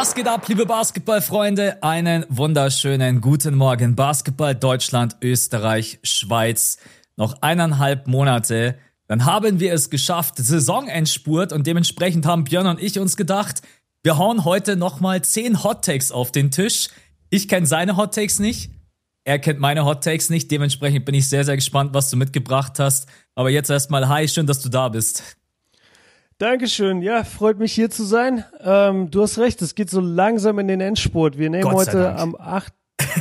Was geht ab, liebe Basketballfreunde? Einen wunderschönen guten Morgen. Basketball Deutschland, Österreich, Schweiz. Noch eineinhalb Monate. Dann haben wir es geschafft. Saisonendspurt und dementsprechend haben Björn und ich uns gedacht, wir hauen heute nochmal zehn Hot Takes auf den Tisch. Ich kenne seine Hot Takes nicht. Er kennt meine Hot Takes nicht. Dementsprechend bin ich sehr, sehr gespannt, was du mitgebracht hast. Aber jetzt erstmal hi, schön, dass du da bist. Dankeschön. Ja, freut mich hier zu sein. Ähm, du hast recht, es geht so langsam in den Endspurt. Wir nehmen heute am 8.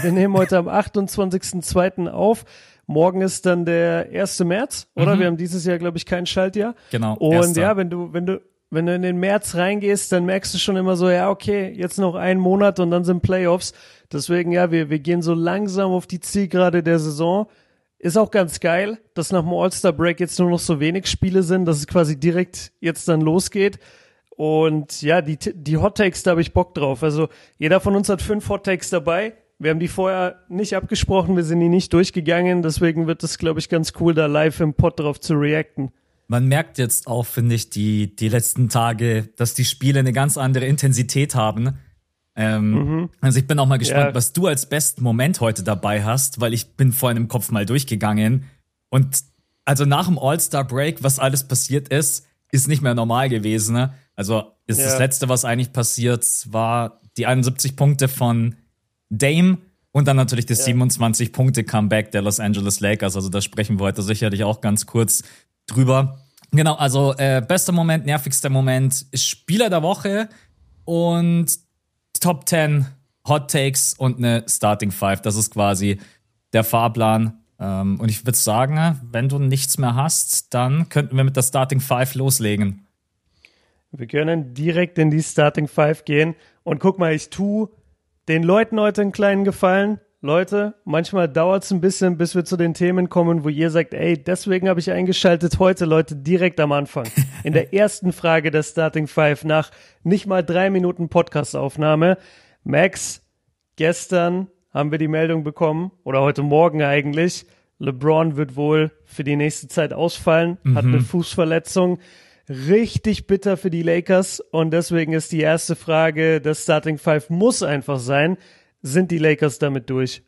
Wir nehmen heute am 28.02. auf. Morgen ist dann der 1. März, oder? Mhm. Wir haben dieses Jahr, glaube ich, kein Schaltjahr. Genau. Und erster. ja, wenn du, wenn du, wenn du in den März reingehst, dann merkst du schon immer so, ja, okay, jetzt noch einen Monat und dann sind Playoffs. Deswegen, ja, wir, wir gehen so langsam auf die Zielgerade der Saison. Ist auch ganz geil, dass nach dem All-Star-Break jetzt nur noch so wenig Spiele sind, dass es quasi direkt jetzt dann losgeht. Und ja, die, die Hot Takes, da habe ich Bock drauf. Also jeder von uns hat fünf Hot Takes dabei. Wir haben die vorher nicht abgesprochen, wir sind die nicht durchgegangen. Deswegen wird es, glaube ich, ganz cool, da live im Pod drauf zu reacten. Man merkt jetzt auch, finde ich, die, die letzten Tage, dass die Spiele eine ganz andere Intensität haben. Ähm, mhm. Also ich bin auch mal gespannt, ja. was du als besten Moment heute dabei hast, weil ich bin vorhin im Kopf mal durchgegangen und also nach dem All-Star-Break, was alles passiert ist, ist nicht mehr normal gewesen. Ne? Also ist ja. das letzte, was eigentlich passiert, war die 71 Punkte von Dame und dann natürlich das ja. 27 Punkte Comeback der Los Angeles Lakers. Also da sprechen wir heute sicherlich auch ganz kurz drüber. Genau, also äh, bester Moment, nervigster Moment, Spieler der Woche und Top 10 Hot Takes und eine Starting Five. Das ist quasi der Fahrplan. Ähm, und ich würde sagen, wenn du nichts mehr hast, dann könnten wir mit der Starting Five loslegen. Wir können direkt in die Starting Five gehen. Und guck mal, ich tue den Leuten heute einen kleinen Gefallen. Leute, manchmal dauert es ein bisschen, bis wir zu den Themen kommen, wo ihr sagt, ey, deswegen habe ich eingeschaltet heute, Leute, direkt am Anfang. In der ersten Frage der Starting Five nach nicht mal drei Minuten Podcastaufnahme. Max, gestern haben wir die Meldung bekommen, oder heute Morgen eigentlich, LeBron wird wohl für die nächste Zeit ausfallen, mhm. hat eine Fußverletzung. Richtig bitter für die Lakers und deswegen ist die erste Frage, das Starting Five muss einfach sein, sind die Lakers damit durch.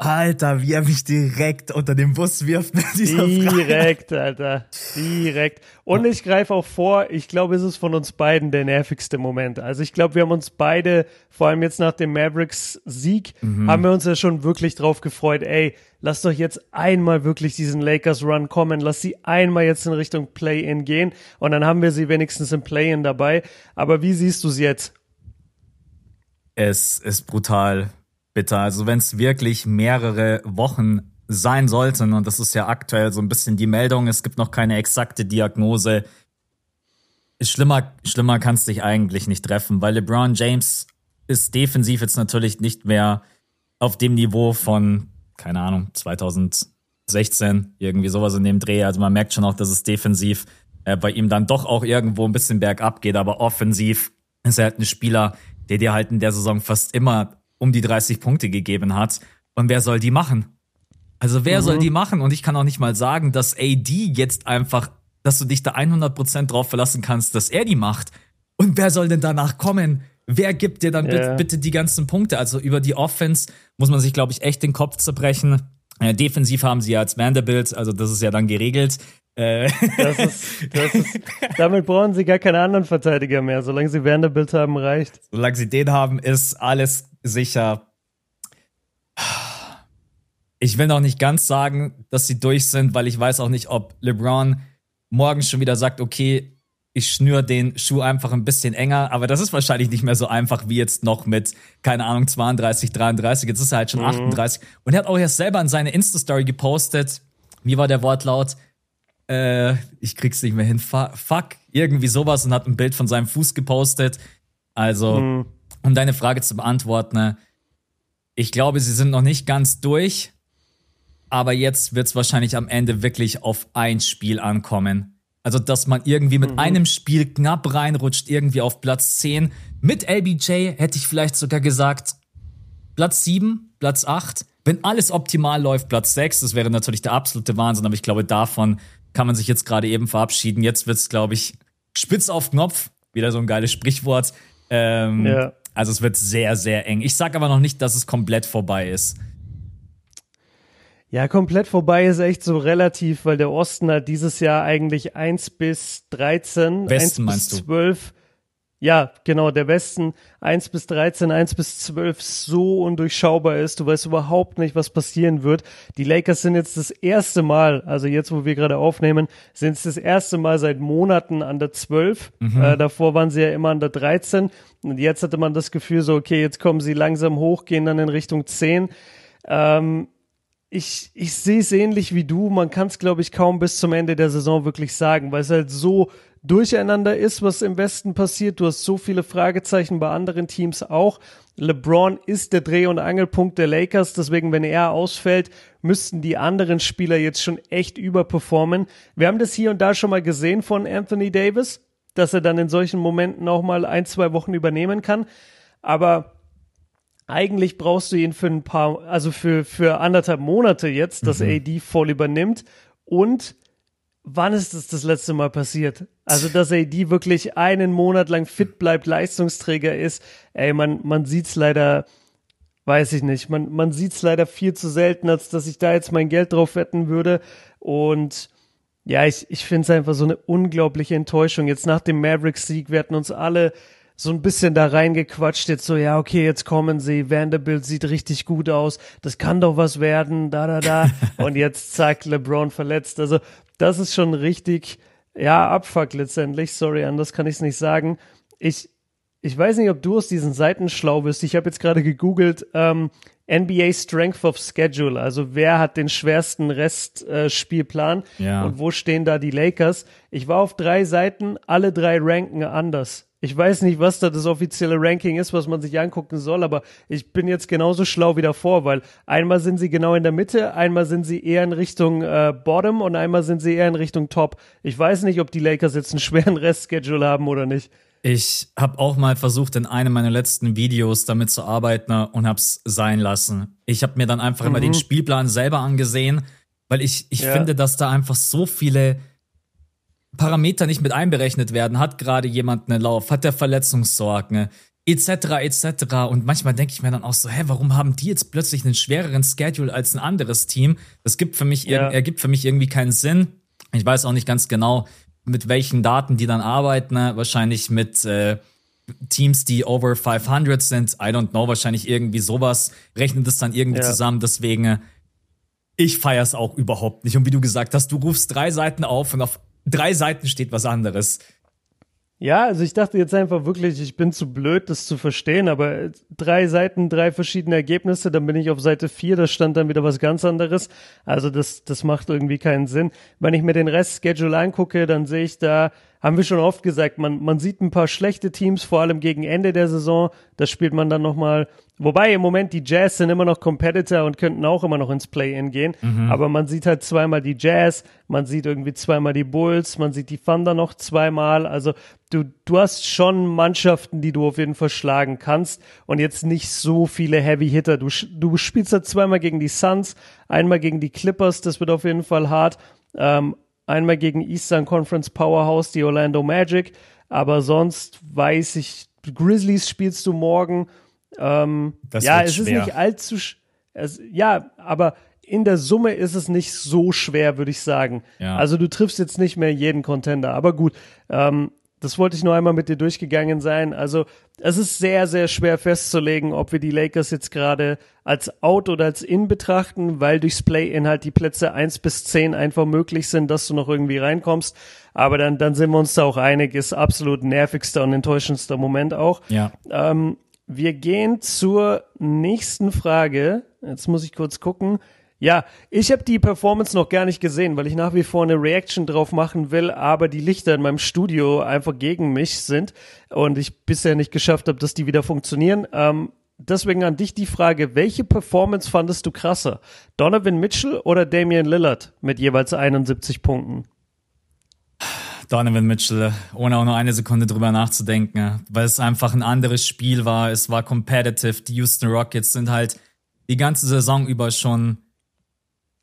Alter, wie er mich direkt unter den Bus wirft mit dieser Direkt, Frage. Alter. Direkt. Und ich greife auch vor, ich glaube, es ist von uns beiden der nervigste Moment. Also ich glaube, wir haben uns beide, vor allem jetzt nach dem Mavericks-Sieg, mhm. haben wir uns ja schon wirklich drauf gefreut, ey, lass doch jetzt einmal wirklich diesen Lakers-Run kommen, lass sie einmal jetzt in Richtung Play-In gehen und dann haben wir sie wenigstens im Play-In dabei. Aber wie siehst du es jetzt? Es ist brutal bitter. Also wenn es wirklich mehrere Wochen sein sollten, und das ist ja aktuell so ein bisschen die Meldung, es gibt noch keine exakte Diagnose. Schlimmer, schlimmer kann es dich eigentlich nicht treffen, weil LeBron James ist defensiv jetzt natürlich nicht mehr auf dem Niveau von, keine Ahnung, 2016, irgendwie sowas in dem Dreh. Also man merkt schon auch, dass es defensiv äh, bei ihm dann doch auch irgendwo ein bisschen bergab geht, aber offensiv ist er halt ein Spieler, der dir halt in der Saison fast immer um die 30 Punkte gegeben hat. Und wer soll die machen? Also wer mhm. soll die machen? Und ich kann auch nicht mal sagen, dass AD jetzt einfach, dass du dich da 100% drauf verlassen kannst, dass er die macht. Und wer soll denn danach kommen? Wer gibt dir dann yeah. bitte, bitte die ganzen Punkte? Also über die Offense muss man sich, glaube ich, echt den Kopf zerbrechen. Äh, defensiv haben sie ja als Vanderbilt, also das ist ja dann geregelt. Äh. Das ist, das ist, damit brauchen sie gar keine anderen Verteidiger mehr. Solange sie Vanderbilt haben, reicht. Solange sie den haben, ist alles sicher. Ich will noch nicht ganz sagen, dass sie durch sind, weil ich weiß auch nicht, ob LeBron morgen schon wieder sagt, okay, ich schnür den Schuh einfach ein bisschen enger, aber das ist wahrscheinlich nicht mehr so einfach wie jetzt noch mit, keine Ahnung, 32, 33, jetzt ist er halt schon mhm. 38. Und er hat auch erst selber in seine Insta-Story gepostet, wie war der Wortlaut? Äh, ich krieg's nicht mehr hin. Fuck, irgendwie sowas und hat ein Bild von seinem Fuß gepostet. Also, mhm. um deine Frage zu beantworten, ne, ich glaube, sie sind noch nicht ganz durch, aber jetzt wird's wahrscheinlich am Ende wirklich auf ein Spiel ankommen. Also, dass man irgendwie mit mhm. einem Spiel knapp reinrutscht, irgendwie auf Platz 10. Mit LBJ hätte ich vielleicht sogar gesagt, Platz 7, Platz 8. Wenn alles optimal läuft, Platz 6. Das wäre natürlich der absolute Wahnsinn, aber ich glaube, davon kann man sich jetzt gerade eben verabschieden. Jetzt wird's, glaube ich, spitz auf Knopf. Wieder so ein geiles Sprichwort. Ähm, ja. Also es wird sehr, sehr eng. Ich sage aber noch nicht, dass es komplett vorbei ist. Ja, komplett vorbei ist echt so relativ, weil der Osten hat dieses Jahr eigentlich 1 bis 13, Westen 1 bis 12. Ja, genau, der Westen 1 bis 13, 1 bis 12 so undurchschaubar ist. Du weißt überhaupt nicht, was passieren wird. Die Lakers sind jetzt das erste Mal, also jetzt, wo wir gerade aufnehmen, sind es das erste Mal seit Monaten an der 12. Mhm. Äh, davor waren sie ja immer an der 13. Und jetzt hatte man das Gefühl so, okay, jetzt kommen sie langsam hoch, gehen dann in Richtung 10. Ähm, ich, ich sehe es ähnlich wie du. Man kann es, glaube ich, kaum bis zum Ende der Saison wirklich sagen, weil es halt so durcheinander ist, was im Westen passiert. Du hast so viele Fragezeichen bei anderen Teams auch. LeBron ist der Dreh- und Angelpunkt der Lakers, deswegen, wenn er ausfällt, müssten die anderen Spieler jetzt schon echt überperformen. Wir haben das hier und da schon mal gesehen von Anthony Davis, dass er dann in solchen Momenten auch mal ein, zwei Wochen übernehmen kann. Aber eigentlich brauchst du ihn für ein paar, also für, für anderthalb Monate jetzt, dass mhm. AD voll übernimmt. Und wann ist das das letzte Mal passiert? Also, dass AD wirklich einen Monat lang fit bleibt, Leistungsträger ist. Ey, man, man sieht's leider, weiß ich nicht, man, man sieht's leider viel zu selten, als dass ich da jetzt mein Geld drauf wetten würde. Und ja, ich, ich finde es einfach so eine unglaubliche Enttäuschung. Jetzt nach dem Mavericks-Sieg, wir hatten uns alle so ein bisschen da reingequatscht, jetzt so, ja, okay, jetzt kommen sie, Vanderbilt sieht richtig gut aus, das kann doch was werden, da, da, da. Und jetzt zack, LeBron verletzt. Also, das ist schon richtig, ja, Abfuck letztendlich. Sorry, anders kann ich es nicht sagen. Ich, ich weiß nicht, ob du aus diesen Seiten schlau bist. Ich habe jetzt gerade gegoogelt, ähm, NBA Strength of Schedule, also wer hat den schwersten Restspielplan äh, ja. und wo stehen da die Lakers? Ich war auf drei Seiten, alle drei ranken anders. Ich weiß nicht, was da das offizielle Ranking ist, was man sich angucken soll, aber ich bin jetzt genauso schlau wie davor, weil einmal sind sie genau in der Mitte, einmal sind sie eher in Richtung äh, Bottom und einmal sind sie eher in Richtung Top. Ich weiß nicht, ob die Lakers jetzt einen schweren Restschedule haben oder nicht. Ich habe auch mal versucht, in einem meiner letzten Videos damit zu arbeiten und hab's sein lassen. Ich habe mir dann einfach mhm. immer den mhm. Spielplan selber angesehen, weil ich, ich ja. finde, dass da einfach so viele Parameter nicht mit einberechnet werden. Hat gerade jemand einen Lauf? Hat der Verletzungssorgen? Etc. etc. Und manchmal denke ich mir dann auch so, hä, warum haben die jetzt plötzlich einen schwereren Schedule als ein anderes Team? Das gibt für mich, ja. ergibt für mich irgendwie keinen Sinn. Ich weiß auch nicht ganz genau, mit welchen Daten die dann arbeiten. Ne? Wahrscheinlich mit äh, Teams, die over 500 sind. I don't know, wahrscheinlich irgendwie sowas. Rechnet es dann irgendwie ja. zusammen. Deswegen, äh, ich feier's auch überhaupt nicht. Und wie du gesagt hast, du rufst drei Seiten auf und auf drei Seiten steht was anderes. Ja, also ich dachte jetzt einfach wirklich, ich bin zu blöd, das zu verstehen, aber drei Seiten, drei verschiedene Ergebnisse, dann bin ich auf Seite vier, da stand dann wieder was ganz anderes. Also das, das macht irgendwie keinen Sinn. Wenn ich mir den Rest Schedule angucke, dann sehe ich da haben wir schon oft gesagt, man, man sieht ein paar schlechte Teams, vor allem gegen Ende der Saison. Das spielt man dann nochmal. Wobei im Moment die Jazz sind immer noch Competitor und könnten auch immer noch ins Play-In gehen. Mhm. Aber man sieht halt zweimal die Jazz, man sieht irgendwie zweimal die Bulls, man sieht die Thunder noch zweimal. Also du, du hast schon Mannschaften, die du auf jeden Fall schlagen kannst und jetzt nicht so viele Heavy Hitter. Du, du spielst halt zweimal gegen die Suns, einmal gegen die Clippers, das wird auf jeden Fall hart. Ähm, einmal gegen Eastern Conference Powerhouse, die Orlando Magic, aber sonst weiß ich, Grizzlies spielst du morgen. Ähm, ja, es schwer. ist nicht allzu, es, ja, aber in der Summe ist es nicht so schwer, würde ich sagen. Ja. Also du triffst jetzt nicht mehr jeden Contender, aber gut. Ähm, das wollte ich nur einmal mit dir durchgegangen sein. Also es ist sehr, sehr schwer festzulegen, ob wir die Lakers jetzt gerade als Out oder als In betrachten, weil durchs Play-In halt die Plätze eins bis zehn einfach möglich sind, dass du noch irgendwie reinkommst. Aber dann, dann sind wir uns da auch einig, ist absolut nervigster und enttäuschendster Moment auch. Ja. Ähm, wir gehen zur nächsten Frage. Jetzt muss ich kurz gucken. Ja, ich habe die Performance noch gar nicht gesehen, weil ich nach wie vor eine Reaction drauf machen will, aber die Lichter in meinem Studio einfach gegen mich sind und ich bisher nicht geschafft habe, dass die wieder funktionieren. Ähm, deswegen an dich die Frage, welche Performance fandest du krasser? Donovan Mitchell oder Damian Lillard mit jeweils 71 Punkten? Donovan Mitchell, ohne auch nur eine Sekunde drüber nachzudenken, weil es einfach ein anderes Spiel war. Es war competitive. Die Houston Rockets sind halt die ganze Saison über schon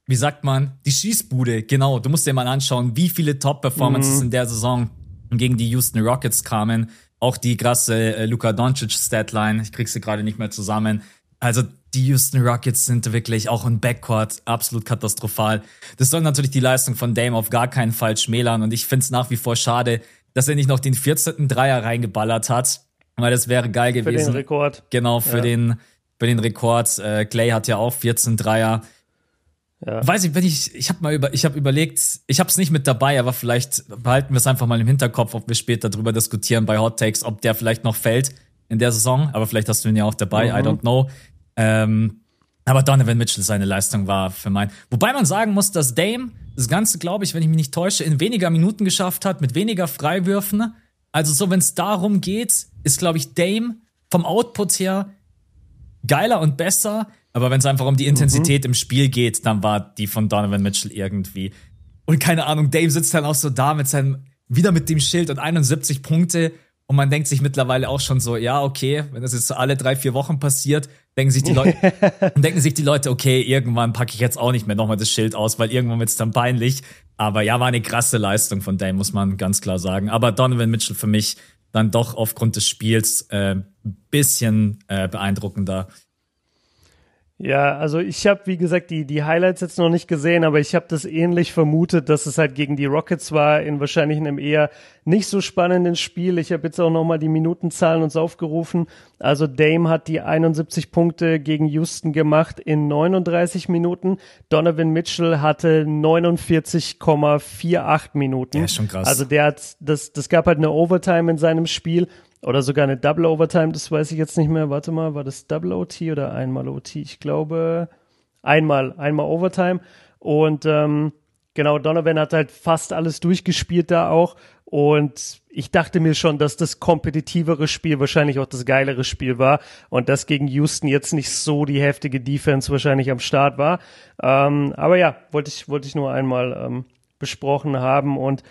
wie sagt man, die Schießbude, genau. Du musst dir mal anschauen, wie viele Top-Performances mhm. in der Saison gegen die Houston Rockets kamen. Auch die krasse äh, Luka Doncic Statline, ich krieg sie gerade nicht mehr zusammen. Also die Houston Rockets sind wirklich auch im Backcourt absolut katastrophal. Das soll natürlich die Leistung von Dame auf gar keinen Fall schmälern und ich finde es nach wie vor schade, dass er nicht noch den 14. Dreier reingeballert hat, weil das wäre geil gewesen. Für den Rekord. Genau, für ja. den für den Rekord. Äh, Clay hat ja auch 14 Dreier. Ja. Weiß ich, wenn ich, ich habe mal über, ich habe überlegt, ich habe es nicht mit dabei, aber vielleicht behalten wir es einfach mal im Hinterkopf, ob wir später drüber diskutieren bei Hot Takes, ob der vielleicht noch fällt in der Saison. Aber vielleicht hast du ihn ja auch dabei, mhm. I don't know. Ähm, aber Donovan Mitchell seine Leistung war für mein. Wobei man sagen muss, dass Dame das Ganze, glaube ich, wenn ich mich nicht täusche, in weniger Minuten geschafft hat, mit weniger Freiwürfen. Also so, wenn es darum geht, ist, glaube ich, Dame vom Output her geiler und besser, aber wenn es einfach um die Intensität mhm. im Spiel geht, dann war die von Donovan Mitchell irgendwie. Und keine Ahnung, Dave sitzt dann auch so da mit seinem, wieder mit dem Schild und 71 Punkte. Und man denkt sich mittlerweile auch schon so, ja, okay, wenn das jetzt so alle drei, vier Wochen passiert, denken sich die Leute, denken sich die Leute, okay, irgendwann packe ich jetzt auch nicht mehr nochmal das Schild aus, weil irgendwann wird's dann peinlich. Aber ja, war eine krasse Leistung von Dame, muss man ganz klar sagen. Aber Donovan Mitchell für mich dann doch aufgrund des Spiels äh, bisschen äh, beeindruckender. Ja, also ich habe, wie gesagt, die, die Highlights jetzt noch nicht gesehen, aber ich habe das ähnlich vermutet, dass es halt gegen die Rockets war, in wahrscheinlich einem eher nicht so spannenden Spiel. Ich habe jetzt auch nochmal die Minutenzahlen uns aufgerufen. Also Dame hat die 71 Punkte gegen Houston gemacht in 39 Minuten. Donovan Mitchell hatte 49,48 Minuten. Ja, schon krass. Also der hat, das, das gab halt eine Overtime in seinem Spiel oder sogar eine Double Overtime, das weiß ich jetzt nicht mehr. Warte mal, war das Double OT oder einmal OT? Ich glaube einmal, einmal Overtime. Und ähm, genau, Donovan hat halt fast alles durchgespielt da auch. Und ich dachte mir schon, dass das kompetitivere Spiel wahrscheinlich auch das geilere Spiel war und dass gegen Houston jetzt nicht so die heftige Defense wahrscheinlich am Start war. Ähm, aber ja, wollte ich, wollte ich nur einmal ähm, besprochen haben und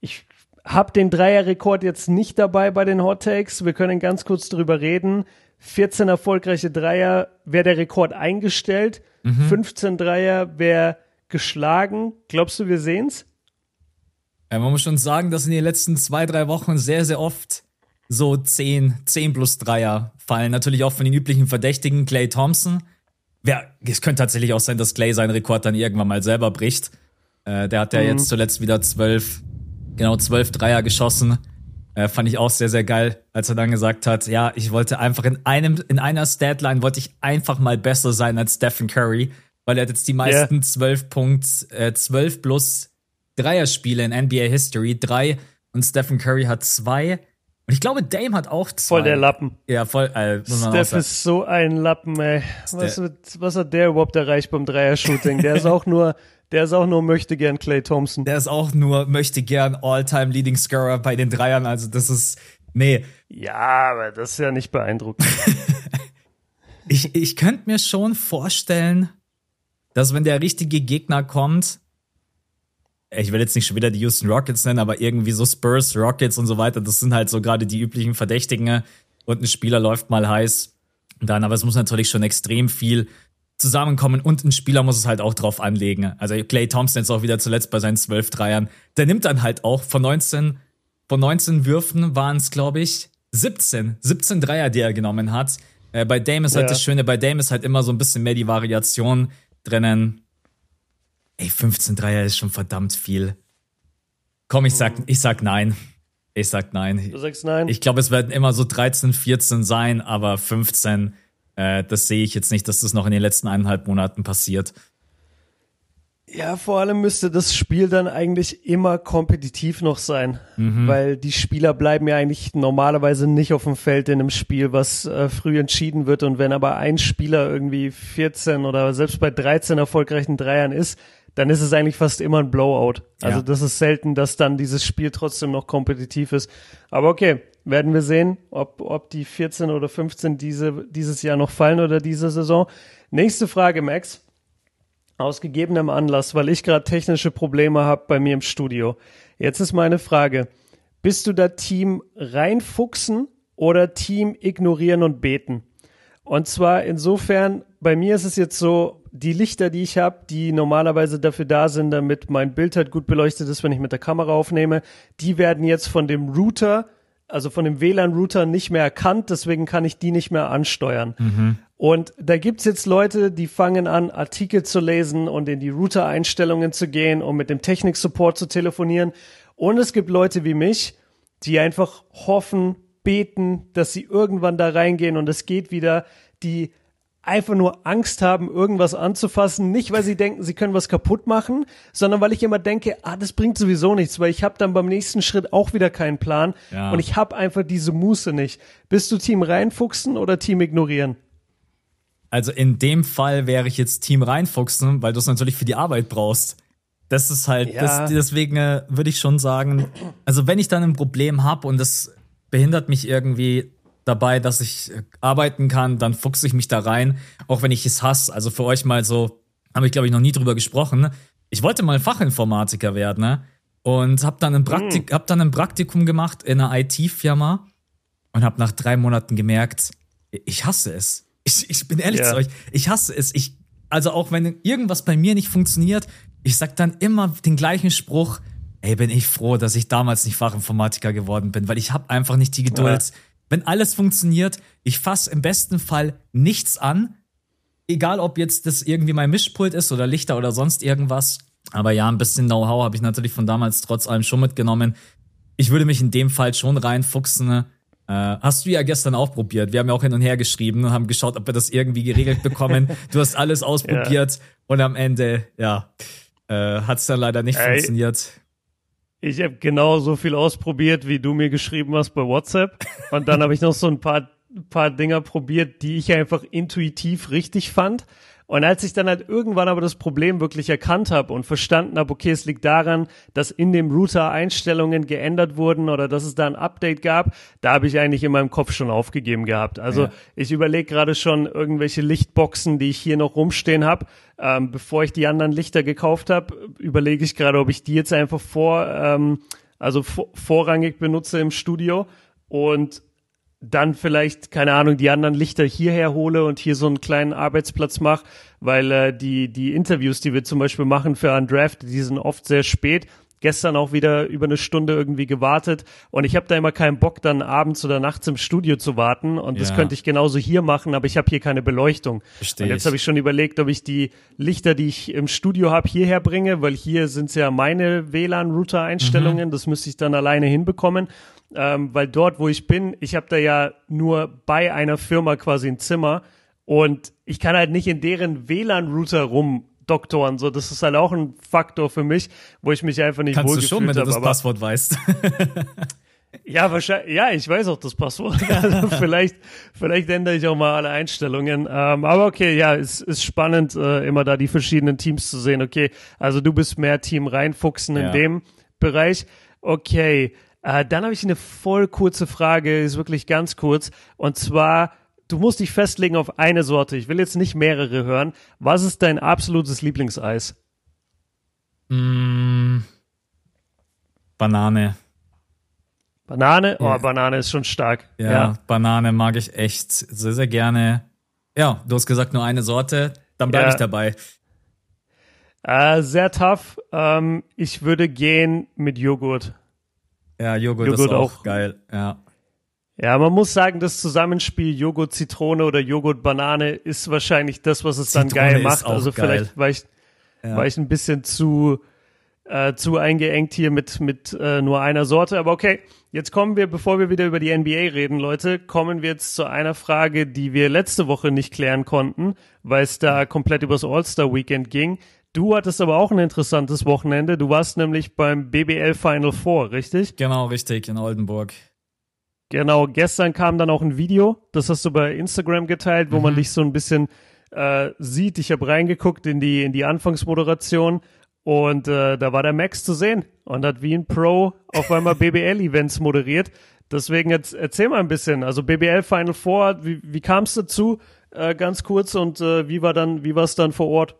ich hab den Dreierrekord jetzt nicht dabei bei den Hot Takes. Wir können ganz kurz drüber reden. 14 erfolgreiche Dreier wäre der Rekord eingestellt. Mhm. 15 Dreier wäre geschlagen. Glaubst du, wir sehen's? Ja, man muss schon sagen, dass in den letzten zwei, drei Wochen sehr, sehr oft so 10, 10 plus Dreier fallen. Natürlich auch von den üblichen Verdächtigen. Clay Thompson. Ja, es könnte tatsächlich auch sein, dass Clay seinen Rekord dann irgendwann mal selber bricht. Äh, der hat ja mhm. jetzt zuletzt wieder zwölf genau zwölf Dreier geschossen. Äh, fand ich auch sehr, sehr geil, als er dann gesagt hat, ja, ich wollte einfach in einem, in einer Statline wollte ich einfach mal besser sein als Stephen Curry, weil er hat jetzt die meisten zwölf yeah. Punkt, äh, zwölf plus Dreierspiele in NBA History, drei und Stephen Curry hat zwei. Und ich glaube, Dame hat auch zwei. Voll der Lappen. Ja, voll. Äh, Steph ist so ein Lappen, ey. Was, was, hat der überhaupt erreicht beim Dreier-Shooting? Der ist auch nur der ist auch nur möchte gern Clay Thompson. Der ist auch nur möchte gern All-Time Leading Scorer bei den Dreiern. Also das ist nee. Ja, aber das ist ja nicht beeindruckend. ich ich könnte mir schon vorstellen, dass wenn der richtige Gegner kommt, ich will jetzt nicht schon wieder die Houston Rockets nennen, aber irgendwie so Spurs, Rockets und so weiter, das sind halt so gerade die üblichen Verdächtigen und ein Spieler läuft mal heiß. Dann, aber es muss natürlich schon extrem viel zusammenkommen und ein Spieler muss es halt auch drauf anlegen. Also Clay Thompson jetzt auch wieder zuletzt bei seinen zwölf Dreiern. Der nimmt dann halt auch von 19, von 19 Würfen waren es, glaube ich, 17, 17 Dreier, die er genommen hat. Äh, bei Dame ist halt ja. das Schöne, bei Dame ist halt immer so ein bisschen mehr die Variation drinnen. Ey, 15 Dreier ist schon verdammt viel. Komm, ich sag, ich sag nein. Ich sag nein. Du sagst nein? Ich glaube, es werden immer so 13, 14 sein, aber 15 äh, das sehe ich jetzt nicht, dass das noch in den letzten eineinhalb Monaten passiert. Ja, vor allem müsste das Spiel dann eigentlich immer kompetitiv noch sein, mhm. weil die Spieler bleiben ja eigentlich normalerweise nicht auf dem Feld in einem Spiel, was äh, früh entschieden wird. Und wenn aber ein Spieler irgendwie 14 oder selbst bei 13 erfolgreichen Dreiern ist, dann ist es eigentlich fast immer ein Blowout. Also ja. das ist selten, dass dann dieses Spiel trotzdem noch kompetitiv ist. Aber okay, werden wir sehen, ob, ob die 14 oder 15 diese, dieses Jahr noch fallen oder diese Saison. Nächste Frage, Max. Aus gegebenem Anlass, weil ich gerade technische Probleme habe bei mir im Studio. Jetzt ist meine Frage. Bist du da Team reinfuchsen oder Team ignorieren und beten? Und zwar insofern, bei mir ist es jetzt so, die Lichter, die ich habe, die normalerweise dafür da sind, damit mein Bild halt gut beleuchtet ist, wenn ich mit der Kamera aufnehme, die werden jetzt von dem Router also von dem WLAN-Router nicht mehr erkannt, deswegen kann ich die nicht mehr ansteuern. Mhm. Und da gibt's jetzt Leute, die fangen an, Artikel zu lesen und in die Router-Einstellungen zu gehen, um mit dem Technik-Support zu telefonieren. Und es gibt Leute wie mich, die einfach hoffen, beten, dass sie irgendwann da reingehen und es geht wieder, die einfach nur Angst haben, irgendwas anzufassen. Nicht, weil sie denken, sie können was kaputt machen, sondern weil ich immer denke, ah, das bringt sowieso nichts, weil ich habe dann beim nächsten Schritt auch wieder keinen Plan ja. und ich habe einfach diese Muße nicht. Bist du Team reinfuchsen oder Team ignorieren? Also in dem Fall wäre ich jetzt Team reinfuchsen, weil du es natürlich für die Arbeit brauchst. Das ist halt, ja. das, deswegen äh, würde ich schon sagen, also wenn ich dann ein Problem habe und das behindert mich irgendwie dabei, dass ich äh, arbeiten kann, dann fuchse ich mich da rein, auch wenn ich es hasse. Also für euch mal so, habe ich glaube ich noch nie drüber gesprochen. Ich wollte mal Fachinformatiker werden, ne? Und habe dann, ein Praktik, mhm. hab dann ein Praktikum gemacht in einer IT-Firma und habe nach drei Monaten gemerkt, ich hasse es. Ich, ich bin ehrlich yeah. zu euch, ich hasse es. Ich, also auch wenn irgendwas bei mir nicht funktioniert, ich sag dann immer den gleichen Spruch, ey, bin ich froh, dass ich damals nicht Fachinformatiker geworden bin, weil ich habe einfach nicht die Geduld. Ja wenn alles funktioniert, ich fasse im besten Fall nichts an. Egal, ob jetzt das irgendwie mein Mischpult ist oder Lichter oder sonst irgendwas. Aber ja, ein bisschen Know-how habe ich natürlich von damals trotz allem schon mitgenommen. Ich würde mich in dem Fall schon reinfuchsen. Äh, hast du ja gestern auch probiert. Wir haben ja auch hin und her geschrieben und haben geschaut, ob wir das irgendwie geregelt bekommen. du hast alles ausprobiert ja. und am Ende, ja, äh, hat es dann leider nicht Ey, funktioniert. Ich habe genau so viel ausprobiert, wie du mir geschrieben hast bei WhatsApp. Und dann habe ich noch so ein paar, paar Dinger probiert, die ich einfach intuitiv richtig fand. Und als ich dann halt irgendwann aber das Problem wirklich erkannt habe und verstanden habe, okay, es liegt daran, dass in dem Router Einstellungen geändert wurden oder dass es da ein Update gab, da habe ich eigentlich in meinem Kopf schon aufgegeben gehabt. Also ja. ich überlege gerade schon irgendwelche Lichtboxen, die ich hier noch rumstehen habe. Ähm, bevor ich die anderen Lichter gekauft habe, überlege ich gerade, ob ich die jetzt einfach vor, ähm, also vorrangig benutze im Studio und dann vielleicht, keine Ahnung, die anderen Lichter hierher hole und hier so einen kleinen Arbeitsplatz mache, weil äh, die, die Interviews, die wir zum Beispiel machen für Undraft, die sind oft sehr spät. Gestern auch wieder über eine Stunde irgendwie gewartet und ich habe da immer keinen Bock, dann abends oder nachts im Studio zu warten und ja. das könnte ich genauso hier machen, aber ich habe hier keine Beleuchtung. Versteh und jetzt habe ich schon überlegt, ob ich die Lichter, die ich im Studio habe, hierher bringe, weil hier sind ja meine WLAN-Router-Einstellungen, mhm. das müsste ich dann alleine hinbekommen ähm, weil dort, wo ich bin, ich habe da ja nur bei einer Firma quasi ein Zimmer und ich kann halt nicht in deren WLAN-Router rumdoktoren. So, das ist halt auch ein Faktor für mich, wo ich mich einfach nicht Kannst wohlgefühlt habe. Kannst du schon, wenn du das Passwort weißt. Ja, wahrscheinlich, ja, ich weiß auch das Passwort. Also vielleicht, vielleicht ändere ich auch mal alle Einstellungen. Ähm, aber okay, ja, es ist spannend, äh, immer da die verschiedenen Teams zu sehen. Okay, also du bist mehr Team reinfuchsen ja. in dem Bereich. Okay, äh, dann habe ich eine voll kurze Frage, ist wirklich ganz kurz. Und zwar, du musst dich festlegen auf eine Sorte. Ich will jetzt nicht mehrere hören. Was ist dein absolutes Lieblingseis? Mm, Banane. Banane? Oh, Banane ist schon stark. Ja, ja, Banane mag ich echt sehr, sehr gerne. Ja, du hast gesagt nur eine Sorte, dann bleibe ja. ich dabei. Äh, sehr tough. Ähm, ich würde gehen mit Joghurt. Ja, Joghurt, Joghurt ist auch, auch geil, ja. Ja, man muss sagen, das Zusammenspiel Joghurt Zitrone oder Joghurt Banane ist wahrscheinlich das, was es Zitrone dann geil macht. also geil. vielleicht war ich, ja. war ich ein bisschen zu äh, zu eingeengt hier mit mit äh, nur einer Sorte, aber okay. Jetzt kommen wir, bevor wir wieder über die NBA reden, Leute, kommen wir jetzt zu einer Frage, die wir letzte Woche nicht klären konnten, weil es da komplett übers All-Star Weekend ging. Du hattest aber auch ein interessantes Wochenende. Du warst nämlich beim BBL Final Four, richtig? Genau, richtig, in Oldenburg. Genau, gestern kam dann auch ein Video, das hast du bei Instagram geteilt, wo mhm. man dich so ein bisschen äh, sieht. Ich habe reingeguckt in die, in die Anfangsmoderation und äh, da war der Max zu sehen und hat wie ein Pro auf einmal BBL-Events moderiert. Deswegen jetzt erzähl mal ein bisschen. Also BBL Final Four, wie, wie kam es dazu? Äh, ganz kurz und äh, wie war dann, wie war es dann vor Ort?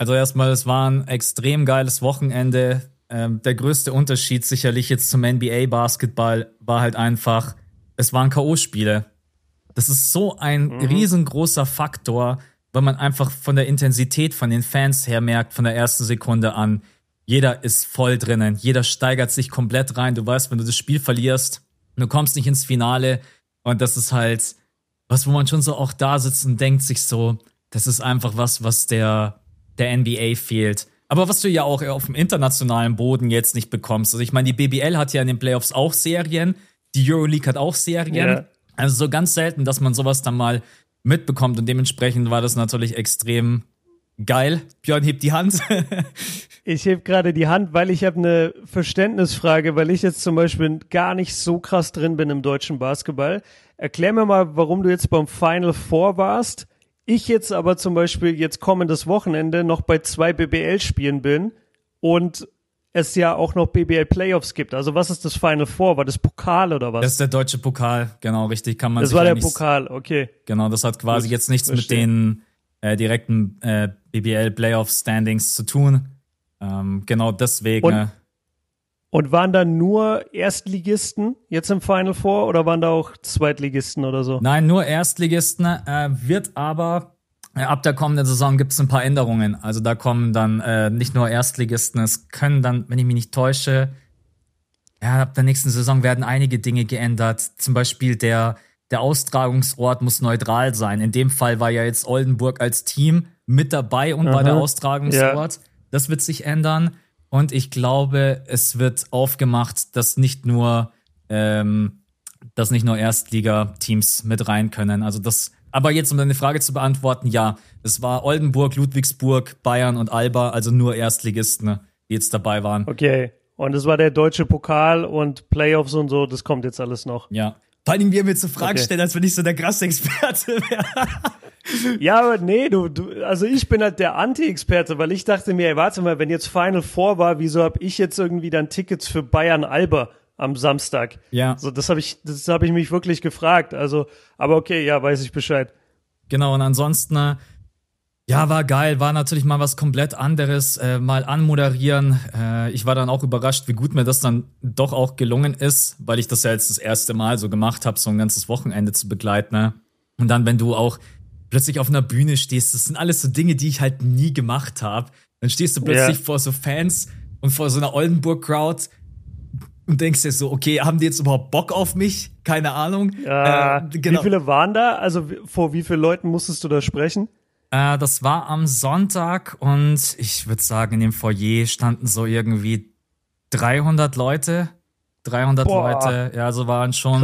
Also erstmal, es war ein extrem geiles Wochenende. Ähm, der größte Unterschied sicherlich jetzt zum NBA-Basketball war halt einfach, es waren K.O.-Spiele. Das ist so ein mhm. riesengroßer Faktor, weil man einfach von der Intensität von den Fans her merkt, von der ersten Sekunde an, jeder ist voll drinnen, jeder steigert sich komplett rein. Du weißt, wenn du das Spiel verlierst, du kommst nicht ins Finale und das ist halt was, wo man schon so auch da sitzt und denkt sich so, das ist einfach was, was der, der NBA fehlt. Aber was du ja auch auf dem internationalen Boden jetzt nicht bekommst. Also ich meine, die BBL hat ja in den Playoffs auch Serien, die Euroleague hat auch Serien. Yeah. Also so ganz selten, dass man sowas dann mal mitbekommt und dementsprechend war das natürlich extrem geil. Björn hebt die Hand. ich heb gerade die Hand, weil ich habe eine Verständnisfrage, weil ich jetzt zum Beispiel gar nicht so krass drin bin im deutschen Basketball. Erklär mir mal, warum du jetzt beim Final Four warst. Ich jetzt aber zum Beispiel jetzt kommendes Wochenende noch bei zwei BBL-Spielen bin und es ja auch noch BBL Playoffs gibt. Also was ist das Final Four? War das Pokal oder was? Das ist der deutsche Pokal, genau, richtig. Kann man das war der Pokal, okay. Genau, das hat quasi Gut, jetzt nichts verstehe. mit den äh, direkten äh, BBL Playoff Standings zu tun. Ähm, genau deswegen. Und, und waren da nur Erstligisten jetzt im Final Four oder waren da auch Zweitligisten oder so? Nein, nur Erstligisten. Äh, wird aber äh, ab der kommenden Saison gibt es ein paar Änderungen. Also da kommen dann äh, nicht nur Erstligisten, es können dann, wenn ich mich nicht täusche, ja, ab der nächsten Saison werden einige Dinge geändert. Zum Beispiel der der Austragungsort muss neutral sein. In dem Fall war ja jetzt Oldenburg als Team mit dabei und Aha. war der Austragungsort. Ja. Das wird sich ändern. Und ich glaube, es wird aufgemacht, dass nicht nur, ähm, dass nicht nur Erstligateams mit rein können. Also das, aber jetzt, um deine Frage zu beantworten, ja, es war Oldenburg, Ludwigsburg, Bayern und Alba, also nur Erstligisten, die jetzt dabei waren. Okay. Und es war der deutsche Pokal und Playoffs und so, das kommt jetzt alles noch. Ja. Vor allem, wie er mir zu Fragen okay. stellen, als wenn ich so der krasse Experte wäre. ja, aber nee, du, du, also ich bin halt der Anti-Experte, weil ich dachte mir, ey, warte mal, wenn jetzt Final Four war, wieso habe ich jetzt irgendwie dann Tickets für Bayern Alba am Samstag? Ja. So, das habe ich, das habe ich mich wirklich gefragt. Also, aber okay, ja, weiß ich Bescheid. Genau, und ansonsten, äh, ja, war geil, war natürlich mal was komplett anderes, äh, mal anmoderieren. Äh, ich war dann auch überrascht, wie gut mir das dann doch auch gelungen ist, weil ich das ja jetzt das erste Mal so gemacht habe, so ein ganzes Wochenende zu begleiten. Ne? Und dann, wenn du auch plötzlich auf einer Bühne stehst, das sind alles so Dinge, die ich halt nie gemacht habe. Dann stehst du plötzlich yeah. vor so Fans und vor so einer Oldenburg-Crowd und denkst dir so, okay, haben die jetzt überhaupt Bock auf mich? Keine Ahnung. Ja, äh, genau. Wie viele waren da? Also vor wie vielen Leuten musstest du da sprechen? Äh, das war am Sonntag und ich würde sagen, in dem Foyer standen so irgendwie 300 Leute. 300 Boah. Leute, ja, also waren schon,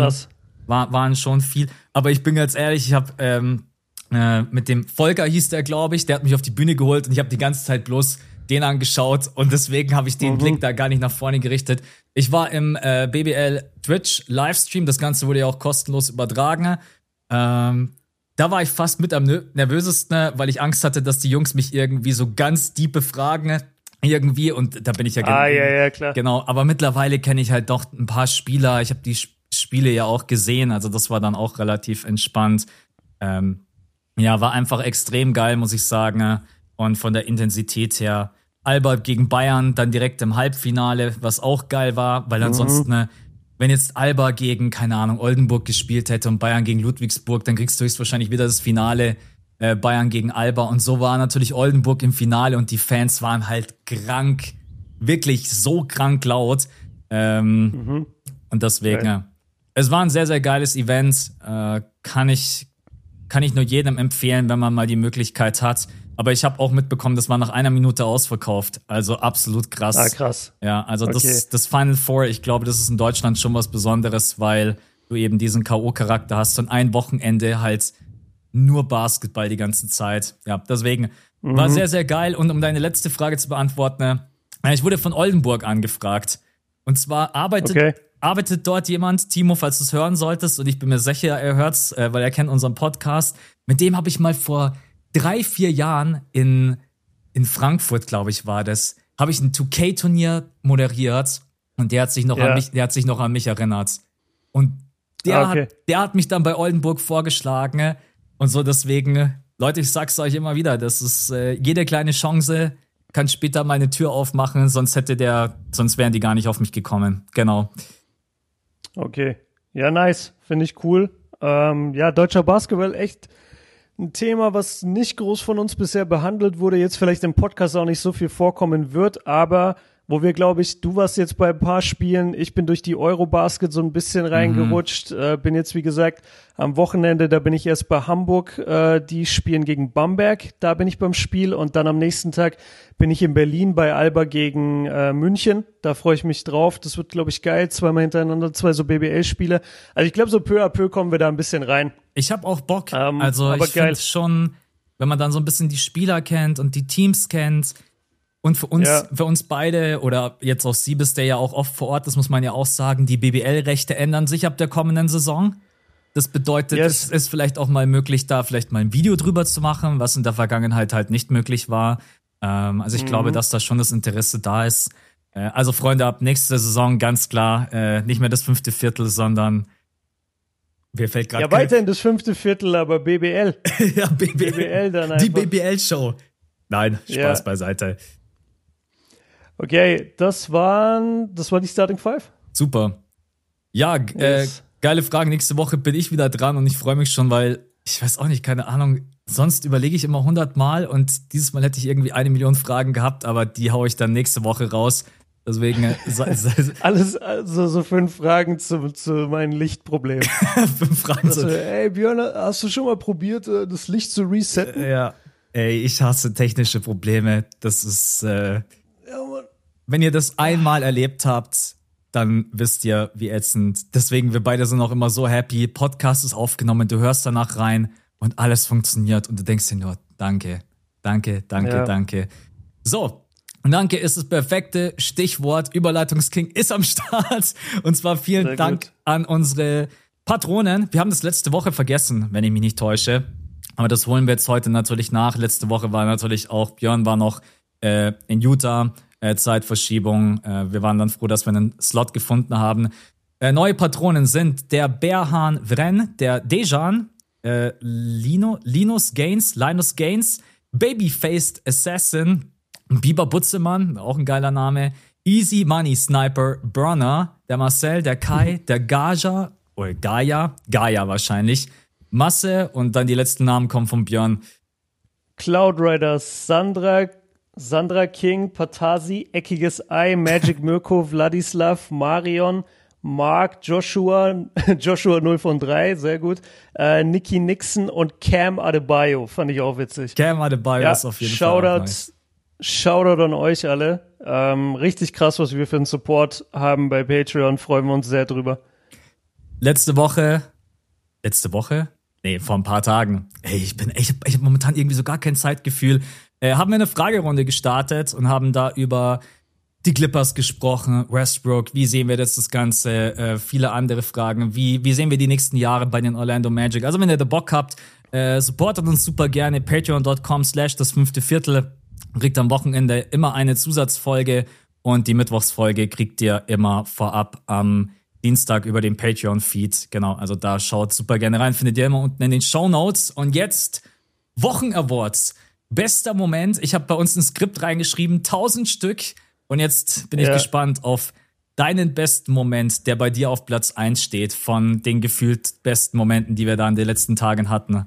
war, waren schon viel. Aber ich bin ganz ehrlich, ich habe ähm, äh, mit dem Volker hieß der, glaube ich, der hat mich auf die Bühne geholt und ich habe die ganze Zeit bloß den angeschaut und deswegen habe ich den mhm. Blick da gar nicht nach vorne gerichtet. Ich war im äh, BBL Twitch Livestream, das Ganze wurde ja auch kostenlos übertragen. Ähm, da war ich fast mit am nervösesten, weil ich Angst hatte, dass die Jungs mich irgendwie so ganz deep befragen. Irgendwie, und da bin ich ja, ah, ja, ja klar. genau. Aber mittlerweile kenne ich halt doch ein paar Spieler. Ich habe die Spiele ja auch gesehen, also das war dann auch relativ entspannt. Ähm, ja, war einfach extrem geil, muss ich sagen. Und von der Intensität her, Alba gegen Bayern, dann direkt im Halbfinale, was auch geil war, weil mhm. ansonsten mhm wenn jetzt Alba gegen, keine Ahnung, Oldenburg gespielt hätte und Bayern gegen Ludwigsburg, dann kriegst du höchstwahrscheinlich wieder das Finale äh, Bayern gegen Alba. Und so war natürlich Oldenburg im Finale und die Fans waren halt krank, wirklich so krank laut. Ähm, mhm. Und deswegen, okay. es war ein sehr, sehr geiles Event. Äh, kann ich, kann ich nur jedem empfehlen, wenn man mal die Möglichkeit hat. Aber ich habe auch mitbekommen, das war nach einer Minute ausverkauft. Also absolut krass. Ah, krass. Ja, also okay. das, das Final Four, ich glaube, das ist in Deutschland schon was Besonderes, weil du eben diesen K.O.-Charakter hast und ein Wochenende halt nur Basketball die ganze Zeit. Ja, deswegen mhm. war sehr, sehr geil. Und um deine letzte Frage zu beantworten, äh, ich wurde von Oldenburg angefragt. Und zwar arbeitet, okay. arbeitet dort jemand, Timo, falls du es hören solltest, und ich bin mir sicher, er hört's, äh, weil er kennt unseren Podcast. Mit dem habe ich mal vor drei, vier Jahren in, in Frankfurt, glaube ich, war das, habe ich ein 2K-Turnier moderiert und der hat sich noch ja. an mich, der hat sich noch an mich erinnert. Und der, ah, okay. hat, der hat mich dann bei Oldenburg vorgeschlagen und so deswegen, Leute, ich sag's euch immer wieder, das ist äh, jede kleine Chance kann später meine Tür aufmachen, sonst hätte der, sonst wären die gar nicht auf mich gekommen. Genau. Okay. Ja, nice. Finde ich cool. Ähm, ja, deutscher Basketball echt ein Thema, was nicht groß von uns bisher behandelt wurde, jetzt vielleicht im Podcast auch nicht so viel vorkommen wird, aber wo wir, glaube ich, du warst jetzt bei ein paar Spielen, ich bin durch die Eurobasket so ein bisschen reingerutscht, mhm. äh, bin jetzt, wie gesagt, am Wochenende, da bin ich erst bei Hamburg, äh, die spielen gegen Bamberg, da bin ich beim Spiel und dann am nächsten Tag bin ich in Berlin bei Alba gegen äh, München, da freue ich mich drauf, das wird, glaube ich, geil, zweimal hintereinander, zwei so BBL-Spiele, also ich glaube, so peu à peu kommen wir da ein bisschen rein. Ich habe auch Bock, ähm, also ich finde schon, wenn man dann so ein bisschen die Spieler kennt und die Teams kennt, und für uns, ja. für uns beide oder jetzt auch Siebes, der ja auch oft vor Ort ist, muss man ja auch sagen, die BBL-Rechte ändern sich ab der kommenden Saison. Das bedeutet, yes. es ist vielleicht auch mal möglich, da vielleicht mal ein Video drüber zu machen, was in der Vergangenheit halt nicht möglich war. Ähm, also ich mhm. glaube, dass da schon das Interesse da ist. Äh, also Freunde, ab nächster Saison ganz klar äh, nicht mehr das fünfte Viertel, sondern Wer fällt gerade? Ja, weiterhin das fünfte Viertel, aber BBL. ja, BBL. BBL dann einfach. Die BBL-Show. Nein, Spaß ja. beiseite. Okay, das waren, das war die Starting Five. Super. Ja, äh, yes. äh, geile Frage. Nächste Woche bin ich wieder dran und ich freue mich schon, weil ich weiß auch nicht, keine Ahnung. Sonst überlege ich immer 100 Mal und dieses Mal hätte ich irgendwie eine Million Fragen gehabt, aber die haue ich dann nächste Woche raus. Deswegen äh, alles also so fünf Fragen zu, zu meinen Lichtproblemen. fünf Fragen zu. Ey Björn, hast du schon mal probiert, äh, das Licht zu resetten? Ja. Ey, ich hasse technische Probleme. Das ist äh, wenn ihr das einmal erlebt habt, dann wisst ihr, wie ätzend. Deswegen, wir beide sind auch immer so happy. Podcast ist aufgenommen, du hörst danach rein und alles funktioniert und du denkst dir nur, danke, danke, danke, ja. danke. So, danke ist das perfekte Stichwort. Überleitungsking ist am Start. Und zwar vielen Sehr Dank gut. an unsere Patronen. Wir haben das letzte Woche vergessen, wenn ich mich nicht täusche. Aber das holen wir jetzt heute natürlich nach. Letzte Woche war natürlich auch, Björn war noch äh, in Utah äh, Zeitverschiebung. Äh, wir waren dann froh, dass wir einen Slot gefunden haben. Äh, neue Patronen sind der Bärhahn Vren, der Dejan, äh, Lino, Linus Gaines, Linus Gaines, Babyfaced Assassin, Biber Butzemann, auch ein geiler Name, Easy Money Sniper Brunner, der Marcel, der Kai, der Gaja, oder Gaia, Gaia wahrscheinlich, Masse und dann die letzten Namen kommen von Björn. Cloud Rider, Sandra, Sandra King, Patasi, Eckiges Ei, Magic Mirko, Vladislav, Marion, Mark, Joshua, Joshua 0 von 3, sehr gut, äh, Nikki Nixon und Cam Adebayo, fand ich auch witzig. Cam Adebayo ja, ist auf jeden Shoutout, Fall nice. Shoutout an euch alle. Ähm, richtig krass, was wir für einen Support haben bei Patreon, freuen wir uns sehr drüber. Letzte Woche, letzte Woche? Nee, vor ein paar Tagen. Ey, ich bin, ich, habe momentan irgendwie so gar kein Zeitgefühl äh, haben wir eine Fragerunde gestartet und haben da über die Clippers gesprochen, Westbrook, wie sehen wir das, das Ganze, äh, viele andere Fragen, wie, wie sehen wir die nächsten Jahre bei den Orlando Magic. Also wenn ihr da Bock habt, äh, supportet uns super gerne, patreon.com slash das fünfte Viertel, kriegt am Wochenende immer eine Zusatzfolge und die Mittwochsfolge kriegt ihr immer vorab am Dienstag über den Patreon-Feed. Genau, also da schaut super gerne rein, findet ihr immer unten in den Show Notes. Und jetzt Wochen-Awards. Bester Moment. Ich habe bei uns ein Skript reingeschrieben, 1000 Stück. Und jetzt bin ja. ich gespannt auf deinen besten Moment, der bei dir auf Platz 1 steht, von den gefühlt besten Momenten, die wir da in den letzten Tagen hatten.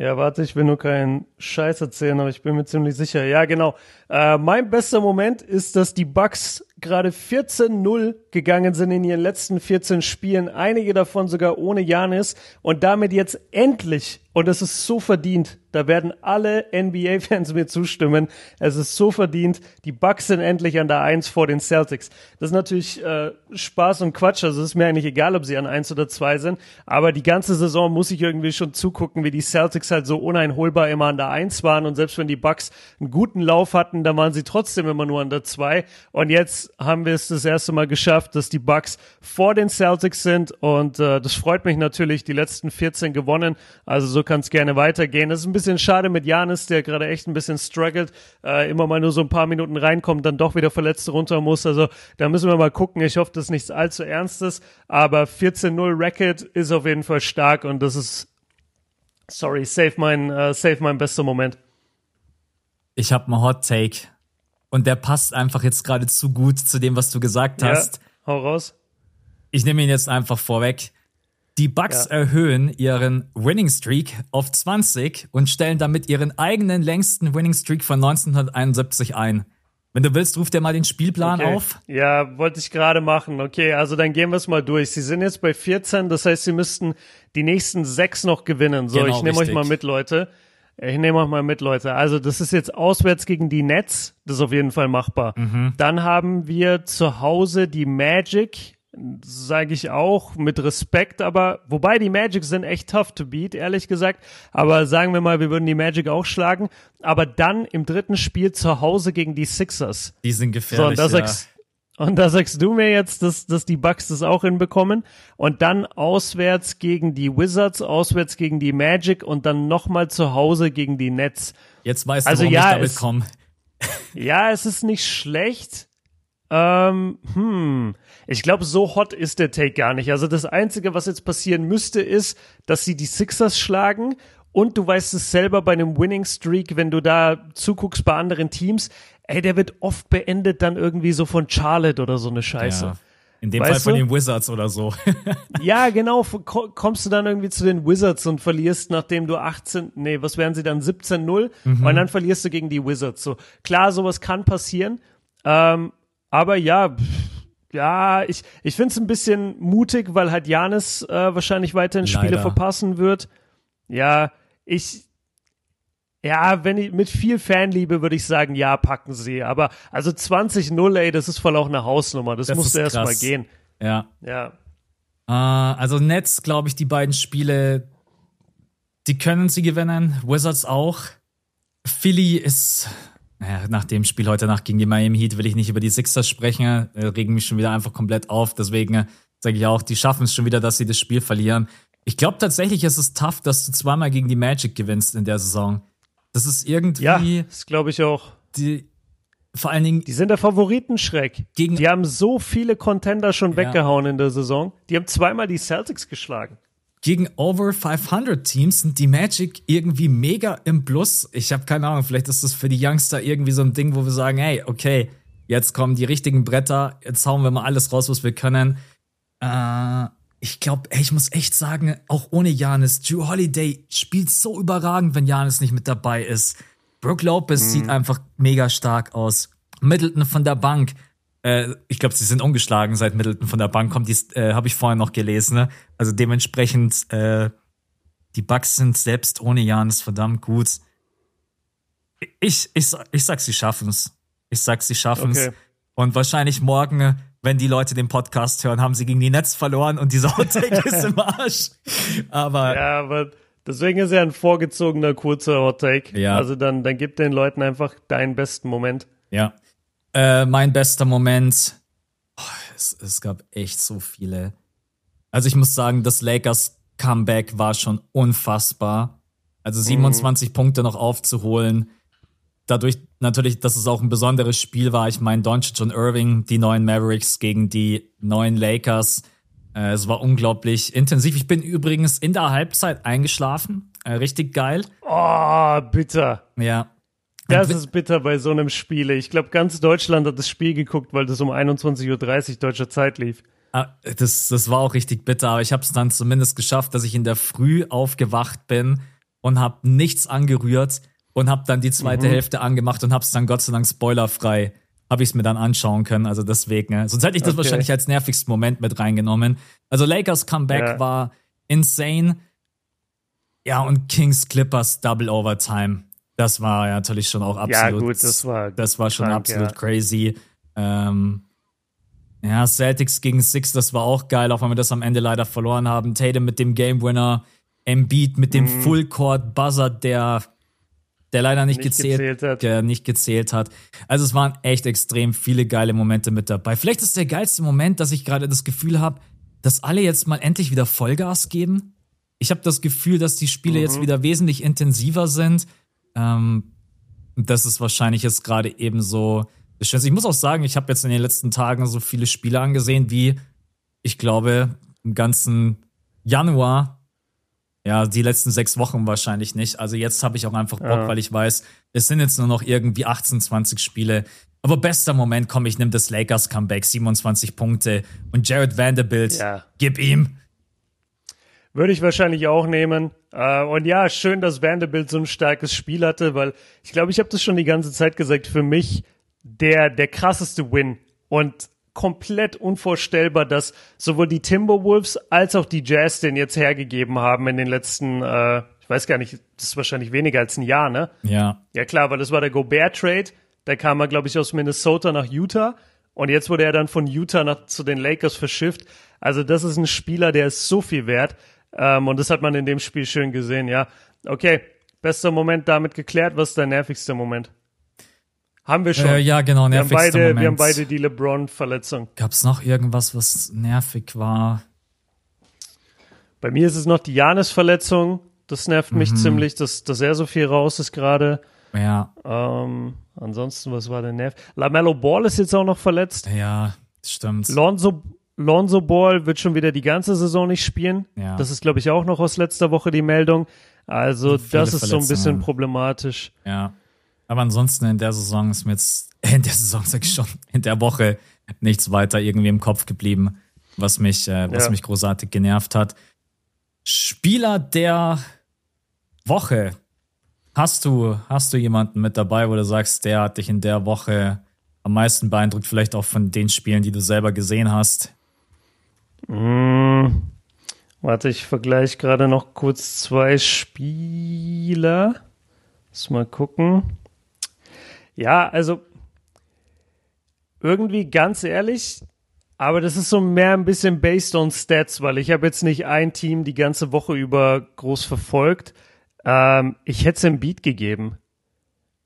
Ja, warte, ich will nur keinen Scheiß erzählen, aber ich bin mir ziemlich sicher. Ja, genau. Äh, mein bester Moment ist, dass die Bucks gerade 14-0 gegangen sind in ihren letzten 14 Spielen, einige davon sogar ohne Janis und damit jetzt endlich, und das ist so verdient, da werden alle NBA-Fans mir zustimmen. Es ist so verdient. Die Bucks sind endlich an der Eins vor den Celtics. Das ist natürlich äh, Spaß und Quatsch. Also es ist mir eigentlich egal, ob sie an Eins oder zwei sind. Aber die ganze Saison muss ich irgendwie schon zugucken, wie die Celtics halt so uneinholbar immer an der Eins waren. Und selbst wenn die Bucks einen guten Lauf hatten, dann waren sie trotzdem immer nur an der zwei. Und jetzt haben wir es das erste Mal geschafft, dass die Bucks vor den Celtics sind. Und äh, das freut mich natürlich. Die letzten 14 gewonnen. Also so kann es gerne weitergehen. Das ist ein bisschen schade mit Janis, der gerade echt ein bisschen struggelt, äh, immer mal nur so ein paar Minuten reinkommt, dann doch wieder verletzt runter muss. Also da müssen wir mal gucken. Ich hoffe, das ist nichts allzu Ernstes, aber 14-0 Racket ist auf jeden Fall stark und das ist, sorry, save mein, uh, save mein bester Moment. Ich habe einen Hot Take und der passt einfach jetzt gerade zu gut zu dem, was du gesagt hast. Ja, hau raus. Ich nehme ihn jetzt einfach vorweg. Die Bucks ja. erhöhen ihren Winning Streak auf 20 und stellen damit ihren eigenen längsten Winning Streak von 1971 ein. Wenn du willst, ruf dir mal den Spielplan okay. auf. Ja, wollte ich gerade machen. Okay, also dann gehen wir es mal durch. Sie sind jetzt bei 14, das heißt, sie müssten die nächsten sechs noch gewinnen. So, Genau, ich nehme euch mal mit, Leute. Ich nehme euch mal mit, Leute. Also, das ist jetzt auswärts gegen die Nets. Das ist auf jeden Fall machbar. Mhm. Dann haben wir zu Hause die Magic. Sage ich auch mit Respekt, aber wobei die Magic sind echt tough to beat, ehrlich gesagt. Aber sagen wir mal, wir würden die Magic auch schlagen. Aber dann im dritten Spiel zu Hause gegen die Sixers. Die sind So, gefährlich. und da ja. Und da sagst du mir jetzt, dass, dass die Bucks das auch hinbekommen. Und dann auswärts gegen die Wizards, auswärts gegen die Magic und dann nochmal zu Hause gegen die Nets. Jetzt weißt Also du, warum ja, ich damit komme. Ja, es ist nicht schlecht. Ähm, hm. Ich glaube, so hot ist der Take gar nicht. Also das Einzige, was jetzt passieren müsste, ist, dass sie die Sixers schlagen. Und du weißt es selber bei einem Winning Streak, wenn du da zuguckst bei anderen Teams, ey, der wird oft beendet dann irgendwie so von Charlotte oder so eine Scheiße. Ja. In dem Weißt Fall von du? den Wizards oder so. Ja, genau. Kommst du dann irgendwie zu den Wizards und verlierst, nachdem du 18, nee, was wären sie dann, 17-0? Und dann verlierst du gegen die Wizards. So, klar, sowas kann passieren. Ähm, aber ja, ja, ich, ich finde es ein bisschen mutig, weil halt Janis äh, wahrscheinlich weiterhin Spiele Leider. verpassen wird. Ja, ich, ja, wenn ich, mit viel Fanliebe würde ich sagen, ja, packen sie. Aber, also 20-0, ey, das ist voll auch eine Hausnummer. Das, Das musste erst mal gehen. ja. Ja. Äh, also Nets, glaube ich, die beiden Spiele, die können sie gewinnen. Wizards auch. Philly ist, naja, nach dem Spiel heute Nacht gegen die Miami Heat will ich nicht über die Sixers sprechen, äh, regen mich schon wieder einfach komplett auf. Deswegen äh, sage ich auch, die schaffen es schon wieder, dass sie das Spiel verlieren. Ich glaube tatsächlich, es ist tough, dass du zweimal gegen die Magic gewinnst in der Saison. Das ist irgendwie Ja, das glaube ich auch. die, vor allen Dingen Die sind der Favoritenschreck. Gegen- die haben so viele Contender schon Ja. weggehauen in der Saison. Die haben zweimal die Celtics geschlagen. gegen over 500 Teams sind die Magic irgendwie mega im Plus. Ich habe keine Ahnung, vielleicht ist das für die Youngster irgendwie so ein Ding, wo wir sagen, hey, okay, jetzt kommen die richtigen Bretter, jetzt hauen wir mal alles raus, was wir können. Äh, ich glaube, ich muss echt sagen, auch ohne Janis, Drew Holiday spielt so überragend, wenn Janis nicht mit dabei ist. Brooke Lopez sieht einfach mega stark aus. Middleton von der Bank. Äh, ich glaube, sie sind ungeschlagen seit Middleton von der Bank kommt. Die äh, habe ich vorhin noch gelesen. Ne? Also dementsprechend, äh, die Bucks sind selbst ohne Janis verdammt gut. Ich, ich, ich sag, sie schaffen's. Ich sag, sie schaffen's. Okay. Und wahrscheinlich morgen, wenn die Leute den Podcast hören, haben sie gegen die Netz verloren und dieser Outtake ist im Arsch. Aber Ja, aber deswegen ist er ein vorgezogener kurzer Hot Take. Ja. Also dann, dann gib den Leuten einfach deinen besten Moment. Ja. Äh, mein bester Moment. Oh, es, es gab echt so viele. Also ich muss sagen, das Lakers Comeback war schon unfassbar. Also 27 Punkte noch aufzuholen. Dadurch natürlich, dass es auch ein besonderes Spiel war. Ich meine, Doncic und Irving, die neuen Mavericks gegen die neuen Lakers. Äh, es war unglaublich intensiv. Ich bin übrigens in der Halbzeit eingeschlafen. Äh, richtig geil. Oh, bitter. Ja. Das ist bitter bei so einem Spiel. Ich glaube, ganz Deutschland hat das Spiel geguckt, weil das um 21.30 Uhr deutscher Zeit lief. Ah, Das, das war auch richtig bitter, aber ich habe es dann zumindest geschafft, dass ich in der Früh aufgewacht bin und habe nichts angerührt und habe dann die zweite Mhm. Hälfte angemacht und habe es dann Gott sei Dank spoilerfrei, habe ich es mir dann anschauen können. Also deswegen, äh, sonst hätte ich das Okay. wahrscheinlich als nervigsten Moment mit reingenommen. Also Lakers Comeback Ja. war insane. Ja, und Kings Clippers Double Overtime. Das war ja natürlich schon auch absolut. gut, das war das war schon krank, absolut ja. crazy. Ähm, ja, Celtics gegen Six, das war auch geil, auch wenn wir das am Ende leider verloren haben. Tatum mit dem Game Winner, Embiid mit dem Mhm. Full Court Buzzer, der der leider nicht, Nicht gezählt, gezählt hat. Der nicht gezählt hat. Also es waren echt extrem viele geile Momente mit dabei. Vielleicht ist der geilste Moment, dass ich gerade das Gefühl habe, dass alle jetzt mal endlich wieder Vollgas geben. Ich habe das Gefühl, dass die Spiele jetzt wieder wesentlich intensiver sind. Ähm, das ist wahrscheinlich jetzt gerade eben so. Ich muss auch sagen, ich habe jetzt in den letzten Tagen so viele Spiele angesehen, wie ich glaube im ganzen Januar. Ja, die letzten sechs Wochen wahrscheinlich nicht. Also jetzt habe ich auch einfach Bock, Ja. weil ich weiß, es sind jetzt nur noch irgendwie 18, 20 Spiele. Aber bester Moment, komm, ich nehme das Lakers Comeback, 27 Punkte und Jared Vanderbilt, Ja. gib ihm. Würde ich wahrscheinlich auch nehmen. Äh, und ja, schön, dass Vanderbilt so ein starkes Spiel hatte, weil ich glaube, ich habe das schon die ganze Zeit gesagt. Für mich der, der krasseste Win und komplett unvorstellbar, dass sowohl die Timberwolves als auch die Jazz den jetzt hergegeben haben in den letzten, äh, ich weiß gar nicht, das ist wahrscheinlich weniger als ein Jahr, ne? Ja. Ja klar, weil das war der Gobert-Trade. Da kam er, glaube ich, aus Minnesota nach Utah. Und jetzt wurde er dann von Utah nach, zu den Lakers verschifft. Also das ist ein Spieler, der ist so viel wert. Ähm, und das hat man in dem Spiel schön gesehen, ja. Okay, bester Moment damit geklärt. Was ist dein nervigster Moment? Haben wir schon. Äh, ja, genau, wir haben, nervigster beide, Moment. wir haben beide die LeBron-Verletzung. Gab's noch irgendwas, was nervig war? Bei mir ist es noch die Janis-Verletzung. Das nervt mich Mhm. ziemlich, dass, dass er so viel raus ist gerade. Ja, Ähm, ansonsten, was war der Nerv? LaMelo Ball ist jetzt auch noch verletzt. ja, stimmt. Lonzo, Lonzo Ball wird schon wieder die ganze Saison nicht spielen. Ja. Das ist, glaube ich, auch noch aus letzter Woche die Meldung. Also, Viele das ist so ein bisschen problematisch. Ja. Aber ansonsten in der Saison ist mir jetzt, in der Saison sag ich schon, in der Woche nichts weiter irgendwie im Kopf geblieben, was mich, äh, was Ja. mich großartig genervt hat. Spieler der Woche. Hast du, hast du jemanden mit dabei, wo du sagst, der hat dich in der Woche am meisten beeindruckt, vielleicht auch von den Spielen, die du selber gesehen hast? Hm. Warte, ich vergleiche gerade noch kurz zwei Spieler. Lass mal gucken. Ja, also irgendwie ganz ehrlich, aber das ist so mehr ein bisschen based on Stats, weil ich habe jetzt nicht ein Team die ganze Woche über groß verfolgt. Ähm, ich hätte es Embiid gegeben.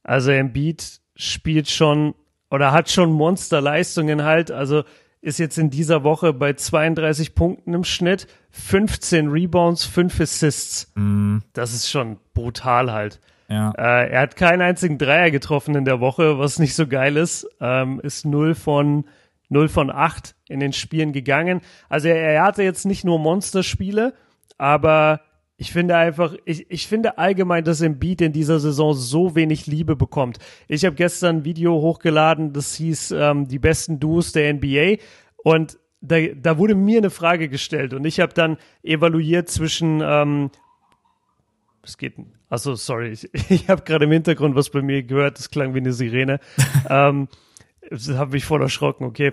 Also Embiid spielt schon oder hat schon Monsterleistungen halt. Also ist jetzt in dieser Woche bei 32 Punkten im Schnitt, 15 Rebounds, 5 Assists. Das ist schon brutal halt. Ja. Äh, er hat keinen einzigen Dreier getroffen in der Woche, was nicht so geil ist. Ähm, ist 0 von 0 von 8 in den Spielen gegangen. Also er, er hatte jetzt nicht nur Monsterspiele, aber ich finde einfach, ich, ich finde allgemein, dass Embiid in dieser Saison so wenig Liebe bekommt. Ich habe gestern ein Video hochgeladen, das hieß ähm, die besten Duos der NBA und da, da wurde mir eine Frage gestellt und ich habe dann evaluiert zwischen ähm, es geht. Achso, sorry. Ich, ich habe gerade im Hintergrund was bei mir gehört. Das klang wie eine Sirene. ähm, das habe mich voll erschrocken. Okay.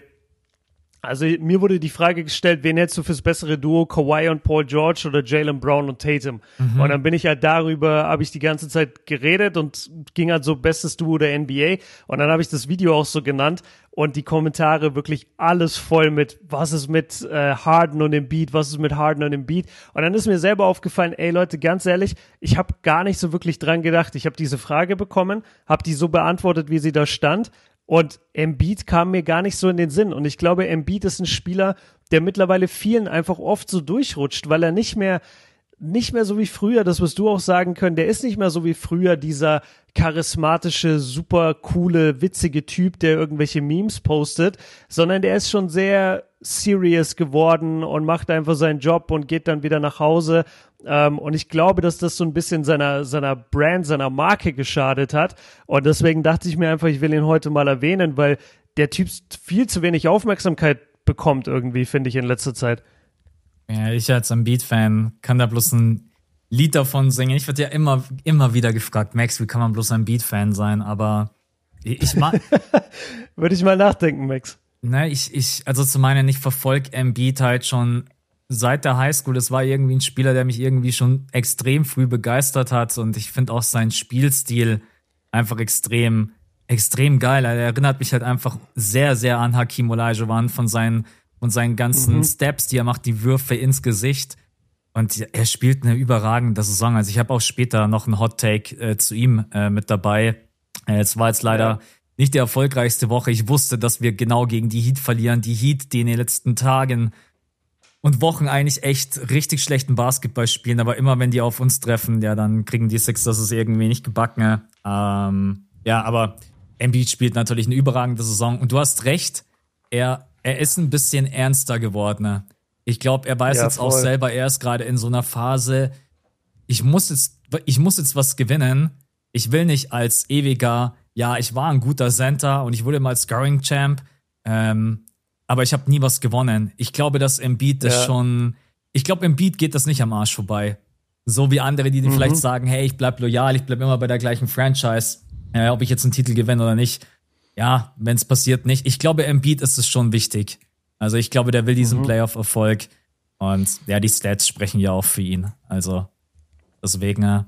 Also mir wurde die Frage gestellt, wen hättest du fürs bessere Duo, Kawhi und Paul George oder Jalen Brown und Tatum? Und dann bin ich halt darüber, habe ich die ganze Zeit geredet und ging halt so bestes Duo der NBA. Und dann habe ich das Video auch so genannt und die Kommentare wirklich alles voll mit, was ist mit äh, Harden und dem Beat, was ist mit Harden und dem Beat. Und dann ist mir selber aufgefallen, ey Leute, ganz ehrlich, ich habe gar nicht so wirklich dran gedacht. Ich habe diese Frage bekommen, habe die so beantwortet, wie sie da stand. Und Embiid kam mir gar nicht so in den Sinn. Und ich glaube, Embiid ist ein Spieler, der mittlerweile vielen einfach oft so durchrutscht, weil er nicht mehr, nicht mehr so wie früher, das wirst du auch sagen können, der ist nicht mehr so wie früher dieser charismatische, super coole, witzige Typ, der irgendwelche Memes postet, sondern der ist schon sehr serious geworden und macht einfach seinen Job und geht dann wieder nach Hause. Ähm, und ich glaube, dass das so ein bisschen seiner, seiner Brand, seiner Marke geschadet hat. Und deswegen dachte ich mir einfach, ich will ihn heute mal erwähnen, weil der Typ viel zu wenig Aufmerksamkeit bekommt irgendwie, finde ich, in letzter Zeit. Ja, ich als Embiid-Fan kann da bloß ein Lied davon singen. Ich werde ja immer, immer wieder gefragt, Max, wie kann man bloß ein Beat-Fan sein? Aber ich mag, Würde ich mal nachdenken, Max. ne, ich, ich, also zu meinen, ich verfolge Embiid halt schon seit der Highschool. Das war irgendwie ein Spieler, der mich irgendwie schon extrem früh begeistert hat und ich finde auch seinen Spielstil einfach extrem, extrem geil. Er erinnert mich halt einfach sehr, sehr an Hakim Olajuwon von seinen, von seinen ganzen Steps, die er macht, die Würfe ins Gesicht. Und er spielt eine überragende Saison. Also ich habe auch später noch einen Hot Take äh, zu ihm äh, mit dabei. Äh, es war jetzt leider Ja. nicht die erfolgreichste Woche. Ich wusste, dass wir genau gegen die Heat verlieren. Die Heat, die in den letzten Tagen und Wochen eigentlich echt richtig schlechten Basketball spielen, aber immer wenn die auf uns treffen, ja, dann kriegen die Sixers es irgendwie nicht gebacken. Ähm, ja, aber Embiid spielt natürlich eine überragende Saison und du hast recht, er, er ist ein bisschen ernster geworden. ne? Ich glaube, er weiß Ja, jetzt auch voll. selber, er ist gerade in so einer Phase, ich muss jetzt, ich muss jetzt was gewinnen. Ich will nicht als ewiger, ja, ich war ein guter Center und ich wurde mal Scoring Champ, ähm, aber ich habe nie was gewonnen. Ich glaube, dass Embiid das Ja. schon, ich glaube, Embiid geht das nicht am Arsch vorbei. So wie andere, die, die vielleicht sagen, hey, ich bleib loyal, ich bleib immer bei der gleichen Franchise, äh, ob ich jetzt einen Titel gewinne oder nicht. Ja, wenn es passiert, nicht. Ich glaube, Embiid ist es schon wichtig. Also ich glaube, der will diesen mhm. Playoff-Erfolg. Und ja, die Stats sprechen ja auch für ihn. Also deswegen,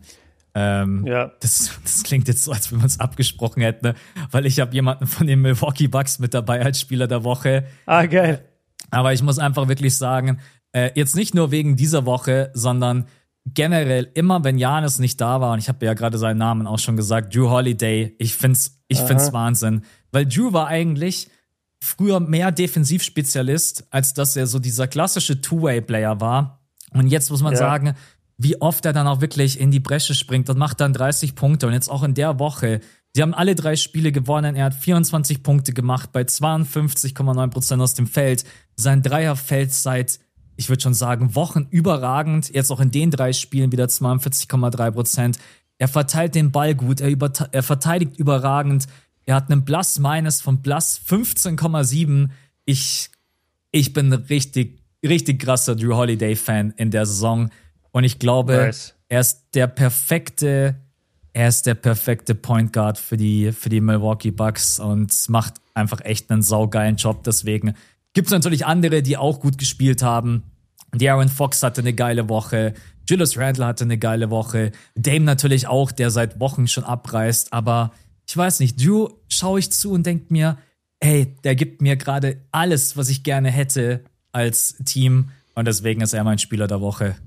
ähm, ja. das, das klingt jetzt so, als wenn wir uns abgesprochen hätten, ne? weil ich habe jemanden von den Milwaukee Bucks mit dabei als Spieler der Woche. Ah, geil. Aber ich muss einfach wirklich sagen, äh, jetzt nicht nur wegen dieser Woche, sondern generell immer, wenn Janis nicht da war, und ich habe ja gerade seinen Namen auch schon gesagt, Drew Holiday, ich find's, ich find's Wahnsinn. Weil Drew war eigentlich früher mehr Defensivspezialist, als dass er so dieser klassische Two-Way-Player war. Und jetzt muss man ja. sagen, wie oft er dann auch wirklich in die Bresche springt und macht dann 30 Punkte. Und jetzt auch in der Woche, sie haben alle drei Spiele gewonnen. Er hat 24 Punkte gemacht bei 52,9 Prozent aus dem Feld. Sein Dreier fällt seit ich würde schon sagen, Wochen überragend. Jetzt auch in den drei Spielen wieder 42,3 Prozent. Er verteilt den Ball gut, er, über, er verteidigt überragend. Er hat einen Plus-Minus von Plus 15,7. Ich, ich bin richtig, richtig krasser Drew Holiday-Fan in der Saison. Und ich glaube, nice. er ist der perfekte, er ist der perfekte Point Guard für die, für die Milwaukee Bucks und macht einfach echt einen saugeilen Job. Deswegen gibt es natürlich andere, die auch gut gespielt haben. Darren Fox hatte eine geile Woche. Julius Randle hatte eine geile Woche. Dame natürlich auch, der seit Wochen schon abreißt. Aber ich weiß nicht, Drew schaue ich zu und denke mir, ey, der gibt mir gerade alles, was ich gerne hätte als Team. Und deswegen ist er mein Spieler der Woche.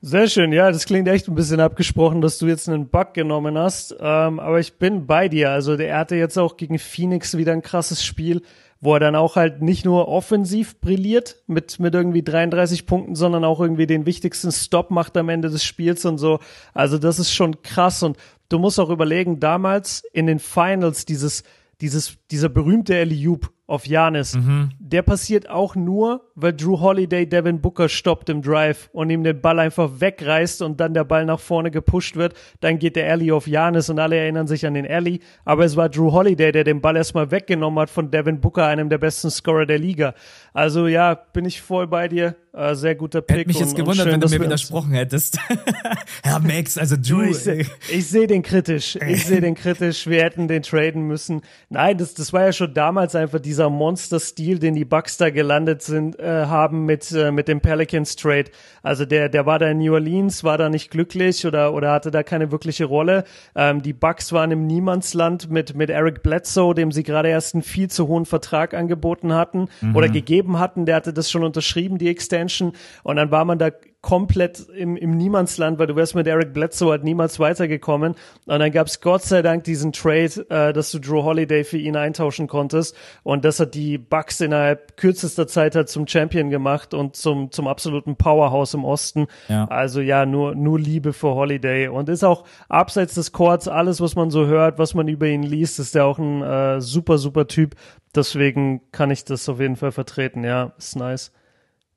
Sehr schön, ja, das klingt echt ein bisschen abgesprochen, dass du jetzt einen Bug genommen hast. Ähm, aber ich bin bei dir. Also der hatte jetzt auch gegen Phoenix wieder ein krasses Spiel wo er dann auch halt nicht nur offensiv brilliert mit, mit irgendwie 33 Punkten, sondern auch irgendwie den wichtigsten Stop macht am Ende des Spiels und so. Also das ist schon krass und du musst auch überlegen, damals in den Finals dieses, dieses, dieser berühmte Eliup auf Janis, mhm. der passiert auch nur, weil Drew Holiday Devin Booker stoppt im Drive und ihm den Ball einfach wegreißt und dann der Ball nach vorne gepusht wird. Dann geht der Alley auf Janis und alle erinnern sich an den Alley. Aber es war Drew Holiday, der den Ball erstmal weggenommen hat von Devin Booker, einem der besten Scorer der Liga. Also ja, bin ich voll bei dir. Äh, sehr guter Pick. Hätte mich jetzt gewundert, schön, wenn du mir widersprochen hättest. ja, Max, also Drew. Ich, sehe seh den kritisch. Ich sehe den kritisch. Wir hätten den traden müssen. Nein, das, das war ja schon damals einfach dieser Monster-Stil, den die Bucks da gelandet sind, äh, haben mit, äh, mit dem Pelicans Trade. Also der, der war da in New Orleans, war da nicht glücklich oder, oder hatte da keine wirkliche Rolle. Ähm, die Bucks waren im Niemandsland mit, mit Eric Bledsoe, dem sie gerade erst einen viel zu hohen Vertrag angeboten hatten mhm. oder gegeben hatten. Der hatte das schon unterschrieben, die Extension Extension und dann war man da komplett im, im Niemandsland, weil du wärst mit Eric Bledsoe halt niemals weitergekommen. Und dann gab es Gott sei Dank diesen Trade, äh, dass du Drew Holiday für ihn eintauschen konntest. Und das hat die Bucks innerhalb kürzester Zeit halt zum Champion gemacht und zum, zum absoluten Powerhouse im Osten. Ja. Also ja, nur, nur Liebe für Holiday. Und ist auch abseits des Courts, alles, was man so hört, was man über ihn liest, ist der auch ein äh, super, super Typ. Deswegen kann ich das auf jeden Fall vertreten. Ja, ist nice.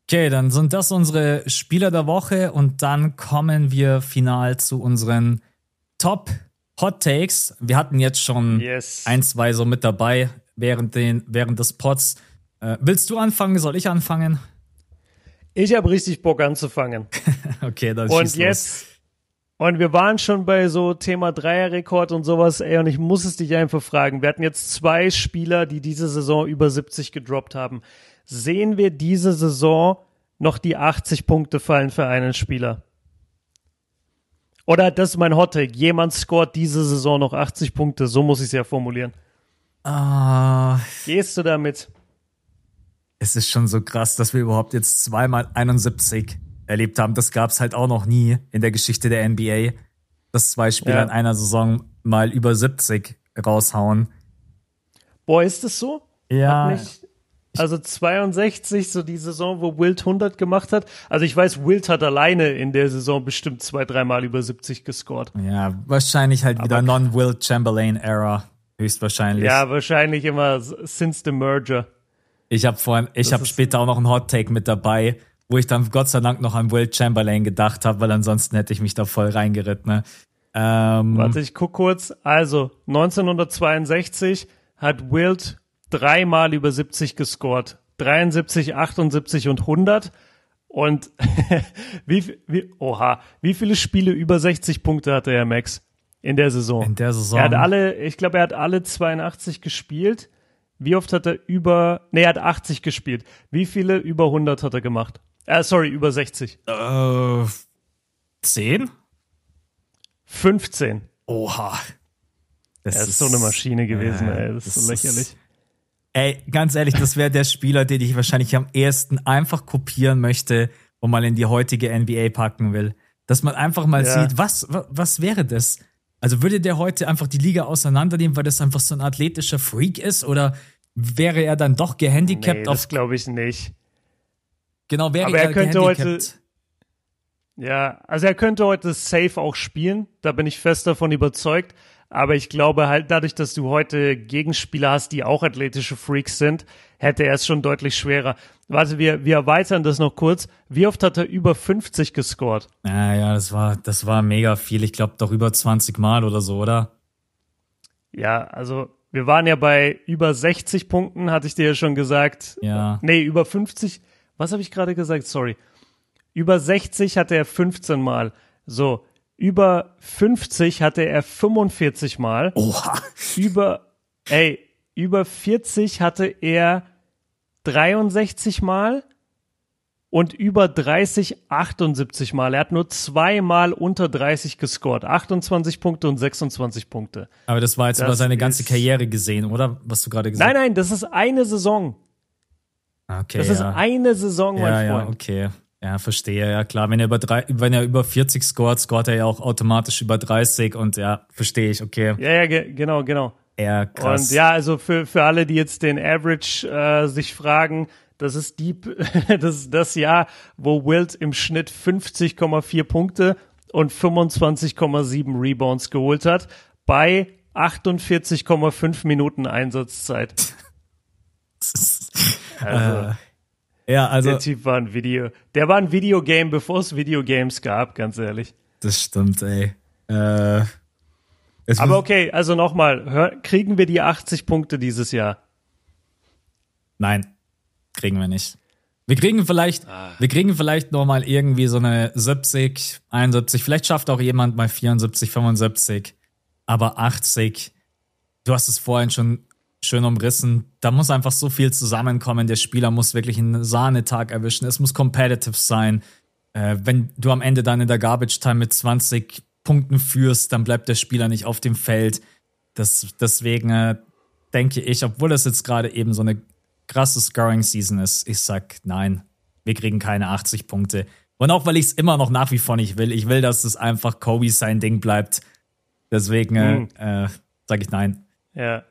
Okay, dann sind das unsere Spieler der Woche und dann kommen wir final zu unseren Top Hot Takes. Wir hatten jetzt schon yes. ein, zwei so mit dabei während, den, während des Pods. Äh, willst du anfangen? Soll ich anfangen? Ich habe richtig Bock anzufangen. okay, dann Und jetzt. Los. Und wir waren schon bei so Thema Dreierrekord und sowas, ey, und ich muss es dich einfach fragen. Wir hatten jetzt zwei Spieler, die diese Saison über 70 gedroppt haben sehen wir diese Saison noch die 80 Punkte fallen für einen Spieler? Oder das ist mein Hottake. Jemand scoret diese Saison noch 80 Punkte. So muss ich es ja formulieren. Ah. Gehst du damit? Es ist schon so krass, dass wir überhaupt jetzt zweimal 71 erlebt haben. Das gab es halt auch noch nie in der Geschichte der NBA, dass zwei Spieler ja. in einer Saison mal über 70 raushauen. Boah, ist das so? Ja. Hat mich, also 62, so die Saison, wo Wilt 100 gemacht hat. Also ich weiß, Wilt hat alleine in der Saison bestimmt zwei, dreimal über 70 gescored. Ja, wahrscheinlich halt wieder Non-Wilt Chamberlain-Era. Höchstwahrscheinlich. Ja, wahrscheinlich immer since the merger. Ich habe vorhin, ich habe später auch noch einen Hot Take mit dabei, wo ich dann Gott sei Dank noch an Wilt Chamberlain gedacht habe, weil ansonsten hätte ich mich da voll reingeritten. Ne? Ähm, Warte, ich guck kurz. Also 1962 hat Wilt dreimal über 70 gescored. 73, 78 und 100. Und wie, wie, oha, wie viele Spiele über 60 Punkte hatte er, Max? in der Saison. In der Saison. Er hat alle, ich glaube, er hat alle 82 gespielt. Wie oft hat er über, nee, er hat 80 gespielt. Wie viele über 100 hat er gemacht? Äh, sorry, über 60. Äh, 10? 15. Oha. Das er ist, so eine Maschine gewesen, äh, ey. Das, das ist so lächerlich. Ist, ey, ganz ehrlich, das wäre der Spieler, den ich wahrscheinlich am ehesten einfach kopieren möchte und mal in die heutige NBA packen will. Dass man einfach mal ja. sieht, was, was, was wäre das? Also würde der heute einfach die Liga auseinandernehmen, weil das einfach so ein athletischer Freak ist? Oder wäre er dann doch gehandicapt? Nee, das glaube ich nicht. Genau, wäre Aber er, er könnte heute. Ja, also er könnte heute safe auch spielen. Da bin ich fest davon überzeugt. Aber ich glaube halt dadurch, dass du heute Gegenspieler hast, die auch athletische Freaks sind, hätte er es schon deutlich schwerer. Warte, wir, wir erweitern das noch kurz. Wie oft hat er über 50 gescored? Ja, ja, das war, das war mega viel. Ich glaube doch über 20 Mal oder so, oder? Ja, also wir waren ja bei über 60 Punkten, hatte ich dir ja schon gesagt. Ja. Nee, über 50. Was habe ich gerade gesagt? Sorry. Über 60 hatte er 15 Mal. So, über 50 hatte er 45 Mal. Oha. Über, ey, über 40 hatte er 63 Mal und über 30 78 Mal. Er hat nur zweimal unter 30 gescored. 28 Punkte und 26 Punkte. Aber das war jetzt das über seine ganze Karriere gesehen, oder? Was du gerade gesagt hast. Nein, nein, das ist eine Saison. Okay. Das ja. ist eine Saison, mein ja, Freund. Ja, okay. Ja, verstehe, ja klar. Wenn er über drei, wenn er über 40 scoret, scoret er ja auch automatisch über 30 und ja, verstehe ich, okay. Ja, ja, ge genau, genau. Ja, krass. Und ja, also für, für alle, die jetzt den Average äh, sich fragen, das ist die, das ist das Jahr, wo Wilt im Schnitt 50,4 Punkte und 25,7 Rebounds geholt hat bei 48,5 Minuten Einsatzzeit. also, äh, ja, also. Der Typ war ein Video. Der war ein Videogame, bevor es Videogames gab, ganz ehrlich. Das stimmt, ey. Äh, Aber okay, also nochmal, kriegen wir die 80 Punkte dieses Jahr? Nein, kriegen wir nicht. Wir kriegen vielleicht, ah. wir kriegen vielleicht noch mal irgendwie so eine 70, 71. Vielleicht schafft auch jemand mal 74, 75. Aber 80, du hast es vorhin schon schön umrissen. Da muss einfach so viel zusammenkommen. Der Spieler muss wirklich einen Sahnetag erwischen. Es muss competitive sein. Äh, wenn du am Ende dann in der Garbage Time mit 20 Punkten führst, dann bleibt der Spieler nicht auf dem Feld. Das, deswegen äh, denke ich, obwohl das jetzt gerade eben so eine krasse Scoring Season ist, ich sag nein, wir kriegen keine 80 Punkte. Und auch weil ich es immer noch nach wie vor nicht will. Ich will, dass es einfach Kobe sein Ding bleibt. Deswegen äh, mhm. äh, sage ich nein. Ja,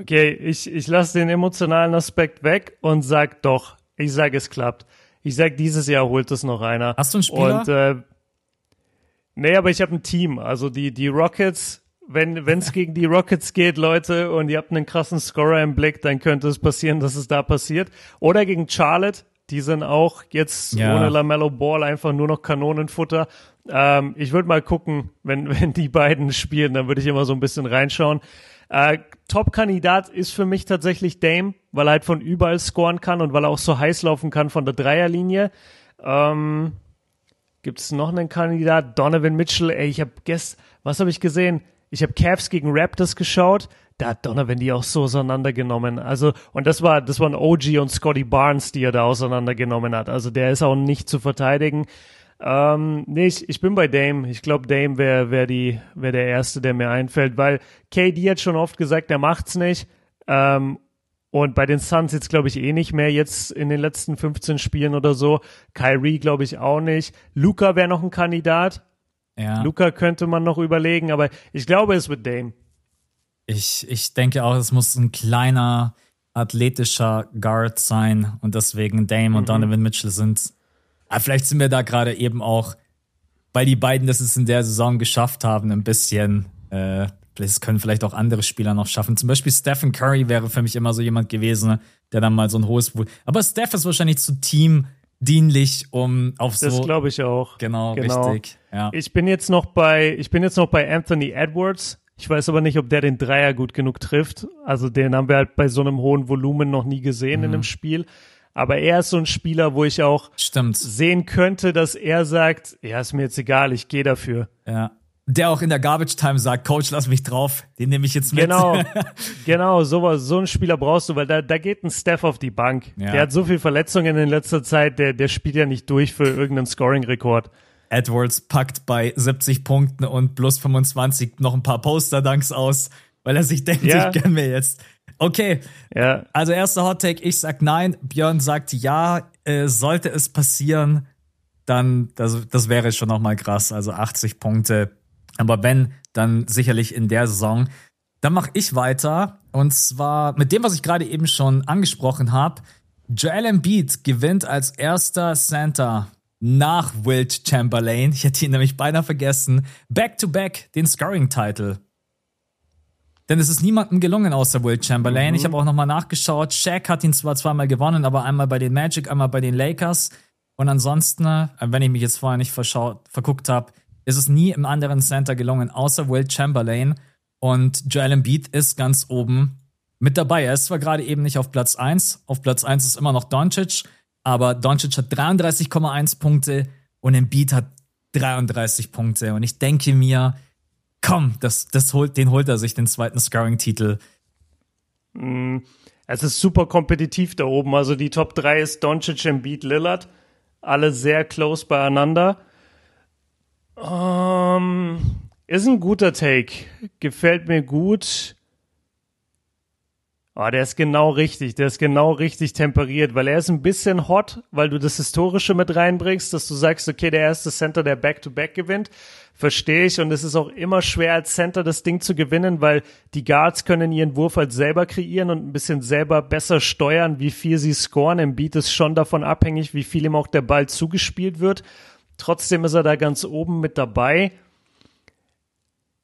Okay, ich, ich lasse den emotionalen Aspekt weg und sag doch, ich sage, es klappt. Ich sag, dieses Jahr holt es noch einer. Hast du einen Spieler? Und, äh, nee, aber ich habe ein Team. Also die, die Rockets, wenn es gegen die Rockets geht, Leute, und ihr habt einen krassen Scorer im Blick, dann könnte es passieren, dass es da passiert. Oder gegen Charlotte, die sind auch jetzt ja. ohne LaMelo Ball einfach nur noch Kanonenfutter. Ähm, ich würde mal gucken, wenn, wenn die beiden spielen, dann würde ich immer so ein bisschen reinschauen. Äh, Top-Kandidat ist für mich tatsächlich Dame, weil er halt von überall scoren kann und weil er auch so heiß laufen kann von der Dreierlinie. Ähm, Gibt es noch einen Kandidat? Donovan Mitchell. Ey, ich habe gestern, was habe ich gesehen? Ich habe Cavs gegen Raptors geschaut. Da hat Donovan die auch so auseinandergenommen. Also, und das war, das waren OG und Scotty Barnes, die er da auseinandergenommen hat. Also, der ist auch nicht zu verteidigen. Ähm, nee, ich, ich bin bei Dame. Ich glaube, Dame wäre wär die wär der Erste, der mir einfällt, weil KD hat schon oft gesagt, er macht's nicht. Ähm, und bei den Suns jetzt glaube ich eh nicht mehr, jetzt in den letzten 15 Spielen oder so. Kyrie glaube ich auch nicht. Luca wäre noch ein Kandidat. Ja. Luca könnte man noch überlegen, aber ich glaube, es wird Dame. Ich, ich denke auch, es muss ein kleiner, athletischer Guard sein und deswegen Dame und mhm. Donovan Mitchell sind aber vielleicht sind wir da gerade eben auch, weil die beiden das jetzt in der Saison geschafft haben, ein bisschen, äh, das können vielleicht auch andere Spieler noch schaffen. Zum Beispiel Stephen Curry wäre für mich immer so jemand gewesen, der dann mal so ein hohes. Aber Steph ist wahrscheinlich zu Team dienlich, um auf so. Das glaube ich auch. Genau, genau, richtig. Ja. Ich bin jetzt noch bei, ich bin jetzt noch bei Anthony Edwards. Ich weiß aber nicht, ob der den Dreier gut genug trifft. Also den haben wir halt bei so einem hohen Volumen noch nie gesehen mhm. in einem Spiel. Aber er ist so ein Spieler, wo ich auch Stimmt. sehen könnte, dass er sagt, ja, ist mir jetzt egal, ich gehe dafür. Ja. der auch in der Garbage Time sagt, Coach, lass mich drauf, den nehme ich jetzt mit. Genau, genau, so, so einen Spieler brauchst du, weil da, da geht ein Steph auf die Bank. Ja. Der hat so viel Verletzungen in letzter Zeit, der, der spielt ja nicht durch für irgendeinen Scoring-Rekord. Edwards packt bei 70 Punkten und plus 25 noch ein paar Poster-Dunks aus, weil er sich denkt, ja. ich gönn mir jetzt. Okay, ja. also erster Hot Take, ich sag nein, Björn sagt ja, äh, sollte es passieren, dann, das, das wäre schon nochmal krass, also 80 Punkte. Aber wenn, dann sicherlich in der Saison. Dann mache ich weiter und zwar mit dem, was ich gerade eben schon angesprochen habe. Joel Embiid gewinnt als erster Center nach Wilt Chamberlain, ich hätte ihn nämlich beinahe vergessen, back-to-back -back den Scoring-Title. Denn es ist niemandem gelungen außer Wilt Chamberlain. Mhm. Ich habe auch nochmal nachgeschaut. Shaq hat ihn zwar zweimal gewonnen, aber einmal bei den Magic, einmal bei den Lakers. Und ansonsten, äh, wenn ich mich jetzt vorher nicht verguckt habe, ist es nie im anderen Center gelungen, außer Wilt Chamberlain. Und Joel Embiid ist ganz oben mit dabei. Er ist zwar gerade eben nicht auf Platz 1. Auf Platz 1 ist immer noch Doncic. Aber Doncic hat 33,1 Punkte und Embiid hat 33 Punkte. Und ich denke mir, komm, das, das holt, den holt er sich, den zweiten Scoring-Titel. Mm, es ist super kompetitiv da oben. Also die Top 3 ist Doncic, Embiid, Lillard. Alle sehr close beieinander. Um, ähm, ist ein guter Take. Gefällt mir gut. Oh, der ist genau richtig, der ist genau richtig temperiert, weil er ist ein bisschen hot, weil du das Historische mit reinbringst, dass du sagst, okay, der erste Center, der Back-to-Back -back gewinnt, verstehe ich. Und es ist auch immer schwer als Center das Ding zu gewinnen, weil die Guards können ihren Wurf halt selber kreieren und ein bisschen selber besser steuern, wie viel sie scoren. Im Beat ist schon davon abhängig, wie viel ihm auch der Ball zugespielt wird. Trotzdem ist er da ganz oben mit dabei.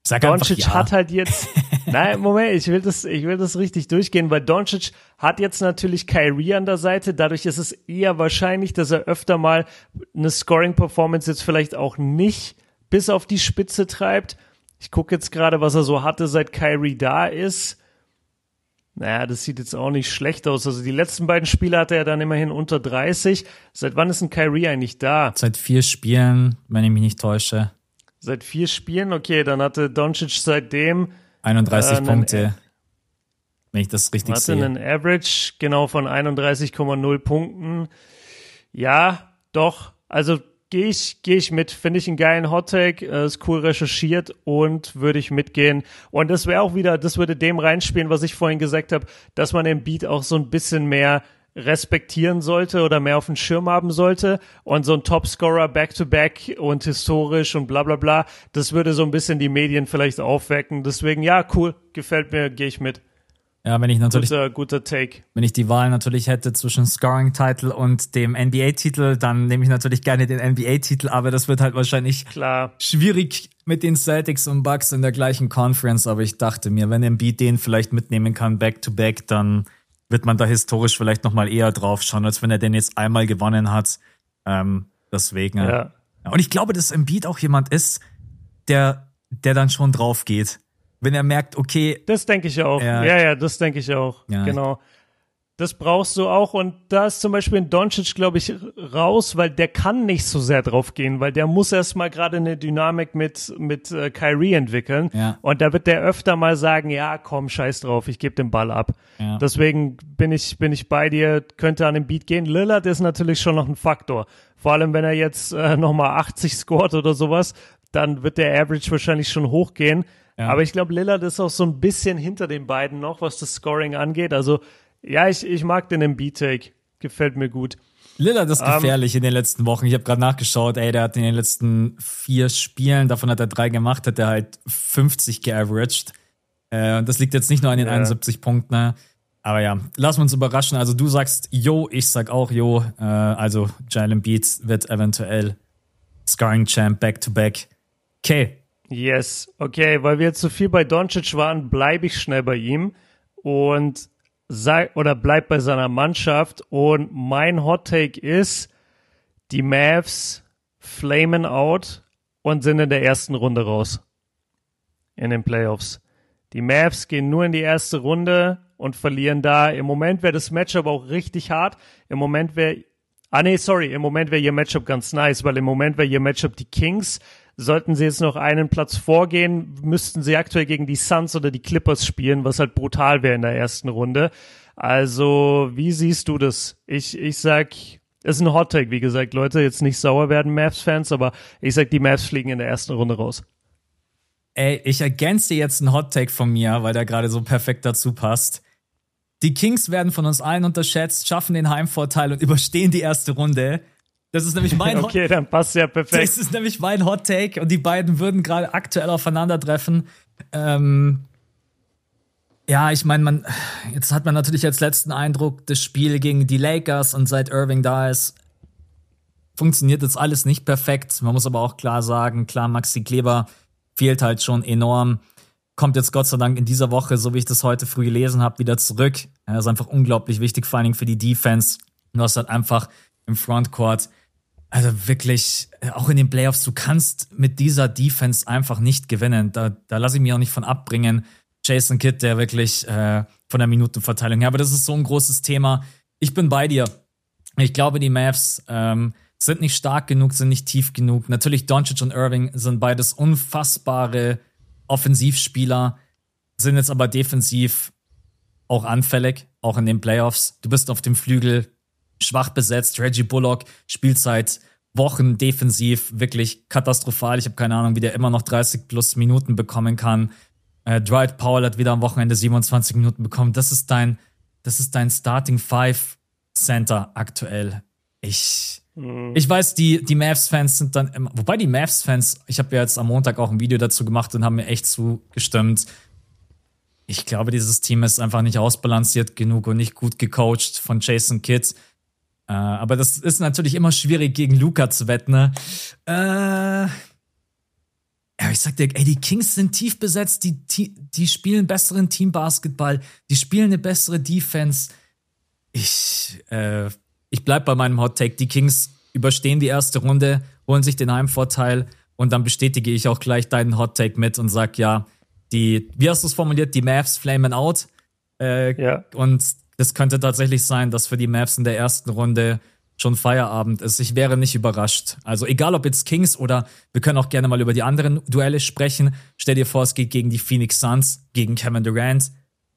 Sag Doncic ja. hat halt jetzt, nein, Moment, ich will das, ich will das richtig durchgehen, weil Doncic hat jetzt natürlich Kyrie an der Seite. Dadurch ist es eher wahrscheinlich, dass er öfter mal eine Scoring-Performance jetzt vielleicht auch nicht bis auf die Spitze treibt. Ich gucke jetzt gerade, was er so hatte, seit Kyrie da ist. Naja, das sieht jetzt auch nicht schlecht aus. Also die letzten beiden Spiele hatte er dann immerhin unter 30. Seit wann ist ein Kyrie eigentlich da? Seit vier Spielen, wenn ich mich nicht täusche. Seit vier Spielen, okay, dann hatte Doncic seitdem 31 äh, Punkte. Wenn ich das richtig hatte sehe. Hatte einen Average genau von 31,0 Punkten. Ja, doch. Also gehe ich, geh ich mit. Finde ich einen geilen Hottake, äh, ist cool recherchiert und würde ich mitgehen. Und das wäre auch wieder, das würde dem reinspielen, was ich vorhin gesagt habe, dass man im Beat auch so ein bisschen mehr respektieren sollte oder mehr auf dem Schirm haben sollte. Und so ein Topscorer back-to-back und historisch und bla bla bla, das würde so ein bisschen die Medien vielleicht aufwecken. Deswegen, ja, cool, gefällt mir, gehe ich mit. Ja, wenn ich natürlich. Guter, guter Take. Wenn ich die Wahl natürlich hätte zwischen Scoring-Title und dem NBA-Titel, dann nehme ich natürlich gerne den NBA-Titel, aber das wird halt wahrscheinlich Klar. schwierig mit den Celtics und Bucks in der gleichen Conference. Aber ich dachte mir, wenn Embiid den vielleicht mitnehmen kann, back-to-back, -back, dann wird man da historisch vielleicht nochmal eher drauf schauen, als wenn er den jetzt einmal gewonnen hat. Ähm, deswegen. Ja. Und ich glaube, dass Embiid auch jemand ist, der, der dann schon drauf geht. Wenn er merkt, okay. Das denke ich auch. Ja, ja, das denke ich auch. Ja. Genau. Das brauchst du auch und da ist zum Beispiel ein Doncic, glaube ich, raus, weil der kann nicht so sehr drauf gehen, weil der muss erstmal gerade eine Dynamik mit mit äh, Kyrie entwickeln ja. und da wird der öfter mal sagen, ja, komm, scheiß drauf, ich gebe den Ball ab. Ja. Deswegen bin ich bin ich bei dir, könnte an den Beat gehen. Lillard ist natürlich schon noch ein Faktor, vor allem wenn er jetzt äh, nochmal 80 scored oder sowas, dann wird der Average wahrscheinlich schon hochgehen. Ja. Aber ich glaube, Lillard ist auch so ein bisschen hinter den beiden noch, was das Scoring angeht. Also ja, ich, ich mag den MB-Take. Gefällt mir gut. Lillard ist um, ähm, gefährlich in den letzten Wochen. Ich habe gerade nachgeschaut, ey, der hat in den letzten vier Spielen, davon hat er drei gemacht, hat er halt 50 geaveraged. Äh, und das liegt jetzt nicht nur an den ja. 71 Punkten. Ne? Aber ja, lassen wir uns überraschen. Also du sagst yo, ich sag auch yo. Äh, also Jalen Beats wird eventuell Scarring Champ back to back. Okay. Yes, okay, weil wir jetzt zu viel bei Doncic waren, bleibe ich schnell bei ihm. Und sei oder bleibt bei seiner Mannschaft. Und mein Hot Take ist, die Mavs flamen out und sind in der ersten Runde raus. In den Playoffs. Die Mavs gehen nur in die erste Runde und verlieren da. Im Moment wäre das Matchup auch richtig hart. Im Moment wäre, ah nee, sorry, im Moment wäre ihr Matchup ganz nice, weil im Moment wäre ihr Matchup die Kings sollten sie jetzt noch einen Platz vorgehen, müssten sie aktuell gegen die Suns oder die Clippers spielen, was halt brutal wäre in der ersten Runde. Also, wie siehst du das? Ich, ich sag, es ist ein Hot Take, wie gesagt, Leute, jetzt nicht sauer werden, Mavs-Fans, aber ich sag, die Mavs fliegen in der ersten Runde raus. Ey, ich ergänze jetzt einen Hot Take von mir, weil der gerade so perfekt dazu passt. Die Kings werden von uns allen unterschätzt, schaffen den Heimvorteil und überstehen die erste Runde. Das ist nämlich mein Hot Okay, dann passt ja perfekt. Das ist nämlich mein Hot Take und die beiden würden gerade aktuell aufeinandertreffen. Ähm, ja, ich meine, man, jetzt hat man natürlich als letzten Eindruck das Spiel gegen die Lakers und seit Irving da ist, funktioniert jetzt alles nicht perfekt. Man muss aber auch klar sagen, klar, Maxi Kleber fehlt halt schon enorm. Kommt jetzt Gott sei Dank in dieser Woche, so wie ich das heute früh gelesen habe, wieder zurück. Er ist einfach unglaublich wichtig, vor allen Dingen für die Defense. Du hast halt einfach im Frontcourt also wirklich, äh, auch in den Playoffs, du kannst mit dieser Defense einfach nicht gewinnen. Da, da lasse ich mich auch nicht von abbringen. Jason Kidd, der wirklich äh, von der Minutenverteilung her, aber das ist so ein großes Thema. Ich bin bei dir. Ich glaube, die Mavs ähm, sind nicht stark genug, sind nicht tief genug. Natürlich, Doncic und Irving sind beides unfassbare Offensivspieler, sind jetzt aber defensiv auch anfällig, auch in den Playoffs. Du bist auf dem Flügel, schwach besetzt. Reggie Bullock spielt seit Wochen defensiv wirklich katastrophal. Ich habe keine Ahnung, wie der immer noch 30 plus Minuten bekommen kann. Äh, Dwight Powell hat wieder am Wochenende 27 Minuten bekommen. Das ist dein, das ist dein Starting Five Center aktuell. Ich, mhm. ich weiß, die, die Mavs-Fans sind dann immer, wobei die Mavs-Fans, ich habe ja jetzt am Montag auch ein Video dazu gemacht und haben mir echt zugestimmt. Ich glaube, dieses Team ist einfach nicht ausbalanciert genug und nicht gut gecoacht von Jason Kidd. Äh, aber das ist natürlich immer schwierig gegen Luca zu wetten. Ne? Äh, ja, ich sag dir, ey, die Kings sind tief besetzt, die, die spielen besseren Teambasketball, die spielen eine bessere Defense. Ich, äh, ich bleib bei meinem Hot Take. Die Kings überstehen die erste Runde, holen sich den Heimvorteil und dann bestätige ich auch gleich deinen Hot Take mit und sag ja, die, wie hast du es formuliert, die Mavs flamen out. Äh, ja. Und es könnte tatsächlich sein, dass für die Mavs in der ersten Runde schon Feierabend ist. Ich wäre nicht überrascht. Also egal ob jetzt Kings oder wir können auch gerne mal über die anderen Duelle sprechen. Stell dir vor, es geht gegen die Phoenix Suns, gegen Kevin Durant.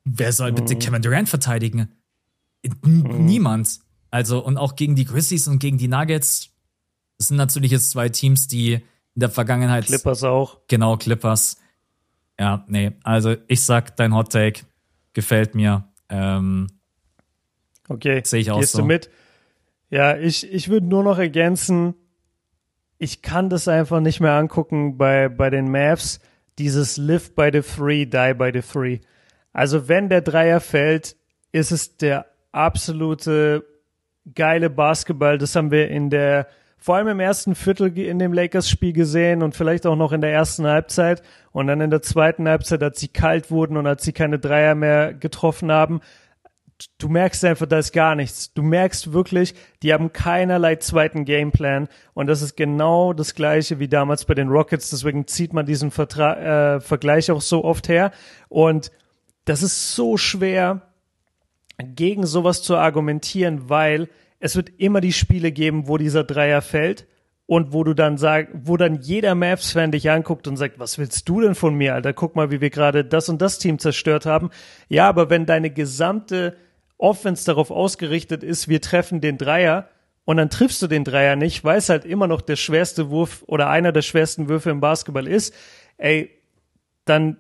Wer soll bitte mhm. Kevin Durant verteidigen? N mhm. Niemand. Also und auch gegen die Grizzlies und gegen die Nuggets. Das sind natürlich jetzt zwei Teams, die in der Vergangenheit. Clippers auch. Genau, Clippers. Ja, nee. Also ich sag, dein Hot Take gefällt mir. Ähm, Okay. Sehe ich auch Gehst so. du mit? Ja, ich, ich würde nur noch ergänzen, ich kann das einfach nicht mehr angucken bei, bei den Mavs, dieses Live by the Three, Die by the Three. Also wenn der Dreier fällt, ist es der absolute geile Basketball. Das haben wir in der, vor allem im ersten Viertel in dem Lakers-Spiel gesehen und vielleicht auch noch in der ersten Halbzeit. Und dann in der zweiten Halbzeit, als sie kalt wurden und als sie keine Dreier mehr getroffen haben, du merkst einfach, da ist gar nichts. Du merkst wirklich, die haben keinerlei zweiten Gameplan und das ist genau das gleiche wie damals bei den Rockets. Deswegen zieht man diesen Vertra äh, Vergleich auch so oft her und das ist so schwer, gegen sowas zu argumentieren, weil es wird immer die Spiele geben, wo dieser Dreier fällt und wo du dann sagst, wo dann jeder Mavs-Fan dich anguckt und sagt, was willst du denn von mir, Alter? Guck mal, wie wir gerade das und das Team zerstört haben. Ja, aber wenn deine gesamte Offense darauf ausgerichtet ist, wir treffen den Dreier und dann triffst du den Dreier nicht, weil es halt immer noch der schwerste Wurf oder einer der schwersten Würfe im Basketball ist, ey, dann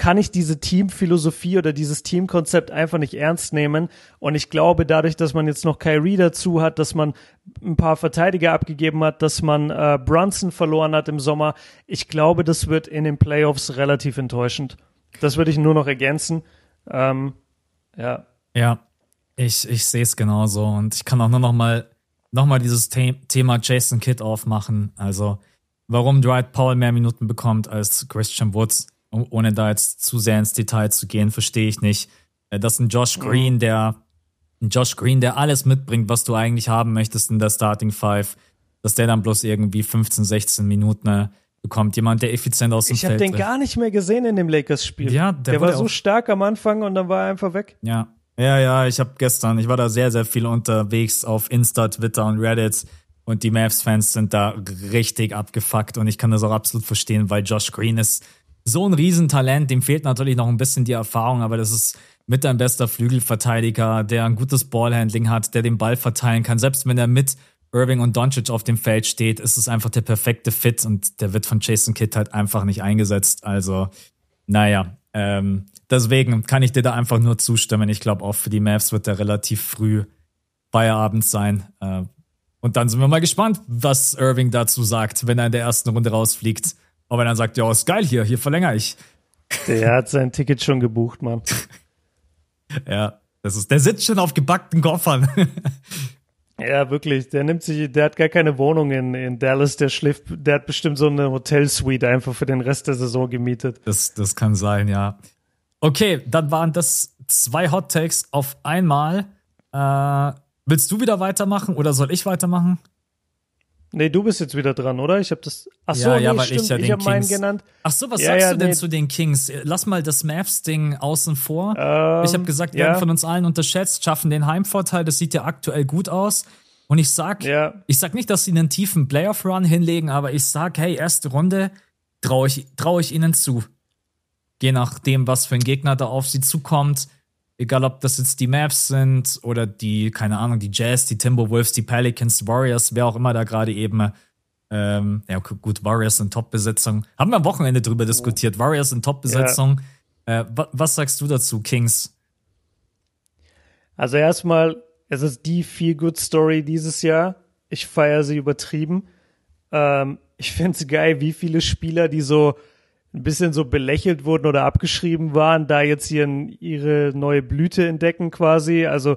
kann ich diese Teamphilosophie oder dieses Teamkonzept einfach nicht ernst nehmen. Und ich glaube, dadurch, dass man jetzt noch Kyrie dazu hat, dass man ein paar Verteidiger abgegeben hat, dass man äh, Brunson verloren hat im Sommer, ich glaube, das wird in den Playoffs relativ enttäuschend. Das würde ich nur noch ergänzen. Ähm, ja. Ja, ich, ich sehe es genauso und ich kann auch nur noch mal, noch mal dieses The Thema Jason Kidd aufmachen. Also, warum Dwight Powell mehr Minuten bekommt als Christian Woods, ohne da jetzt zu sehr ins Detail zu gehen, verstehe ich nicht. Äh, das ist ein Josh Green, der ein Josh Green, der alles mitbringt, was du eigentlich haben möchtest in der Starting Five, dass der dann bloß irgendwie 15, 16 Minuten äh, bekommt. Jemand, der effizient aus dem ich Feld Ich habe den gar nicht mehr gesehen in dem Lakers-Spiel. Ja, der, der war so stark am Anfang und dann war er einfach weg. Ja, ja, ja, ich habe gestern, ich war da sehr, sehr viel unterwegs auf Insta, Twitter und Reddit Und die Mavs-Fans sind da richtig abgefuckt und ich kann das auch absolut verstehen, weil Josh Green ist so ein Riesentalent. Dem fehlt natürlich noch ein bisschen die Erfahrung, aber das ist mit dein bester Flügelverteidiger, der ein gutes Ballhandling hat, der den Ball verteilen kann. Selbst wenn er mit Irving und Doncic auf dem Feld steht, ist es einfach der perfekte Fit und der wird von Jason Kidd halt einfach nicht eingesetzt. Also, naja, ähm, deswegen kann ich dir da einfach nur zustimmen. Ich glaube, auch für die Mavs wird er relativ früh Feierabend sein. Äh, und dann sind wir mal gespannt, was Irving dazu sagt, wenn er in der ersten Runde rausfliegt. Ob er dann sagt, ja, ist geil hier, hier verlängere ich. Der hat sein Ticket schon gebucht, Mann. ja, das ist, der sitzt schon auf gebackten Koffern. ja, wirklich. Der nimmt sich, der hat gar keine Wohnung in, in Dallas, der schläft, der hat bestimmt so eine Hotelsuite einfach für den Rest der Saison gemietet. Das, das kann sein, ja. Okay, dann waren das zwei Hot Takes auf einmal. Äh, Willst du wieder weitermachen oder soll ich weitermachen? Nee, du bist jetzt wieder dran, oder? Ich habe das. Ach so, ja, nee, ja, weil stimmt. ich ja ich habe meinen Kings. genannt. Ach so, was Ja, sagst ja, du denn nee. zu den Kings? Lass mal das Mavs-Ding außen vor. Ähm, ich habe gesagt, haben von uns allen unterschätzt, schaffen den Heimvorteil. Das sieht ja aktuell gut aus. Und ich sag, ich sag nicht, dass sie einen tiefen Playoff-Run hinlegen, aber ich sag, hey, erste Runde traue ich, trau ich ihnen zu. Je nachdem, was für ein Gegner da auf sie zukommt. Egal, ob das jetzt die Mavs sind oder die, keine Ahnung, die Jazz, die Timberwolves, die Pelicans, die Warriors, wer auch immer da gerade eben ähm, ja, gu- gut, Warriors in Top-Besetzung. Haben wir am Wochenende drüber diskutiert. Warriors in Top-Besetzung. Äh, wa was sagst du dazu, Kings? Also erstmal, es ist die Feel Good Story dieses Jahr. Ich feiere sie übertrieben. Ähm, ich finde es geil, wie viele Spieler, die so ein bisschen so belächelt wurden oder abgeschrieben waren, da jetzt hier ihre neue Blüte entdecken quasi. Also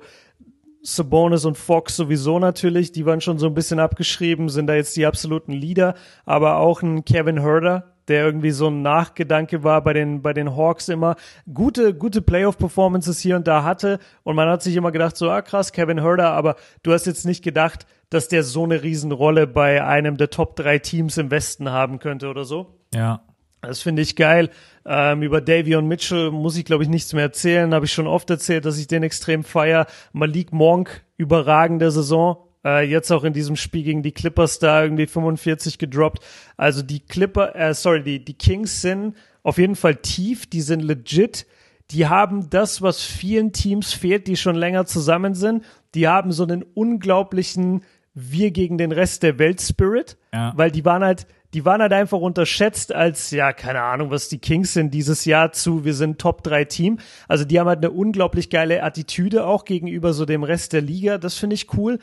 Sabonis und Fox sowieso natürlich, die waren schon so ein bisschen abgeschrieben, sind da jetzt die absoluten Leader, aber auch ein Kevin Herder, der irgendwie so ein Nachgedanke war bei den, bei den Hawks immer, gute, gute Playoff-Performances hier und da hatte und man hat sich immer gedacht, so, ah krass, Kevin Herder, aber du hast jetzt nicht gedacht, dass der so eine Riesenrolle bei einem der Top drei Teams im Westen haben könnte oder so. Ja. Das finde ich geil. Ähm, über Davion Mitchell muss ich, glaube ich, nichts mehr erzählen. Habe ich schon oft erzählt, dass ich den extrem feier. Malik Monk, überragende Saison. Äh, jetzt auch in diesem Spiel gegen die Clippers da irgendwie 45 gedroppt. Also die Clipper, äh, sorry, die, die Kings sind auf jeden Fall tief, die sind legit. Die haben das, was vielen Teams fehlt, die schon länger zusammen sind. Die haben so einen unglaublichen Wir gegen den Rest der Welt Spirit, Ja. weil die waren halt, die waren halt einfach unterschätzt als, ja, keine Ahnung, was die Kings sind dieses Jahr zu, wir sind Top 3 Team. Also die haben halt eine unglaublich geile Attitüde auch gegenüber so dem Rest der Liga. Das finde ich cool.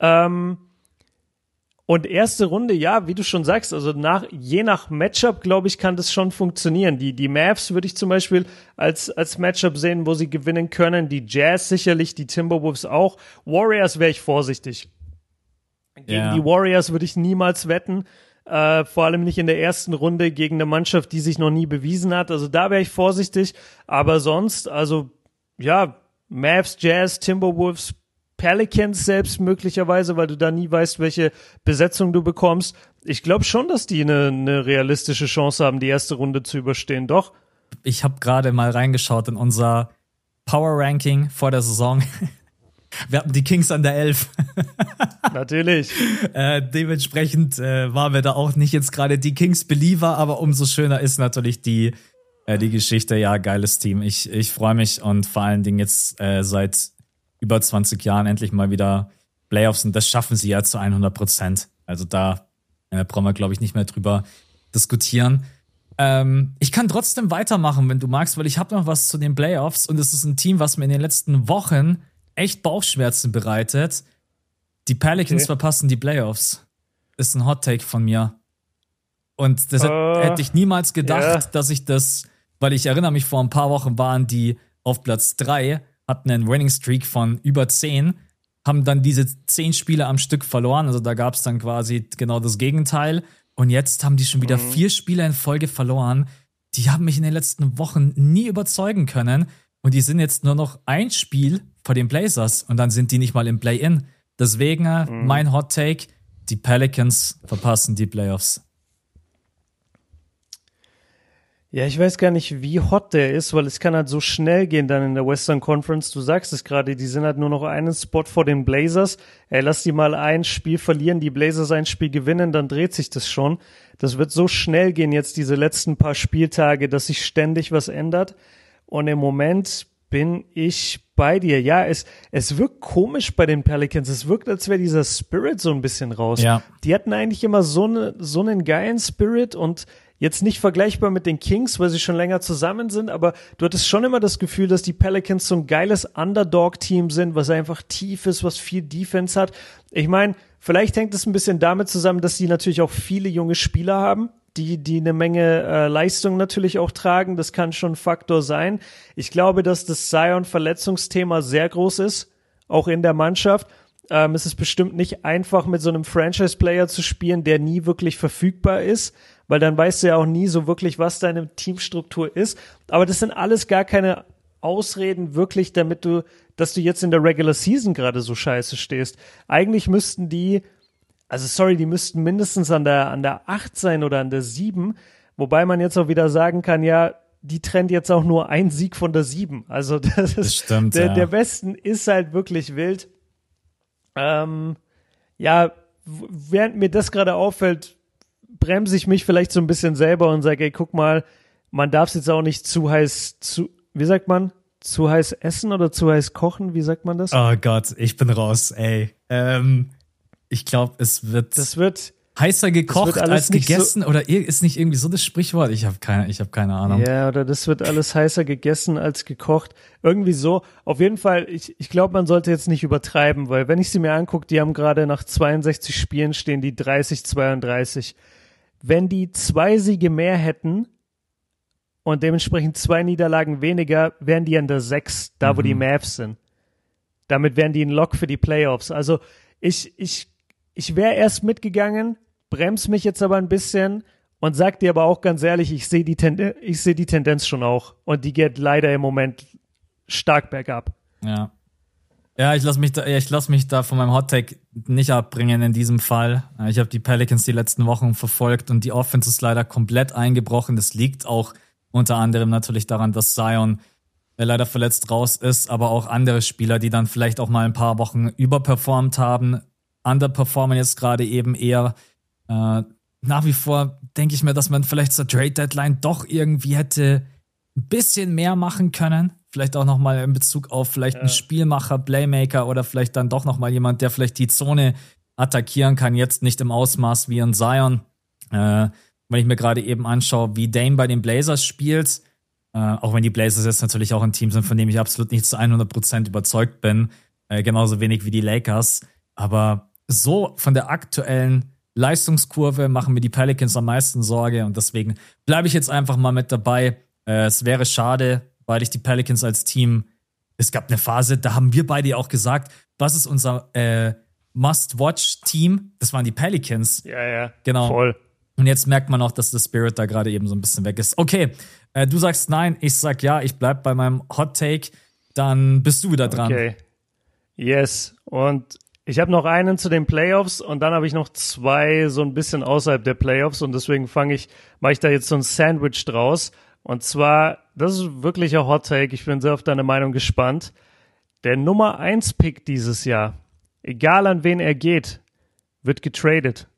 Ähm, und erste Runde, ja, wie du schon sagst, also nach, je nach Matchup, glaube ich, kann das schon funktionieren. Die, die Mavs würde ich zum Beispiel als, als Matchup sehen, wo sie gewinnen können. Die Jazz sicherlich, die Timberwolves auch. Warriors wäre ich vorsichtig. Gegen Ja. die Warriors würde ich niemals wetten. Äh, vor allem nicht in der ersten Runde gegen eine Mannschaft, die sich noch nie bewiesen hat. Also da wäre ich vorsichtig. Aber sonst, also ja, Mavs, Jazz, Timberwolves, Pelicans selbst möglicherweise, weil du da nie weißt, welche Besetzung du bekommst. Ich glaube schon, dass die eine, eine realistische Chance haben, die erste Runde zu überstehen. Doch. Ich habe gerade mal reingeschaut in unser Power Ranking vor der Saison. Wir hatten die Kings an der 11. Natürlich. äh, dementsprechend äh, waren wir da auch nicht jetzt gerade die Kings-Believer, aber umso schöner ist natürlich die, äh, die Geschichte. Ja, geiles Team. Ich, ich freue mich und vor allen Dingen jetzt äh, seit über 20 Jahren endlich mal wieder Playoffs und das schaffen sie ja zu 100 Prozent. Also da äh, brauchen wir, glaube ich, nicht mehr drüber diskutieren. Ähm, ich kann trotzdem weitermachen, wenn du magst, weil ich habe noch was zu den Playoffs und es ist ein Team, was mir in den letzten Wochen echt Bauchschmerzen bereitet. Die Pelicans Okay. verpassen die Playoffs. Ist ein Hot Take von mir. Und das Äh, hätte ich niemals gedacht, ja. dass ich das, weil ich erinnere mich, vor ein paar Wochen waren die auf Platz drei, hatten einen Winning Streak von über zehn, haben dann diese zehn Spiele am Stück verloren. Also da gab es dann quasi genau das Gegenteil. Und jetzt haben die schon wieder Mhm. vier Spiele in Folge verloren. Die haben mich in den letzten Wochen nie überzeugen können. Und die sind jetzt nur noch ein Spiel vor den Blazers. Und dann sind die nicht mal im Play-In. Deswegen äh, Mhm. mein Hot Take: Die Pelicans verpassen die Playoffs. Ja, ich weiß gar nicht, wie hot der ist, weil es kann halt so schnell gehen dann in der Western Conference. Du sagst es gerade, die sind halt nur noch einen Spot vor den Blazers. Ey, lass die mal ein Spiel verlieren, die Blazers ein Spiel gewinnen, dann dreht sich das schon. Das wird so schnell gehen jetzt diese letzten paar Spieltage, dass sich ständig was ändert. Und im Moment bin ich bei dir. Ja, es, es wirkt komisch bei den Pelicans. Es wirkt, als wäre dieser Spirit so ein bisschen raus. Ja. Die hatten eigentlich immer so, ne, so einen geilen Spirit und Jetzt nicht vergleichbar mit den Kings, weil sie schon länger zusammen sind, aber du hattest schon immer das Gefühl, dass die Pelicans so ein geiles Underdog-Team sind, was einfach tief ist, was viel Defense hat. Ich meine, vielleicht hängt es ein bisschen damit zusammen, dass sie natürlich auch viele junge Spieler haben, die, die eine Menge äh, Leistung natürlich auch tragen. Das kann schon ein Faktor sein. Ich glaube, dass das Zion-Verletzungsthema sehr groß ist, auch in der Mannschaft. Ähm, es ist bestimmt nicht einfach, mit so einem Franchise-Player zu spielen, der nie wirklich verfügbar ist weil dann weißt du ja auch nie so wirklich, was deine Teamstruktur ist. Aber das sind alles gar keine Ausreden wirklich, damit du, dass du jetzt in der Regular Season gerade so scheiße stehst. Eigentlich müssten die, also sorry, die müssten mindestens an der, an der 8 sein oder an der 7, wobei man jetzt auch wieder sagen kann, ja, die trennt jetzt auch nur ein Sieg von der 7. Also das ist, das stimmt, der, ja. der Westen ist halt wirklich wild. Ähm, ja, während mir das gerade auffällt, bremse ich mich vielleicht so ein bisschen selber und sage, ey, guck mal, man darf es jetzt auch nicht zu heiß, zu, wie sagt man? Zu heiß essen oder zu heiß kochen? Wie sagt man das? Oh Gott, ich bin raus, ey. Ähm, ich glaube, es wird. Das wird heißer gekocht als gegessen so oder ist nicht irgendwie so das Sprichwort? Ich habe keine, ich habe keine Ahnung. Ja, oder das wird alles heißer gegessen als gekocht. Irgendwie so. Auf jeden Fall, ich, ich glaube, man sollte jetzt nicht übertreiben, weil wenn ich sie mir angucke, die haben gerade nach 62 Spielen stehen die 30, 32 wenn die zwei Siege mehr hätten und dementsprechend zwei Niederlagen weniger, wären die an der sechs, da wo die mhm. Mavs sind. Damit wären die ein Lock für die Playoffs. Also ich, ich, ich wäre erst mitgegangen, bremse mich jetzt aber ein bisschen und sag dir aber auch ganz ehrlich, ich sehe die, seh die Tendenz schon auch. Und die geht leider im Moment stark bergab. Ja. Ja, ich lasse mich da, lass mich da von meinem Hot Take nicht abbringen in diesem Fall. Ich habe die Pelicans die letzten Wochen verfolgt und die Offense ist leider komplett eingebrochen. Das liegt auch unter anderem natürlich daran, dass Zion äh, leider verletzt raus ist, aber auch andere Spieler, die dann vielleicht auch mal ein paar Wochen überperformt haben, underperformen jetzt gerade eben eher. Äh, nach wie vor denke ich mir, dass man vielleicht zur Trade Deadline doch irgendwie hätte ein bisschen mehr machen können. Vielleicht auch nochmal in Bezug auf vielleicht ja. einen Spielmacher, Playmaker oder vielleicht dann doch nochmal jemand, der vielleicht die Zone attackieren kann. Jetzt nicht im Ausmaß wie ein Zion. Äh, wenn ich mir gerade eben anschaue, wie Dame bei den Blazers spielt, äh, auch wenn die Blazers jetzt natürlich auch ein Team sind, von dem ich absolut nicht zu 100% überzeugt bin, äh, genauso wenig wie die Lakers. Aber so von der aktuellen Leistungskurve machen mir die Pelicans am meisten Sorge und deswegen bleibe ich jetzt einfach mal mit dabei. Äh, es wäre schade, weil ich die Pelicans als Team, es gab eine Phase, da haben wir beide auch gesagt, was ist unser äh, Must-Watch-Team? Das waren die Pelicans. Ja, ja. Genau. Voll. Und jetzt merkt man auch, dass der Spirit da gerade eben so ein bisschen weg ist. Okay, äh, du sagst nein, ich sag ja, ich bleib bei meinem Hot Take. Dann bist du wieder dran. Okay. Yes. Und ich habe noch einen zu den Playoffs und dann habe ich noch zwei so ein bisschen außerhalb der Playoffs und deswegen fange ich, mache ich da jetzt so ein Sandwich draus. Und zwar, das ist wirklich ein Hot Take. Ich bin sehr auf deine Meinung gespannt. Der Nummer 1 Pick dieses Jahr, egal an wen er geht, wird getradet.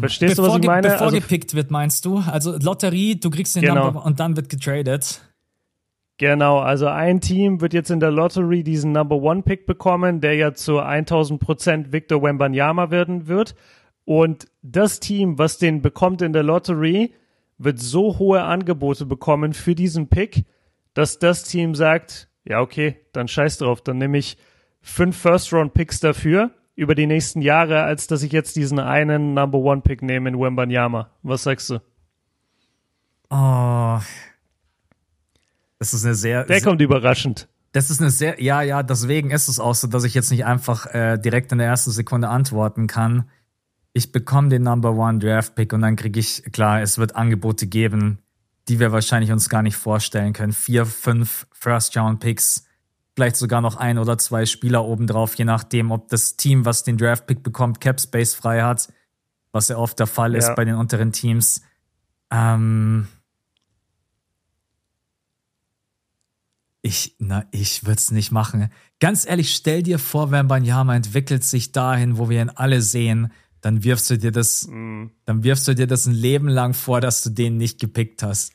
Verstehst bevor, du, was ich meine? Bevor also, gepickt wird, meinst du? Also Lotterie, du kriegst den genau. Number und dann wird getradet. Genau, also ein Team wird jetzt in der Lottery diesen Number One Pick bekommen, der ja zu 1000 Prozent Victor Wembanyama werden wird. Und das Team, was den bekommt in der Lottery, wird so hohe Angebote bekommen für diesen Pick, dass das Team sagt, ja, okay, dann scheiß drauf, dann nehme ich fünf First-Round-Picks dafür über die nächsten Jahre, als dass ich jetzt diesen einen Number-One-Pick nehme in Wembanyama. Was sagst du? Oh. Das ist eine sehr. Der kommt überraschend. Das ist eine sehr, ja, ja, deswegen ist es auch so, dass ich jetzt nicht einfach äh, direkt in der ersten Sekunde antworten kann ich bekomme den Number One Draft Pick und dann kriege ich, klar, es wird Angebote geben, die wir wahrscheinlich uns gar nicht vorstellen können. Vier, fünf First Round Picks, vielleicht sogar noch ein oder zwei Spieler obendrauf, je nachdem, ob das Team, was den Draft Pick bekommt, Cap Space frei hat. was ja oft der Fall ist ja. bei den unteren Teams. Ähm, ich, na, ich würde es nicht machen. Ganz ehrlich, stell dir vor, wenn Banyama entwickelt sich dahin, wo wir ihn alle sehen, dann wirfst du dir das, mm. dann wirfst du dir das ein Leben lang vor, dass du den nicht gepickt hast.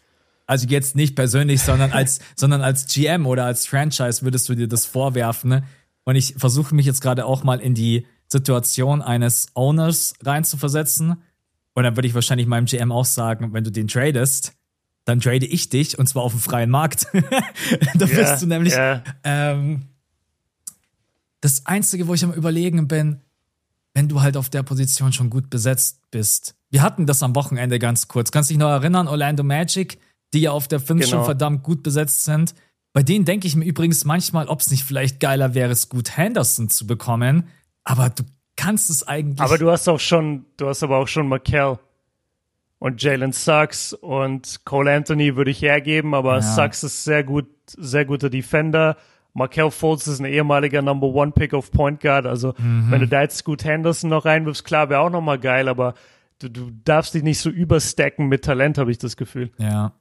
Also jetzt nicht persönlich, sondern als, sondern als GM oder als Franchise würdest du dir das vorwerfen. Ne? Und ich versuche mich jetzt gerade auch mal in die Situation eines Owners reinzuversetzen. Und dann würde ich wahrscheinlich meinem GM auch sagen, wenn du den tradest, dann trade ich dich und zwar auf dem freien Markt. da yeah, bist du nämlich. Yeah. Ähm, das Einzige, wo ich am Überlegen bin, wenn du halt auf der Position schon gut besetzt bist. Wir hatten das am Wochenende ganz kurz. Kannst dich noch erinnern, Orlando Magic, die ja auf der 5 genau. schon verdammt gut besetzt sind. Bei denen denke ich mir übrigens manchmal, ob es nicht vielleicht geiler wäre, Scoot Henderson zu bekommen. Aber du kannst es eigentlich. Aber du hast auch schon, du hast aber auch schon McKell und Jalen Sachs und Cole Anthony würde ich hergeben, aber ja. Sachs ist sehr gut, sehr guter Defender. Markel Fultz ist ein ehemaliger Number One Pick auf Point Guard. Also mhm. wenn du da jetzt Scoot Henderson noch reinwirfst, klar, wäre auch nochmal geil, aber du, du darfst dich nicht so überstacken mit Talent, habe ich das Gefühl. Ja.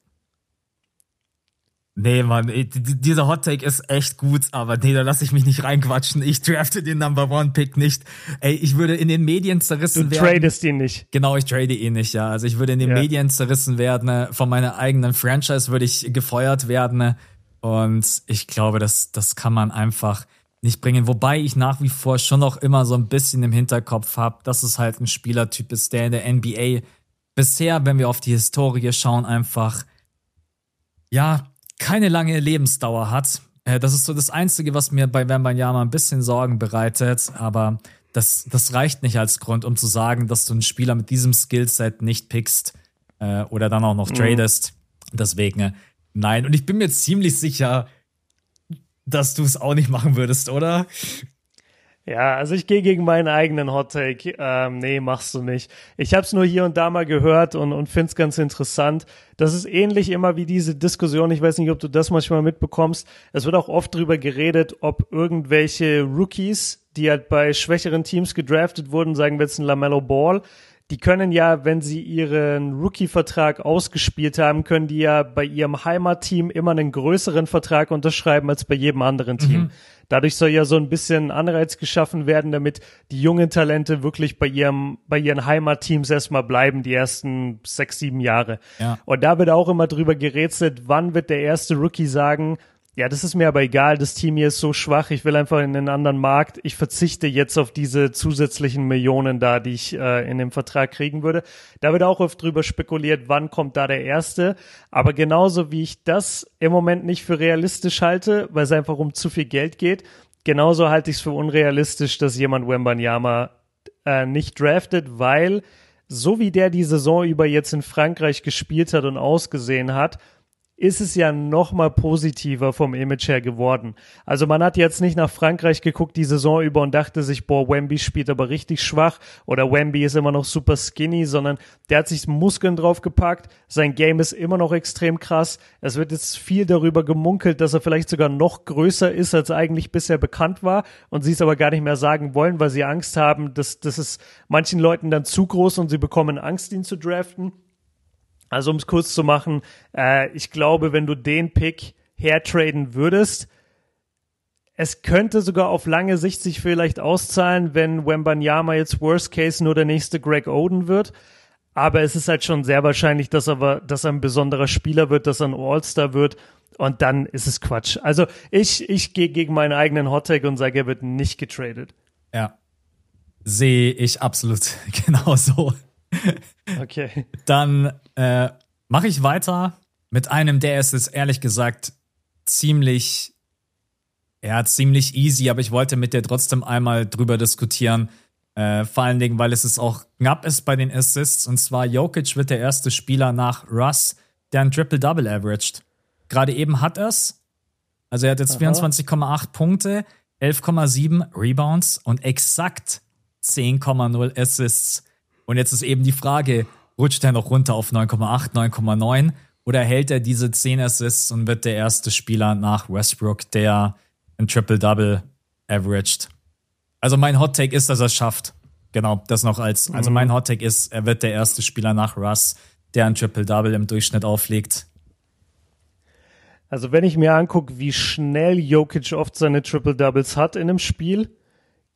Nee, Mann, dieser Hot Take ist echt gut, aber nee, da lasse ich mich nicht reinquatschen. Ich drafte den Number One Pick nicht. Ey, ich würde in den Medien zerrissen du werden. Du tradest ihn nicht. Genau, ich trade ihn nicht, ja. Also ich würde in den ja. Medien zerrissen werden. Ne. Von meiner eigenen Franchise würde ich gefeuert werden. Und ich glaube, das, das kann man einfach nicht bringen. Wobei ich nach wie vor schon noch immer so ein bisschen im Hinterkopf habe, dass es halt ein Spielertyp ist, der in der NBA bisher, wenn wir auf die Historie schauen, einfach ja keine lange Lebensdauer hat. Äh, das ist so das Einzige, was mir bei Wembanyama ein bisschen Sorgen bereitet. Aber das, das reicht nicht als Grund, um zu sagen, dass du einen Spieler mit diesem Skillset nicht pickst äh, oder dann auch noch mhm. tradest. Deswegen Nein, und ich bin mir ziemlich sicher, dass du es auch nicht machen würdest, oder? Ja, also ich gehe gegen meinen eigenen Hot Take. Ähm, nee, machst du nicht. Ich habe es nur hier und da mal gehört und, und finde es ganz interessant. Das ist ähnlich immer wie diese Diskussion. Ich weiß nicht, ob du das manchmal mitbekommst. Es wird auch oft drüber geredet, ob irgendwelche Rookies, die halt bei schwächeren Teams gedraftet wurden, sagen wir jetzt ein Lamello Ball, die können ja, wenn sie ihren Rookie-Vertrag ausgespielt haben, können die ja bei ihrem Heimatteam immer einen größeren Vertrag unterschreiben als bei jedem anderen Team. Mhm. Dadurch soll ja so ein bisschen Anreiz geschaffen werden, damit die jungen Talente wirklich bei ihrem, bei ihren Heimatteams erstmal bleiben, die ersten sechs, sieben Jahre. Ja. Und da wird auch immer drüber gerätselt, wann wird der erste Rookie sagen, ja, das ist mir aber egal, das Team hier ist so schwach, ich will einfach in einen anderen Markt. Ich verzichte jetzt auf diese zusätzlichen Millionen da, die ich äh, in dem Vertrag kriegen würde. Da wird auch oft drüber spekuliert, wann kommt da der Erste. Aber genauso wie ich das im Moment nicht für realistisch halte, weil es einfach um zu viel Geld geht, genauso halte ich es für unrealistisch, dass jemand Wembanyama äh, nicht draftet, weil so wie der die Saison über jetzt in Frankreich gespielt hat und ausgesehen hat, ist es ja noch mal positiver vom Image her geworden. Also man hat jetzt nicht nach Frankreich geguckt die Saison über und dachte sich, boah, Wemby spielt aber richtig schwach oder Wemby ist immer noch super skinny, sondern der hat sich Muskeln draufgepackt. Sein Game ist immer noch extrem krass. Es wird jetzt viel darüber gemunkelt, dass er vielleicht sogar noch größer ist, als eigentlich bisher bekannt war und sie es aber gar nicht mehr sagen wollen, weil sie Angst haben, dass das ist manchen Leuten dann zu groß und sie bekommen Angst, ihn zu draften. Also um es kurz zu machen, äh, ich glaube, wenn du den Pick hertraden würdest, es könnte sogar auf lange Sicht sich vielleicht auszahlen, wenn Wembanyama jetzt Worst Case nur der nächste Greg Oden wird. Aber es ist halt schon sehr wahrscheinlich, dass er, dass er ein besonderer Spieler wird, dass er ein All-Star wird. Und dann ist es Quatsch. Also ich, ich gehe gegen meinen eigenen Hottag und sage, er wird nicht getradet. Ja. Sehe ich absolut genauso. Okay. Dann äh, mache ich weiter mit einem, der ist jetzt ehrlich gesagt ziemlich, ja, ziemlich easy, aber ich wollte mit dir trotzdem einmal drüber diskutieren. Äh, vor allen Dingen, weil es ist auch knapp ist bei den Assists. Und zwar Jokic wird der erste Spieler nach Russ, der ein Triple-Double averaged. Gerade eben hat er es. Also er hat jetzt 24,8 Punkte, 11,7 Rebounds und exakt 10,0 Assists. Und jetzt ist eben die Frage, rutscht er noch runter auf 9,8, 9,9 oder hält er diese 10 Assists und wird der erste Spieler nach Westbrook, der ein Triple-Double averaged? Also mein Hot Take ist, dass er es schafft. genau, das noch als, also mein Hot Take ist, er wird der erste Spieler nach Russ, der ein Triple-Double im Durchschnitt auflegt. Also wenn ich mir angucke, wie schnell Jokic oft seine Triple-Doubles hat in einem Spiel,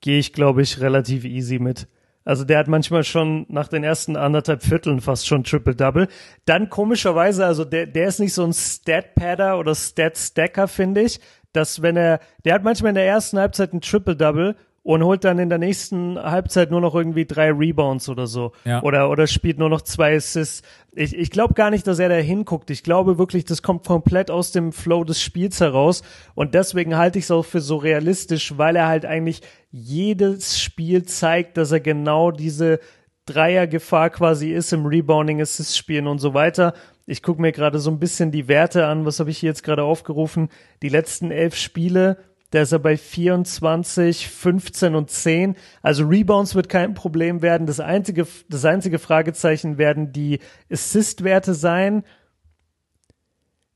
gehe ich, glaube ich, relativ easy mit. Also der hat manchmal schon nach den ersten anderthalb Vierteln fast schon Triple-Double. Dann komischerweise, also der, der ist nicht so ein Stat-Padder oder Stat-Stacker, finde ich, dass wenn er, der hat manchmal in der ersten Halbzeit ein Triple-Double und holt dann in der nächsten Halbzeit nur noch irgendwie drei Rebounds oder so. Ja. Oder, oder spielt nur noch zwei Assists. Ich, ich glaube gar nicht, dass er da hinguckt. Ich glaube wirklich, das kommt komplett aus dem Flow des Spiels heraus. Und deswegen halte ich es auch für so realistisch, weil er halt eigentlich jedes Spiel zeigt, dass er genau diese Dreiergefahr quasi ist im Rebounding, Assist spielen und so weiter. Ich gucke mir gerade so ein bisschen die Werte an. Was habe ich hier jetzt gerade aufgerufen? Die letzten elf Spiele da ist er bei 24, 15 und 10. Also Rebounds wird kein Problem werden. Das einzige, das einzige Fragezeichen werden die Assist-Werte sein.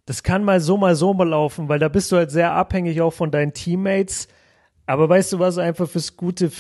Das kann mal so, mal so mal laufen, weil da bist du halt sehr abhängig auch von deinen Teammates. Aber weißt du was, einfach fürs gute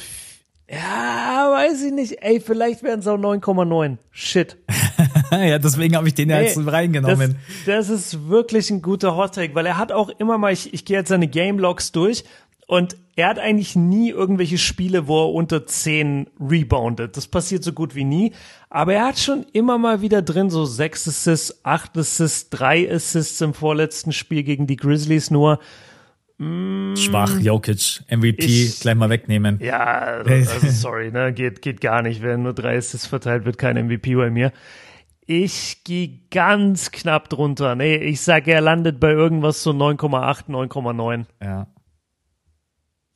ja, weiß ich nicht. Ey, vielleicht werden es auch 9,9. Shit. ja, deswegen habe ich den ja jetzt reingenommen. Das, das, ist wirklich ein guter Hottake, weil er hat auch immer mal, ich, ich gehe jetzt seine Game Logs durch und er hat eigentlich nie irgendwelche Spiele, wo er unter 10 reboundet. Das passiert so gut wie nie. Aber er hat schon immer mal wieder drin so 6 Assists, 8 Assists, 3 Assists im vorletzten Spiel gegen die Grizzlies nur. Schwach, Jokic, MVP, ich, gleich mal wegnehmen. Ja, also sorry, ne, geht, geht gar nicht. Wenn nur drei Assists verteilt wird, kein MVP bei mir. Ich gehe ganz knapp drunter. Nee, ich sage, er landet bei irgendwas so 9,8, 9,9. Ja.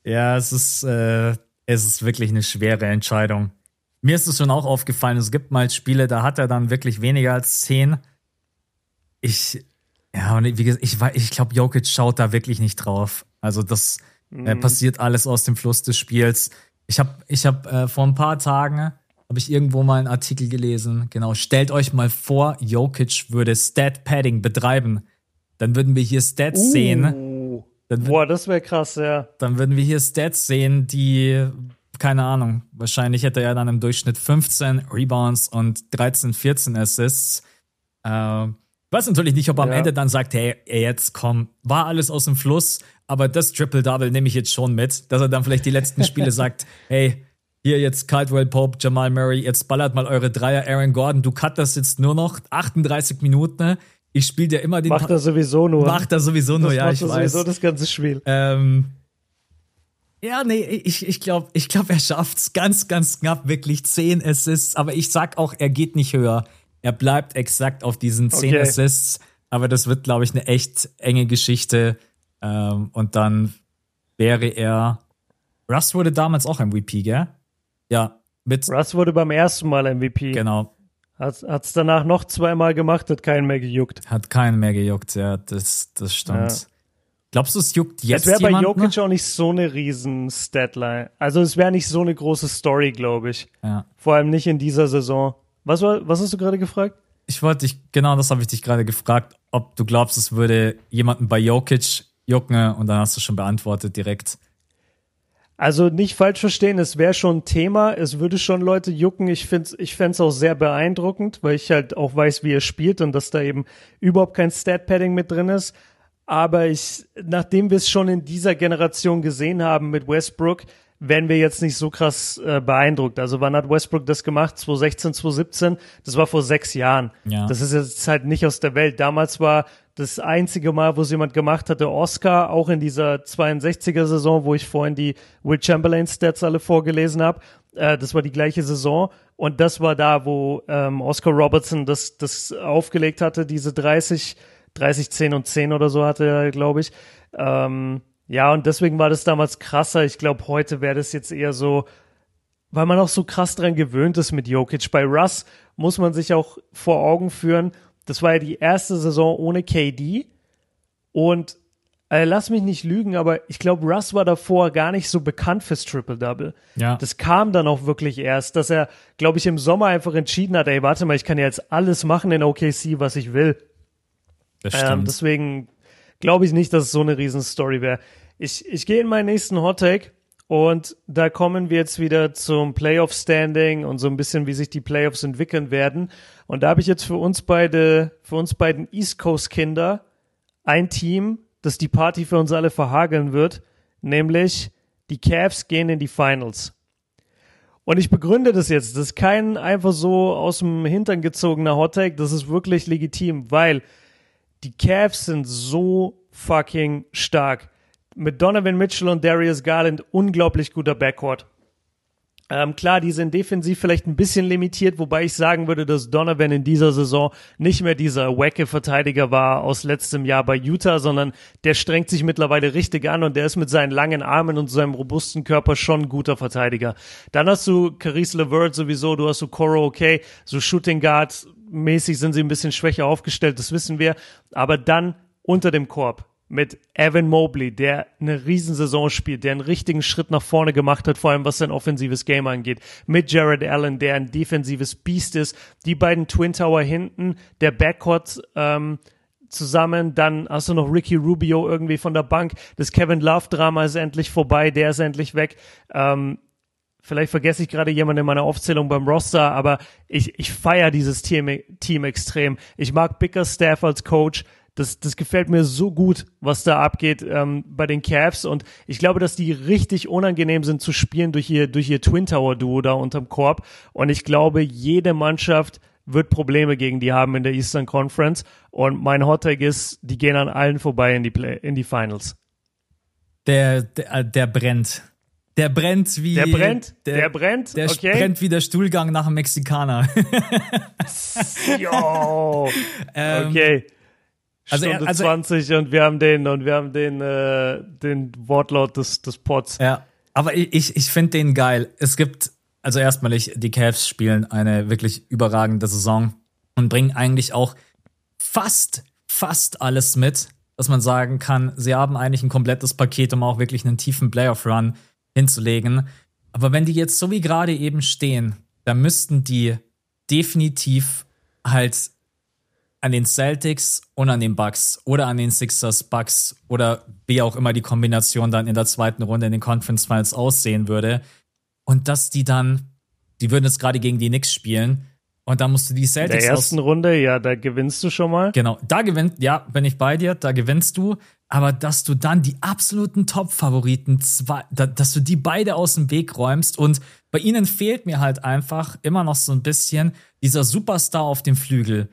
Ja, es ist, äh, es ist wirklich eine schwere Entscheidung. Mir ist es schon auch aufgefallen, es gibt mal Spiele, da hat er dann wirklich weniger als 10. Ich, ja, und wie gesagt, ich, ich glaube, Jokic schaut da wirklich nicht drauf. Also das mhm. äh, passiert alles aus dem Fluss des Spiels. Ich habe ich hab, äh, vor ein paar Tagen habe ich irgendwo mal einen Artikel gelesen. Genau, stellt euch mal vor, Jokic würde Stat Padding betreiben. Dann würden wir hier Stats uh. sehen. Dann Boah, das wäre krass, ja. Dann würden wir hier Stats sehen, die keine Ahnung, wahrscheinlich hätte er dann im Durchschnitt 15 Rebounds und 13, 14 Assists. Äh, weiß natürlich nicht, ob er am Ende dann sagt, hey, jetzt komm, war alles aus dem Fluss, aber das Triple-Double nehme ich jetzt schon mit, dass er dann vielleicht die letzten Spiele sagt, hey, hier jetzt Caldwell Pope, Jamal Murray, jetzt ballert mal eure Dreier, Aaron Gordon, du cut das jetzt nur noch 38 Minuten. Ich spiele dir immer den. Macht er sowieso nur. Macht er sowieso nur, das ja, ich weiß. sowieso das ganze Spiel. Ähm, ja, nee, ich, ich glaube, ich glaub, er schafft's ganz, ganz knapp, wirklich 10 Assists, aber ich sag auch, er geht nicht höher. Er bleibt exakt auf diesen zehn okay. Assists, aber das wird, glaube ich, eine echt enge Geschichte. Ähm, und dann wäre er. Russ wurde damals auch MVP, gell? Ja. Mit Russ wurde beim ersten Mal MVP. Genau. Hat es danach noch zweimal gemacht, hat keinen mehr gejuckt. Hat keinen mehr gejuckt, ja, das, das stimmt. Ja. Glaubst du, es juckt jetzt Es wäre bei Jokic auch nicht so eine riesen Statline. Also es wäre nicht so eine große Story, glaube ich. Ja. Vor allem nicht in dieser Saison. Was, war, was hast du gerade gefragt? Ich wollte dich, genau das habe ich dich gerade gefragt, ob du glaubst, es würde jemanden bei Jokic jucken und dann hast du schon beantwortet direkt. Also nicht falsch verstehen, es wäre schon ein Thema, es würde schon Leute jucken. Ich finde ich fände es auch sehr beeindruckend, weil ich halt auch weiß, wie er spielt und dass da eben überhaupt kein Stat-Padding mit drin ist. Aber ich, nachdem wir es schon in dieser Generation gesehen haben mit Westbrook, wären wir jetzt nicht so krass äh, beeindruckt. Also wann hat Westbrook das gemacht? 2016, 2017? Das war vor sechs Jahren. Ja. Das ist jetzt halt nicht aus der Welt. Damals war das einzige Mal, wo es jemand gemacht hatte, Oscar, auch in dieser 62er Saison, wo ich vorhin die Will Chamberlain Stats alle vorgelesen habe. Äh, das war die gleiche Saison. Und das war da, wo ähm, Oscar Robertson das, das aufgelegt hatte, diese 30, 30, 10 und 10 oder so hatte er, glaube ich. Ähm, ja, und deswegen war das damals krasser. Ich glaube, heute wäre das jetzt eher so, weil man auch so krass dran gewöhnt ist mit Jokic. Bei Russ muss man sich auch vor Augen führen, das war ja die erste Saison ohne KD. Und äh, lass mich nicht lügen, aber ich glaube, Russ war davor gar nicht so bekannt fürs Triple-Double. Ja. Das kam dann auch wirklich erst, dass er, glaube ich, im Sommer einfach entschieden hat, ey, warte mal, ich kann ja jetzt alles machen in OKC, was ich will. Das stimmt. Ähm, deswegen glaube ich nicht, dass es so eine Riesenstory wäre. Ich, ich gehe in meinen nächsten Hot Take Und da kommen wir jetzt wieder zum Playoff Standing und so ein bisschen, wie sich die Playoffs entwickeln werden. Und da habe ich jetzt für uns beide, für uns beiden East Coast Kinder ein Team, das die Party für uns alle verhageln wird, nämlich die Cavs gehen in die Finals. Und ich begründe das jetzt. Das ist kein einfach so aus dem Hintern gezogener Hottake. Das ist wirklich legitim, weil die Cavs sind so fucking stark. Mit Donovan Mitchell und Darius Garland unglaublich guter Backcourt. Ähm, klar, die sind defensiv vielleicht ein bisschen limitiert, wobei ich sagen würde, dass Donovan in dieser Saison nicht mehr dieser wacke Verteidiger war aus letztem Jahr bei Utah, sondern der strengt sich mittlerweile richtig an und der ist mit seinen langen Armen und seinem robusten Körper schon ein guter Verteidiger. Dann hast du Caris LeVert sowieso, du hast so Coro okay, so Shooting Guard mäßig sind sie ein bisschen schwächer aufgestellt, das wissen wir, aber dann unter dem Korb mit Evan Mobley, der eine Riesensaison spielt, der einen richtigen Schritt nach vorne gemacht hat, vor allem was sein offensives Game angeht. Mit Jared Allen, der ein defensives Beast ist. Die beiden Twin Tower hinten, der Backcourt ähm, zusammen. Dann hast du noch Ricky Rubio irgendwie von der Bank. Das Kevin Love Drama ist endlich vorbei, der ist endlich weg. Ähm, vielleicht vergesse ich gerade jemanden in meiner Aufzählung beim Roster, aber ich, ich feiere dieses Team, Team extrem. Ich mag Bickerstaff als Coach das, das gefällt mir so gut, was da abgeht ähm, bei den Cavs. Und ich glaube, dass die richtig unangenehm sind zu spielen durch ihr, durch ihr Twin Tower Duo da unterm Korb. Und ich glaube, jede Mannschaft wird Probleme gegen die haben in der Eastern Conference. Und mein Hot Take ist, die gehen an allen vorbei in die, Play in die Finals. Der, der, äh, der brennt. Der brennt wie. Der brennt? Der, der brennt? Der okay. brennt wie der Stuhlgang nach einem Mexikaner. jo. ähm, okay. Also, Stunde also, 20 und wir haben den und wir haben den, äh, den Wortlaut des, des Pods. Ja, aber ich, ich finde den geil. Es gibt, also erstmal, ich, die Cavs spielen eine wirklich überragende Saison und bringen eigentlich auch fast, fast alles mit, dass man sagen kann, sie haben eigentlich ein komplettes Paket, um auch wirklich einen tiefen Playoff-Run hinzulegen. Aber wenn die jetzt so wie gerade eben stehen, dann müssten die definitiv halt an den Celtics und an den Bucks oder an den Sixers Bucks oder wie auch immer die Kombination dann in der zweiten Runde in den Conference Finals aussehen würde. Und dass die dann, die würden jetzt gerade gegen die Knicks spielen und dann musst du die Celtics. In der ersten Runde, ja, da gewinnst du schon mal. Genau, da gewinnt, ja, bin ich bei dir, da gewinnst du. Aber dass du dann die absoluten Top-Favoriten, zwei, dass du die beide aus dem Weg räumst und bei ihnen fehlt mir halt einfach immer noch so ein bisschen dieser Superstar auf dem Flügel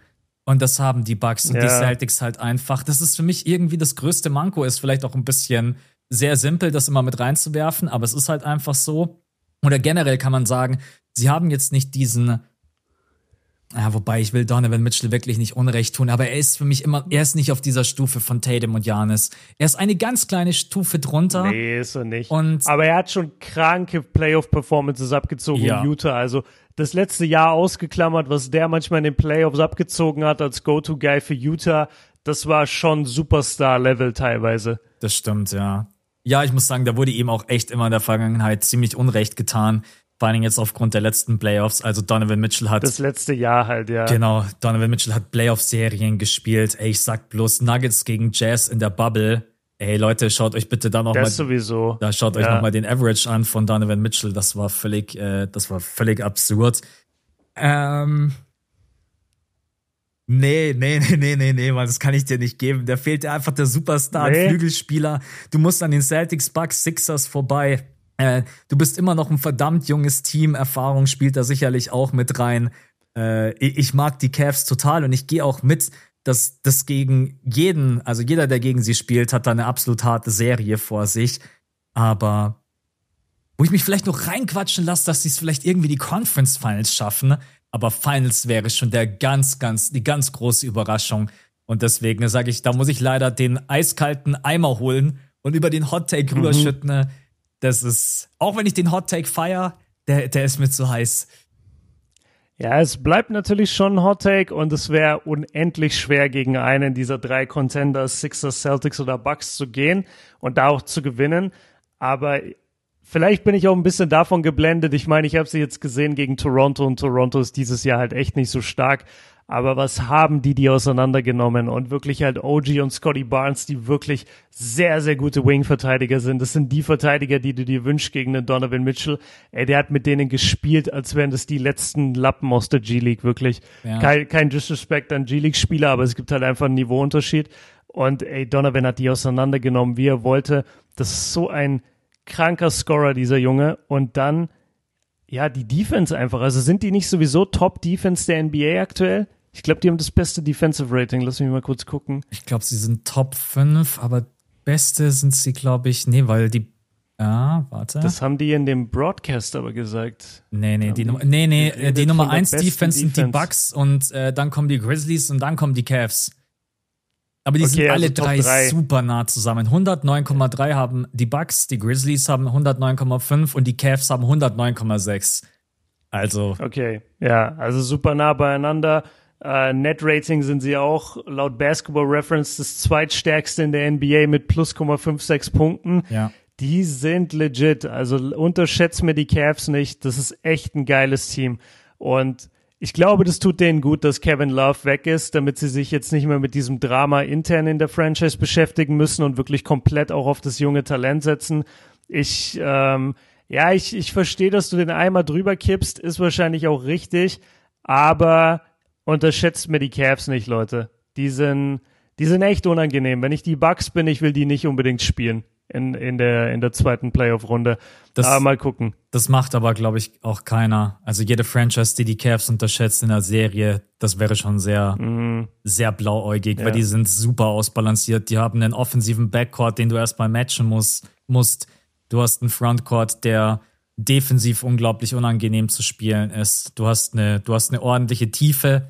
und das haben die Bucks und ja. die Celtics halt einfach. Das ist für mich irgendwie das größte Manko. Ist vielleicht auch ein bisschen sehr simpel, das immer mit reinzuwerfen, aber es ist halt einfach so. Oder generell kann man sagen, sie haben jetzt nicht diesen ja, wobei ich will Donovan Mitchell wirklich nicht Unrecht tun, aber er ist für mich immer, er ist nicht auf dieser Stufe von Tatum und Janis. Er ist eine ganz kleine Stufe drunter. Nee, ist er nicht. Und aber er hat schon kranke Playoff-Performances abgezogen ja. in Utah. Also das letzte Jahr ausgeklammert, was der manchmal in den Playoffs abgezogen hat als Go-To-Guy für Utah, das war schon Superstar-Level teilweise. Das stimmt, ja. Ja, ich muss sagen, da wurde ihm auch echt immer in der Vergangenheit ziemlich Unrecht getan. Vor allen Dingen jetzt aufgrund der letzten Playoffs. Also Donovan Mitchell hat. Das letzte Jahr halt, ja. Genau. Donovan Mitchell hat Playoff-Serien gespielt. Ey, ich sag bloß Nuggets gegen Jazz in der Bubble. Ey, Leute, schaut euch bitte da noch das mal. sowieso. Da schaut ja. euch noch mal den Average an von Donovan Mitchell. Das war völlig, äh, das war völlig absurd. Ähm. Nee, nee, nee, nee, nee, nee, Mann, das kann ich dir nicht geben. Da fehlt dir einfach der Superstar, nee. Flügelspieler. Du musst an den Celtics, Bucks, Sixers vorbei. Äh, du bist immer noch ein verdammt junges Team. Erfahrung spielt da sicherlich auch mit rein. Äh, ich mag die Cavs total und ich gehe auch mit, dass das gegen jeden, also jeder, der gegen sie spielt, hat da eine absolut harte Serie vor sich. Aber wo ich mich vielleicht noch reinquatschen lasse, dass sie es vielleicht irgendwie die Conference Finals schaffen. Aber Finals wäre schon der ganz, ganz, die ganz große Überraschung. Und deswegen sage ich, da muss ich leider den eiskalten Eimer holen und über den Hot Take mhm. rüberschütten. Das ist, auch wenn ich den Hot Take feier, der, der ist mir zu heiß. Ja, es bleibt natürlich schon ein Hot Take und es wäre unendlich schwer gegen einen dieser drei Contenders, Sixers, Celtics oder Bucks zu gehen und da auch zu gewinnen. Aber vielleicht bin ich auch ein bisschen davon geblendet. Ich meine, ich habe sie jetzt gesehen gegen Toronto und Toronto ist dieses Jahr halt echt nicht so stark. Aber was haben die die auseinandergenommen und wirklich halt OG und Scotty Barnes, die wirklich sehr, sehr gute Wing-Verteidiger sind. Das sind die Verteidiger, die du dir wünschst gegen den Donovan Mitchell. Ey, der hat mit denen gespielt, als wären das die letzten Lappen aus der G-League, wirklich. Ja. Kein, kein Disrespect an G-League-Spieler, aber es gibt halt einfach einen Niveauunterschied. Und ey, Donovan hat die auseinandergenommen, wie er wollte. Das ist so ein kranker Scorer, dieser Junge. Und dann, ja, die Defense einfach. Also sind die nicht sowieso Top-Defense der NBA aktuell? Ich glaube, die haben das beste Defensive Rating. Lass mich mal kurz gucken. Ich glaube, sie sind Top 5, aber beste sind sie, glaube ich, nee, weil die Ah, warte. Das haben die in dem Broadcast aber gesagt. Nee, nee, die, Nummer, nee, nee, die, die Nummer 1 Defense sind die Bucks und äh, dann kommen die Grizzlies und dann kommen die Cavs. Aber die okay, sind alle also drei, drei, super nah zusammen. 109,3 haben die Bucks, die Grizzlies haben 109,5 und die Cavs haben 109,6. Also. Okay, ja, also super nah beieinander. Uh, Net-Rating sind sie auch laut Basketball Reference das zweitstärkste in der NBA mit plus 0,56 Punkten. Ja. Die sind legit. Also unterschätzt mir die Cavs nicht. Das ist echt ein geiles Team. Und ich glaube, das tut denen gut, dass Kevin Love weg ist, damit sie sich jetzt nicht mehr mit diesem Drama intern in der Franchise beschäftigen müssen und wirklich komplett auch auf das junge Talent setzen. Ich, ähm, ja, ich, ich verstehe, dass du den Eimer drüber kippst, ist wahrscheinlich auch richtig, aber unterschätzt mir die Cavs nicht, Leute. Die sind, die sind echt unangenehm. Wenn ich die Bucks bin, ich will die nicht unbedingt spielen in, in der, in der zweiten Playoff-Runde. Aber mal gucken. Das macht aber, glaube ich, auch keiner. Also jede Franchise, die die Cavs unterschätzt in der Serie, das wäre schon sehr, mhm. sehr blauäugig, ja. weil die sind super ausbalanciert. Die haben einen offensiven Backcourt, den du erstmal matchen musst, musst. Du hast einen Frontcourt, der defensiv unglaublich unangenehm zu spielen ist. Du hast eine, du hast eine ordentliche Tiefe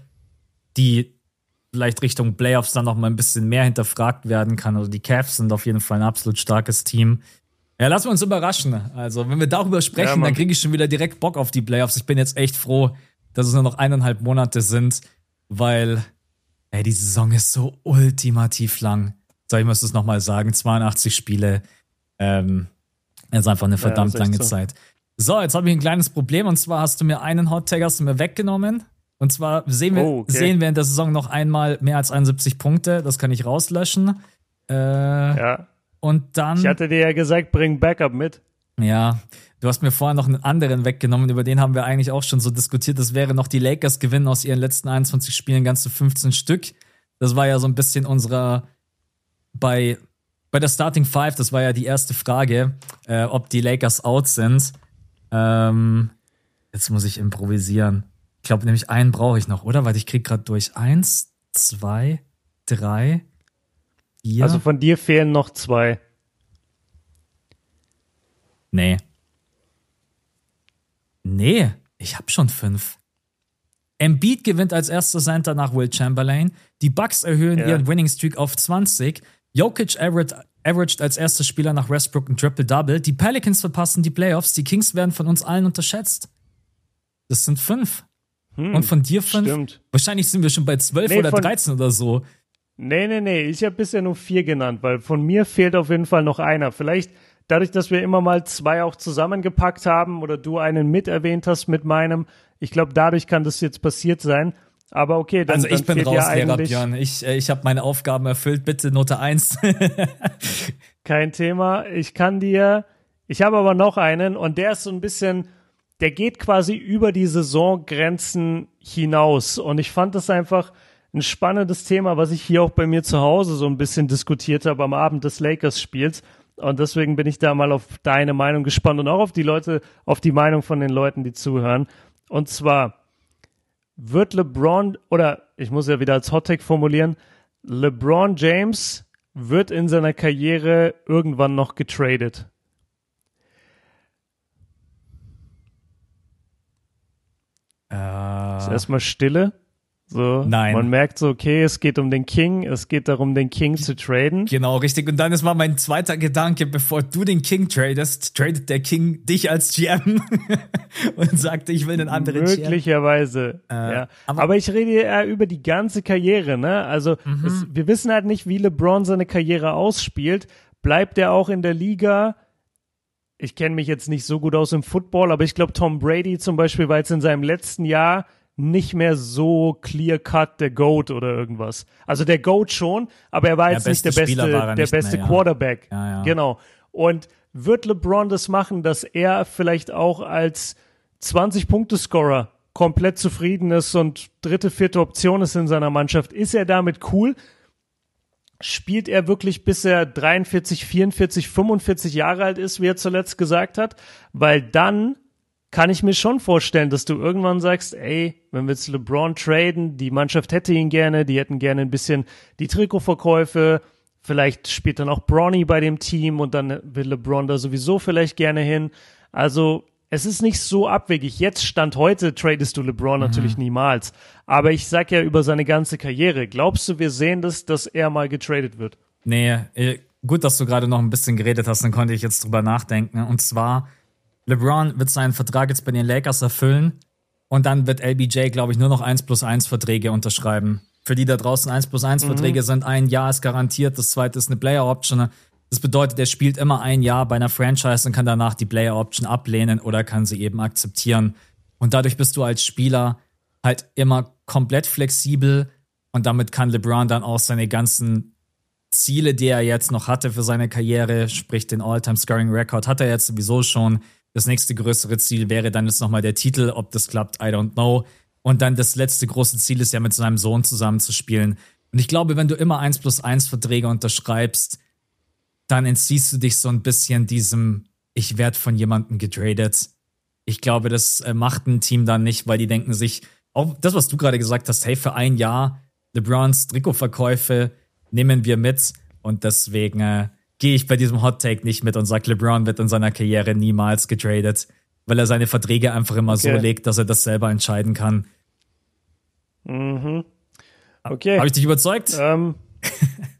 die vielleicht Richtung Playoffs dann noch mal ein bisschen mehr hinterfragt werden kann. Also die Cavs sind auf jeden Fall ein absolut starkes Team. Ja, lassen wir uns überraschen. Also, wenn wir darüber sprechen, ja, dann kriege ich schon wieder direkt Bock auf die Playoffs. Ich bin jetzt echt froh, dass es nur noch eineinhalb Monate sind, weil ey, die Saison ist so ultimativ lang. So, ich muss es nochmal sagen, 82 Spiele. Ähm, ist einfach eine verdammt ja, lange so. Zeit. So, jetzt habe ich ein kleines Problem und zwar hast du mir einen Hot Tag hast du mir weggenommen. Und zwar sehen wir, oh, okay. sehen wir in der Saison noch einmal mehr als 71 Punkte. Das kann ich rauslöschen. Äh, ja. Und dann. Ich hatte dir ja gesagt, bring Backup mit. Ja. Du hast mir vorher noch einen anderen weggenommen, über den haben wir eigentlich auch schon so diskutiert. Das wäre noch die Lakers gewinnen aus ihren letzten 21 Spielen ganze 15 Stück. Das war ja so ein bisschen unserer bei bei der Starting Five, das war ja die erste Frage, äh, ob die Lakers out sind. Ähm, jetzt muss ich improvisieren. Ich glaube nämlich einen brauche ich noch, oder? Weil ich krieg gerade durch eins, zwei, drei, vier. Also von dir fehlen noch zwei. Nee. Nee, ich habe schon fünf. Embiid gewinnt als erster Center nach Will Chamberlain. Die Bucks erhöhen ja. ihren Winning Streak auf 20. Jokic averaged als erster Spieler nach Westbrook ein Triple-Double. Die Pelicans verpassen die Playoffs. Die Kings werden von uns allen unterschätzt. Das sind fünf. Hm, und von dir fünf? Stimmt. Wahrscheinlich sind wir schon bei zwölf nee, oder dreizehn oder so. Nee, nee, nee. Ich habe bisher nur vier genannt, weil von mir fehlt auf jeden Fall noch einer. Vielleicht dadurch, dass wir immer mal zwei auch zusammengepackt haben oder du einen mit erwähnt hast mit meinem. Ich glaube, dadurch kann das jetzt passiert sein. Aber okay, dann, also ich dann bin raus, ja Lehrer Björn. Ich, äh, ich habe meine Aufgaben erfüllt. Bitte Note eins. Kein Thema. Ich kann dir. Ich habe aber noch einen und der ist so ein bisschen der geht quasi über die Saisongrenzen hinaus. Und ich fand das einfach ein spannendes Thema, was ich hier auch bei mir zu Hause so ein bisschen diskutiert habe am Abend des Lakers-Spiels. Und deswegen bin ich da mal auf deine Meinung gespannt und auch auf die Leute, auf die Meinung von den Leuten, die zuhören. Und zwar wird LeBron, oder ich muss ja wieder als Hottake formulieren, LeBron James wird in seiner Karriere irgendwann noch getradet. Äh, ist erstmal Stille. So, Nein. Man merkt so, okay, es geht um den King, es geht darum, den King zu traden. Genau, richtig. Und dann ist mal mein zweiter Gedanke, bevor du den King tradest, tradet der King dich als GM und sagt, ich will einen anderen Möglicherweise, GM. Äh, ja. Aber, aber, ich rede ja über die ganze Karriere, ne? Also, mhm. es, wir wissen halt nicht, wie LeBron seine Karriere ausspielt. Bleibt er auch in der Liga? Ich kenne mich jetzt nicht so gut aus im Football, aber ich glaube, Tom Brady zum Beispiel war jetzt in seinem letzten Jahr nicht mehr so clear cut der Goat oder irgendwas. Also der Goat schon, aber er war jetzt nicht der beste, der beste mehr, Quarterback. Ja. Ja, genau. Und wird LeBron das machen, dass er vielleicht auch als 20-Punkte-Scorer komplett zufrieden ist und dritte, vierte Option ist in seiner Mannschaft? Ist er damit cool? Spielt er wirklich, bis er 43, 44, 45 Jahre alt ist, wie er zuletzt gesagt hat? Weil dann kann ich mir schon vorstellen, dass du irgendwann sagst, ey, wenn wir jetzt LeBron traden, die Mannschaft hätte ihn gerne, die hätten gerne ein bisschen die Trikotverkäufe, vielleicht spielt dann auch Bronny bei dem Team und dann will LeBron da sowieso vielleicht gerne hin. Also es ist nicht so abwegig. Jetzt Stand heute tradest du LeBron mhm. natürlich niemals. Aber ich sag ja über seine ganze Karriere. Glaubst du, wir sehen das, dass er mal getradet wird? Nee, äh, gut, dass du gerade noch ein bisschen geredet hast, dann konnte ich jetzt drüber nachdenken. Und zwar, LeBron wird seinen Vertrag jetzt bei den Lakers erfüllen und dann wird LBJ, glaube ich, nur noch 1 plus 1 Verträge unterschreiben. Für die da draußen 1 plus 1 mhm. Verträge sind, ein Jahr ist garantiert, das zweite ist eine Player Option. Das bedeutet, er spielt immer ein Jahr bei einer Franchise und kann danach die Player Option ablehnen oder kann sie eben akzeptieren. Und dadurch bist du als Spieler halt immer komplett flexibel und damit kann LeBron dann auch seine ganzen Ziele, die er jetzt noch hatte für seine Karriere, sprich den All-Time Scoring Record, hat er jetzt sowieso schon. Das nächste größere Ziel wäre dann jetzt nochmal der Titel. Ob das klappt, I don't know. Und dann das letzte große Ziel ist ja mit seinem Sohn zusammen zu spielen. Und ich glaube, wenn du immer 1 plus 1 Verträge unterschreibst, dann entziehst du dich so ein bisschen diesem, ich werde von jemandem getradet. Ich glaube, das äh, macht ein Team dann nicht, weil die denken sich, auch das, was du gerade gesagt hast, hey, für ein Jahr LeBrons Trikotverkäufe nehmen wir mit und deswegen äh, gehe ich bei diesem Hot Take nicht mit und sage, LeBron wird in seiner Karriere niemals getradet, weil er seine Verträge einfach immer okay. so legt, dass er das selber entscheiden kann. Mhm. Okay. Habe ich dich überzeugt? Ähm,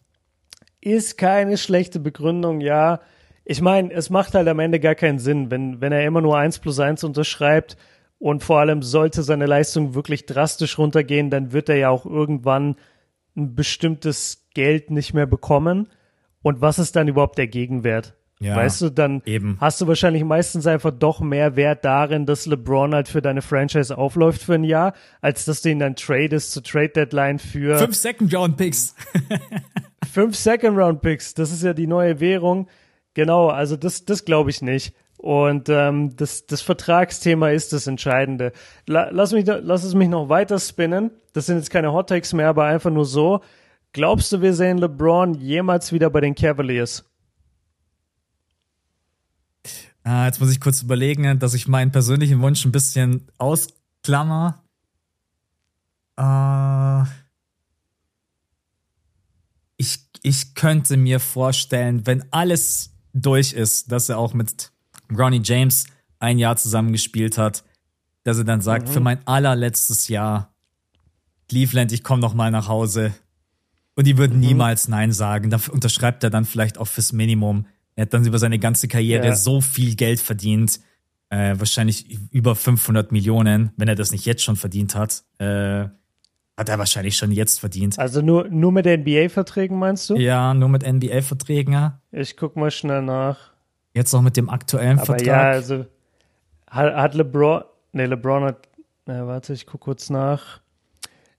ist keine schlechte Begründung, ja. Ich meine, es macht halt am Ende gar keinen Sinn, wenn, wenn er immer nur eins plus eins unterschreibt und vor allem sollte seine Leistung wirklich drastisch runtergehen, dann wird er ja auch irgendwann ein bestimmtes Geld nicht mehr bekommen. Und was ist dann überhaupt der Gegenwert? Ja, weißt du, dann eben. hast du wahrscheinlich meistens einfach doch mehr Wert darin, dass LeBron halt für deine Franchise aufläuft für ein Jahr, als dass du ihn dann tradest zur Trade Deadline für fünf Second Round Picks. fünf Second Round Picks, das ist ja die neue Währung. Genau, also das, das glaube ich nicht. Und ähm, das, das Vertragsthema ist das Entscheidende. La, lass, mich, lass es mich noch weiter spinnen. Das sind jetzt keine Hot Takes mehr, aber einfach nur so. Glaubst du, wir sehen LeBron jemals wieder bei den Cavaliers? Ah, jetzt muss ich kurz überlegen, dass ich meinen persönlichen Wunsch ein bisschen ausklammer. Äh, ich, ich könnte mir vorstellen, wenn alles durch ist, dass er auch mit Ronnie James ein Jahr zusammengespielt hat, dass er dann sagt, mhm. für mein allerletztes Jahr, Cleveland, ich komme noch mal nach Hause. Und die würden mhm. niemals Nein sagen. Dafür unterschreibt er dann vielleicht auch fürs Minimum. Er hat dann über seine ganze Karriere ja. so viel Geld verdient. Äh, wahrscheinlich über 500 Millionen, wenn er das nicht jetzt schon verdient hat. Äh, hat er wahrscheinlich schon jetzt verdient. Also nur, nur mit NBA-Verträgen meinst du? Ja, nur mit NBA-Verträgen. Ja. Ich guck mal schnell nach. Jetzt auch mit dem aktuellen Aber Vertrag. Ja, also hat, hat LeBron, nee, LeBron hat, na, warte, ich guck kurz nach.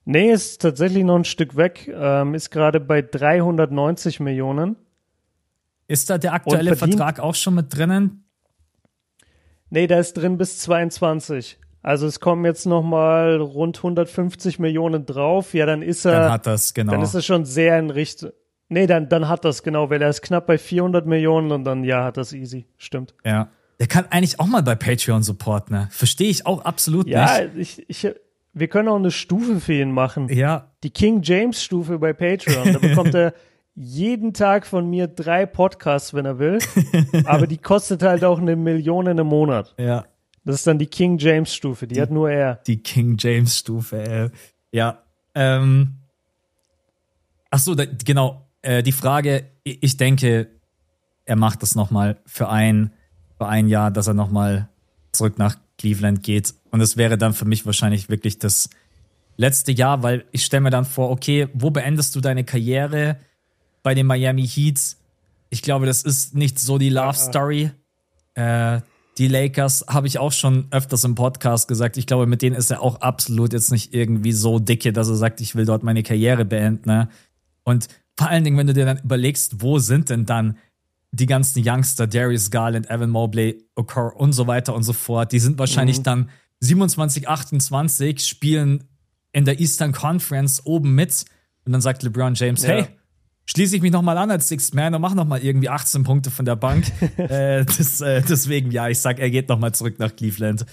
Nee, ist tatsächlich noch ein Stück weg, ähm, ist gerade bei 390 Millionen. Ist da der aktuelle Vertrag auch schon mit drinnen? Nee, da ist drin bis 22. Also es kommen jetzt noch mal rund 150 Millionen drauf. Ja, dann ist er. Dann hat das genau. Dann ist er schon sehr in Richtung. Nee, dann, dann hat das genau, weil er ist knapp bei 400 Millionen und dann, ja, hat das easy. Stimmt. Ja. Der kann eigentlich auch mal bei Patreon supporten, ne? Verstehe ich auch absolut ja, nicht. Ja, ich, ich, wir können auch eine Stufe für ihn machen. Ja. Die King James Stufe bei Patreon. Da bekommt er jeden Tag von mir drei Podcasts, wenn er will. aber die kostet halt auch eine Million im Monat. Ja. Das ist dann die King James Stufe. Die, die hat nur er. Die King James Stufe, ey. Ja. Ähm. Ach so, da, genau äh, die Frage, ich denke, er macht das nochmal für ein, für ein Jahr, dass er nochmal zurück nach Cleveland geht. Und es wäre dann für mich wahrscheinlich wirklich das letzte Jahr, weil ich stelle mir dann vor, okay, wo beendest du deine Karriere bei den Miami Heats? Ich glaube, das ist nicht so die Love Story. Äh, Die Lakers habe ich auch schon öfters im Podcast gesagt. Ich glaube, mit denen ist er auch absolut jetzt nicht irgendwie so dicke, dass er sagt, ich will dort meine Karriere beenden. Ne? Und vor allen Dingen, wenn du dir dann überlegst, wo sind denn dann die ganzen Youngster, Darius Garland, Evan Mobley, Okor und so weiter und so fort, die sind wahrscheinlich mhm. dann 27, 28, spielen in der Eastern Conference oben mit und dann sagt LeBron James, ja. hey, schließe ich mich nochmal an als Sixth Man und mache nochmal irgendwie 18 Punkte von der Bank. äh, das, äh, deswegen, ja, ich sag, er geht nochmal zurück nach Cleveland.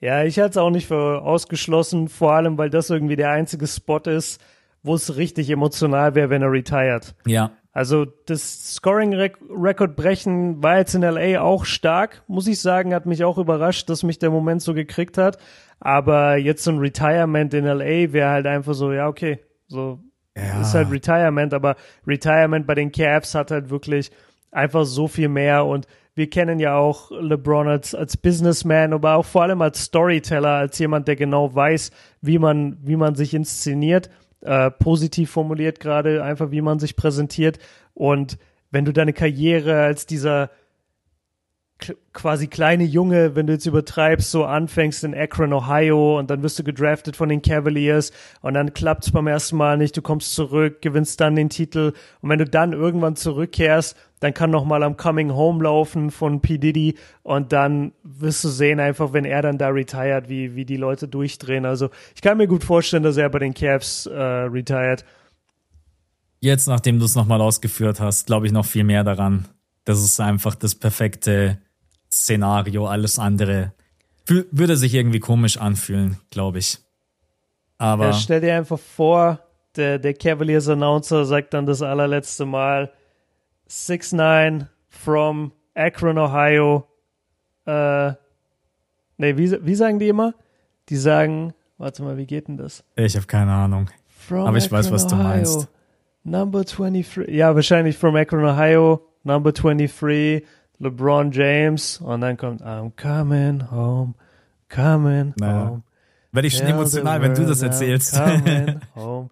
Ja, ich halte es auch nicht für ausgeschlossen, vor allem, weil das irgendwie der einzige Spot ist, wo es richtig emotional wäre, wenn er retired. Ja. Also das Scoring-Record brechen war jetzt in LA auch stark, muss ich sagen, hat mich auch überrascht, dass mich der Moment so gekriegt hat. Aber jetzt so ein Retirement in LA wäre halt einfach so, ja, okay, so ja. ist halt Retirement, aber Retirement bei den Cavs hat halt wirklich einfach so viel mehr und wir kennen ja auch LeBron als, als Businessman, aber auch vor allem als Storyteller, als jemand, der genau weiß, wie man, wie man sich inszeniert äh, positiv formuliert gerade, einfach wie man sich präsentiert. Und wenn du deine Karriere als dieser quasi kleine Junge, wenn du jetzt übertreibst, so anfängst in Akron, Ohio und dann wirst du gedraftet von den Cavaliers und dann klappt's beim ersten Mal nicht, du kommst zurück, gewinnst dann den Titel und wenn du dann irgendwann zurückkehrst, dann kann noch mal am Coming Home laufen von P. Diddy und dann wirst du sehen einfach, wenn er dann da retired, wie, wie die Leute durchdrehen. Also ich kann mir gut vorstellen, dass er bei den Cavs äh, retired. Jetzt, nachdem du es nochmal ausgeführt hast, glaube ich noch viel mehr daran. Das ist einfach das perfekte Szenario, alles andere würde sich irgendwie komisch anfühlen, glaube ich. Aber ja, stell dir einfach vor, der, der Cavaliers Announcer sagt dann das allerletzte Mal 6'9 from Akron, Ohio. Äh, nee, wie, wie sagen die immer? Die sagen, warte mal, wie geht denn das? Ich habe keine Ahnung. From Aber ich Akron, weiß, was du Ohio, meinst. Number 23. Ja, wahrscheinlich from Akron, Ohio. Number 23. LeBron James und dann kommt I'm coming home, coming naja. home. Werde ich schon emotional, wenn du das erzählst. Coming home.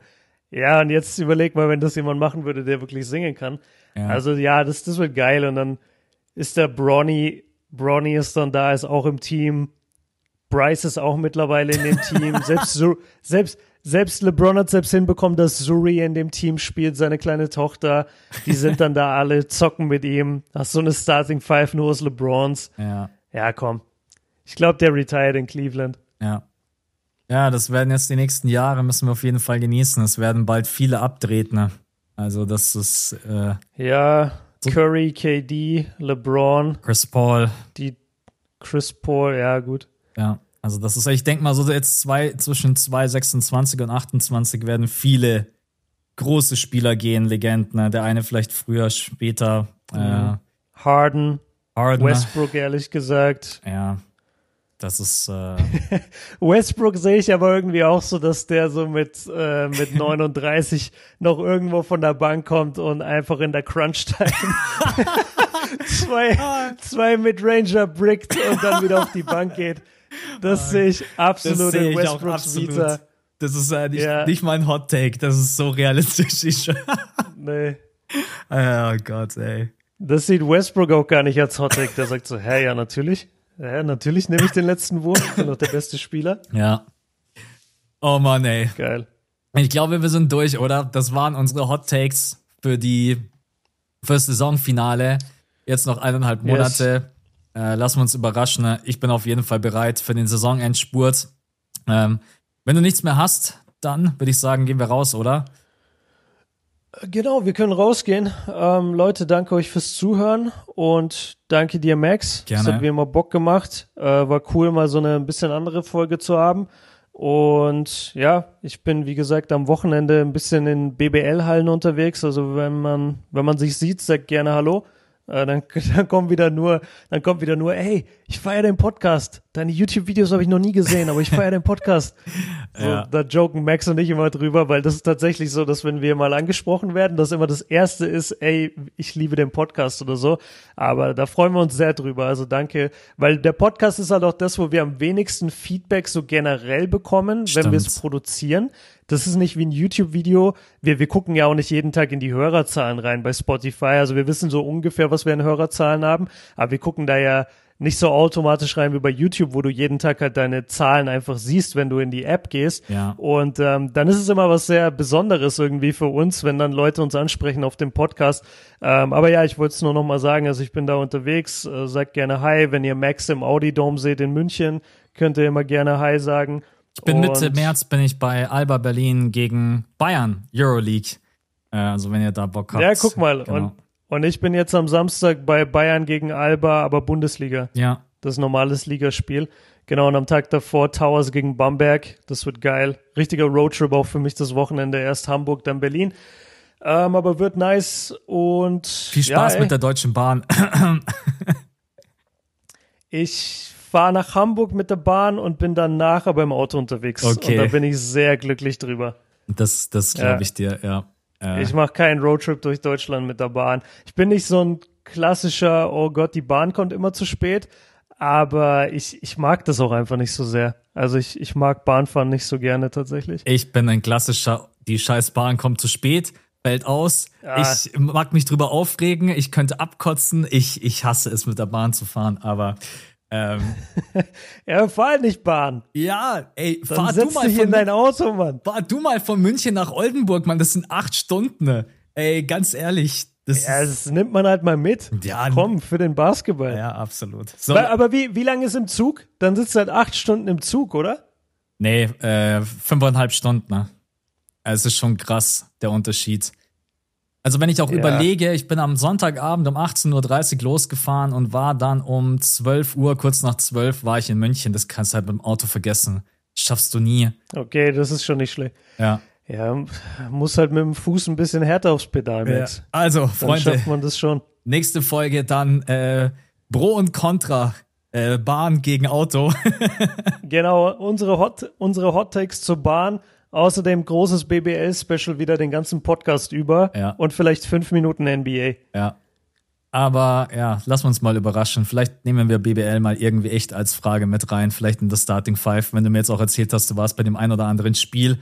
Ja, und jetzt überleg mal, wenn das jemand machen würde, der wirklich singen kann. Ja. Also ja, das, das wird geil. Und dann ist der Bronny, Bronny ist dann da, ist auch im Team. Bryce ist auch mittlerweile in dem Team. selbst, selbst, selbst LeBron hat selbst hinbekommen, dass Suri in dem Team spielt, seine kleine Tochter. Die sind dann da alle, zocken mit ihm. Hast so eine Starting Five nur aus LeBrons. Ja. Ja, komm. Ich glaube, der retired in Cleveland. Ja. Ja, das werden jetzt die nächsten Jahre, müssen wir auf jeden Fall genießen. Es werden bald viele Abtretner. Also, das ist. Äh, ja, Curry, KD, LeBron. Chris Paul. Die Chris Paul, ja, gut. Ja. Also das ist, ich denke mal, so jetzt zwei, zwischen 2,26 und 28 werden viele große Spieler gehen, Legenden. Ne? Der eine vielleicht früher, später. Äh, mhm. Äh, Harden, Harden. Westbrook, ehrlich gesagt. Ja. Das ist äh Westbrook sehe ich aber irgendwie auch so, dass der so mit äh, mit 39 noch irgendwo von der Bank kommt und einfach in der Crunch Time zwei zwei Midranger brickt und dann wieder auf die Bank geht. Das sehe ich absolut in Westbrooks Vita. Das ist äh, nicht, ja. nicht mein Hot Take, das ist so realistisch. nee. Oh Gott, ey. Das sieht Westbrook auch gar nicht als Hot Take. Der sagt so, hä, ja, natürlich. Ja, natürlich nehme ich den letzten Wurf. Ich bin doch der beste Spieler. Ja. Oh Mann, ey. Geil. Ich glaube, wir sind durch, oder? Das waren unsere Hot Takes für die fürs Saisonfinale. Jetzt noch eineinhalb Monate. Yes. Äh, lassen wir uns überraschen. Ich bin auf jeden Fall bereit für den Saisonendspurt. Ähm, wenn du nichts mehr hast, dann würde ich sagen, gehen wir raus, oder? Genau, wir können rausgehen. Ähm, Leute, danke euch fürs Zuhören und danke dir, Max. Gerne. Das hat mir immer Bock gemacht. Äh, war cool, mal so eine ein bisschen andere Folge zu haben. Und ja, ich bin, wie gesagt, am Wochenende ein bisschen in BBL-Hallen unterwegs. Also wenn man, wenn man sich sieht, sagt gerne Hallo. Äh, dann, dann kommt wieder nur, dann kommt wieder nur, hey, ich feiere den Podcast. Deine YouTube-Videos habe ich noch nie gesehen, aber ich feiere den Podcast. So, ja. Da joken Max und ich immer drüber, weil das ist tatsächlich so, dass wenn wir mal angesprochen werden, dass immer das erste ist, ey, ich liebe den Podcast oder so. Aber da freuen wir uns sehr drüber. Also danke, weil der Podcast ist halt auch das, wo wir am wenigsten Feedback so generell bekommen, Stimmt. wenn wir es produzieren. Das ist nicht wie ein YouTube-Video. Wir, wir gucken ja auch nicht jeden Tag in die Hörerzahlen rein bei Spotify. Also wir wissen so ungefähr, was wir an Hörerzahlen haben. Aber wir gucken da ja nicht so automatisch rein wie bei YouTube, wo du jeden Tag halt deine Zahlen einfach siehst, wenn du in die App gehst. Ja. Und ähm, dann ist es immer was sehr Besonderes irgendwie für uns, wenn dann Leute uns ansprechen auf dem Podcast. Ähm, aber ja, ich wollte es nur noch mal sagen, also ich bin da unterwegs, äh, sagt gerne Hi, wenn ihr Max im Audi Dome seht in München, könnt ihr immer gerne Hi sagen. Ich bin Mitte März bin ich bei Alba Berlin gegen Bayern Euroleague. Äh, also wenn ihr da Bock habt. Ja, guck mal. Genau. Und und ich bin jetzt am Samstag bei Bayern gegen Alba, aber Bundesliga. Ja. Das ist ein normales Ligaspiel. Genau, und am Tag davor Towers gegen Bamberg. Das wird geil. Richtiger Roadtrip auch für mich das Wochenende. Erst Hamburg, dann Berlin. Ähm, aber wird nice und. Viel Spaß ja, mit der Deutschen Bahn. ich fahre nach Hamburg mit der Bahn und bin dann nachher beim Auto unterwegs. Okay. Und da bin ich sehr glücklich drüber. Das, das glaube ja. ich dir, ja. Äh. Ich mache keinen Roadtrip durch Deutschland mit der Bahn. Ich bin nicht so ein klassischer, oh Gott, die Bahn kommt immer zu spät. Aber ich, ich mag das auch einfach nicht so sehr. Also ich, ich mag Bahnfahren nicht so gerne tatsächlich. Ich bin ein klassischer, die scheiß Bahn kommt zu spät, fällt aus. Ja. Ich mag mich drüber aufregen, ich könnte abkotzen. Ich, ich hasse es, mit der Bahn zu fahren, aber ähm, ja, fahr nicht Bahn. Ja, ey, Dann fahr du mal von, in dein Auto, Mann. Fahr du mal von München nach Oldenburg, Mann. Das sind acht Stunden. Ne? Ey, ganz ehrlich. Das ja, das nimmt man halt mal mit. Ja, komm, für den Basketball. Ja, absolut. So. Aber, aber wie, wie lange ist im Zug? Dann sitzt du halt acht Stunden im Zug, oder? Nee, äh, fünfeinhalb Stunden. Ne? Es ist schon krass, der Unterschied. Also wenn ich auch ja. überlege, ich bin am Sonntagabend um 18.30 Uhr losgefahren und war dann um 12 Uhr, kurz nach 12 war ich in München. Das kannst du halt beim Auto vergessen. schaffst du nie. Okay, das ist schon nicht schlecht. Ja. Ja, muss halt mit dem Fuß ein bisschen härter aufs Pedal. Ja. Also, dann Freunde. schafft man das schon. Nächste Folge dann äh, Pro und Contra. Äh, Bahn gegen Auto. genau, unsere Hot, unsere Hot Takes zur Bahn Außerdem großes BBL-Special wieder den ganzen Podcast über ja. und vielleicht fünf Minuten NBA. Ja. Aber ja, lass uns mal überraschen. Vielleicht nehmen wir BBL mal irgendwie echt als Frage mit rein. Vielleicht in das Starting Five, wenn du mir jetzt auch erzählt hast, du warst bei dem ein oder anderen Spiel.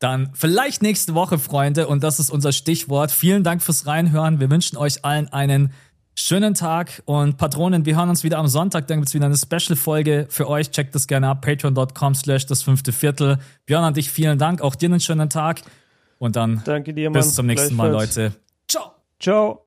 Dann vielleicht nächste Woche, Freunde. Und das ist unser Stichwort. Vielen Dank fürs Reinhören. Wir wünschen euch allen einen Schönen Tag und Patronen, wir hören uns wieder am Sonntag, dann gibt's wieder eine Special-Folge für euch. Checkt das gerne ab, patreon.com slash das fünfte Viertel. Björn an dich vielen Dank, auch dir einen schönen Tag und dann Danke dir, bis zum nächsten Mal, Leute. Ciao. Ciao.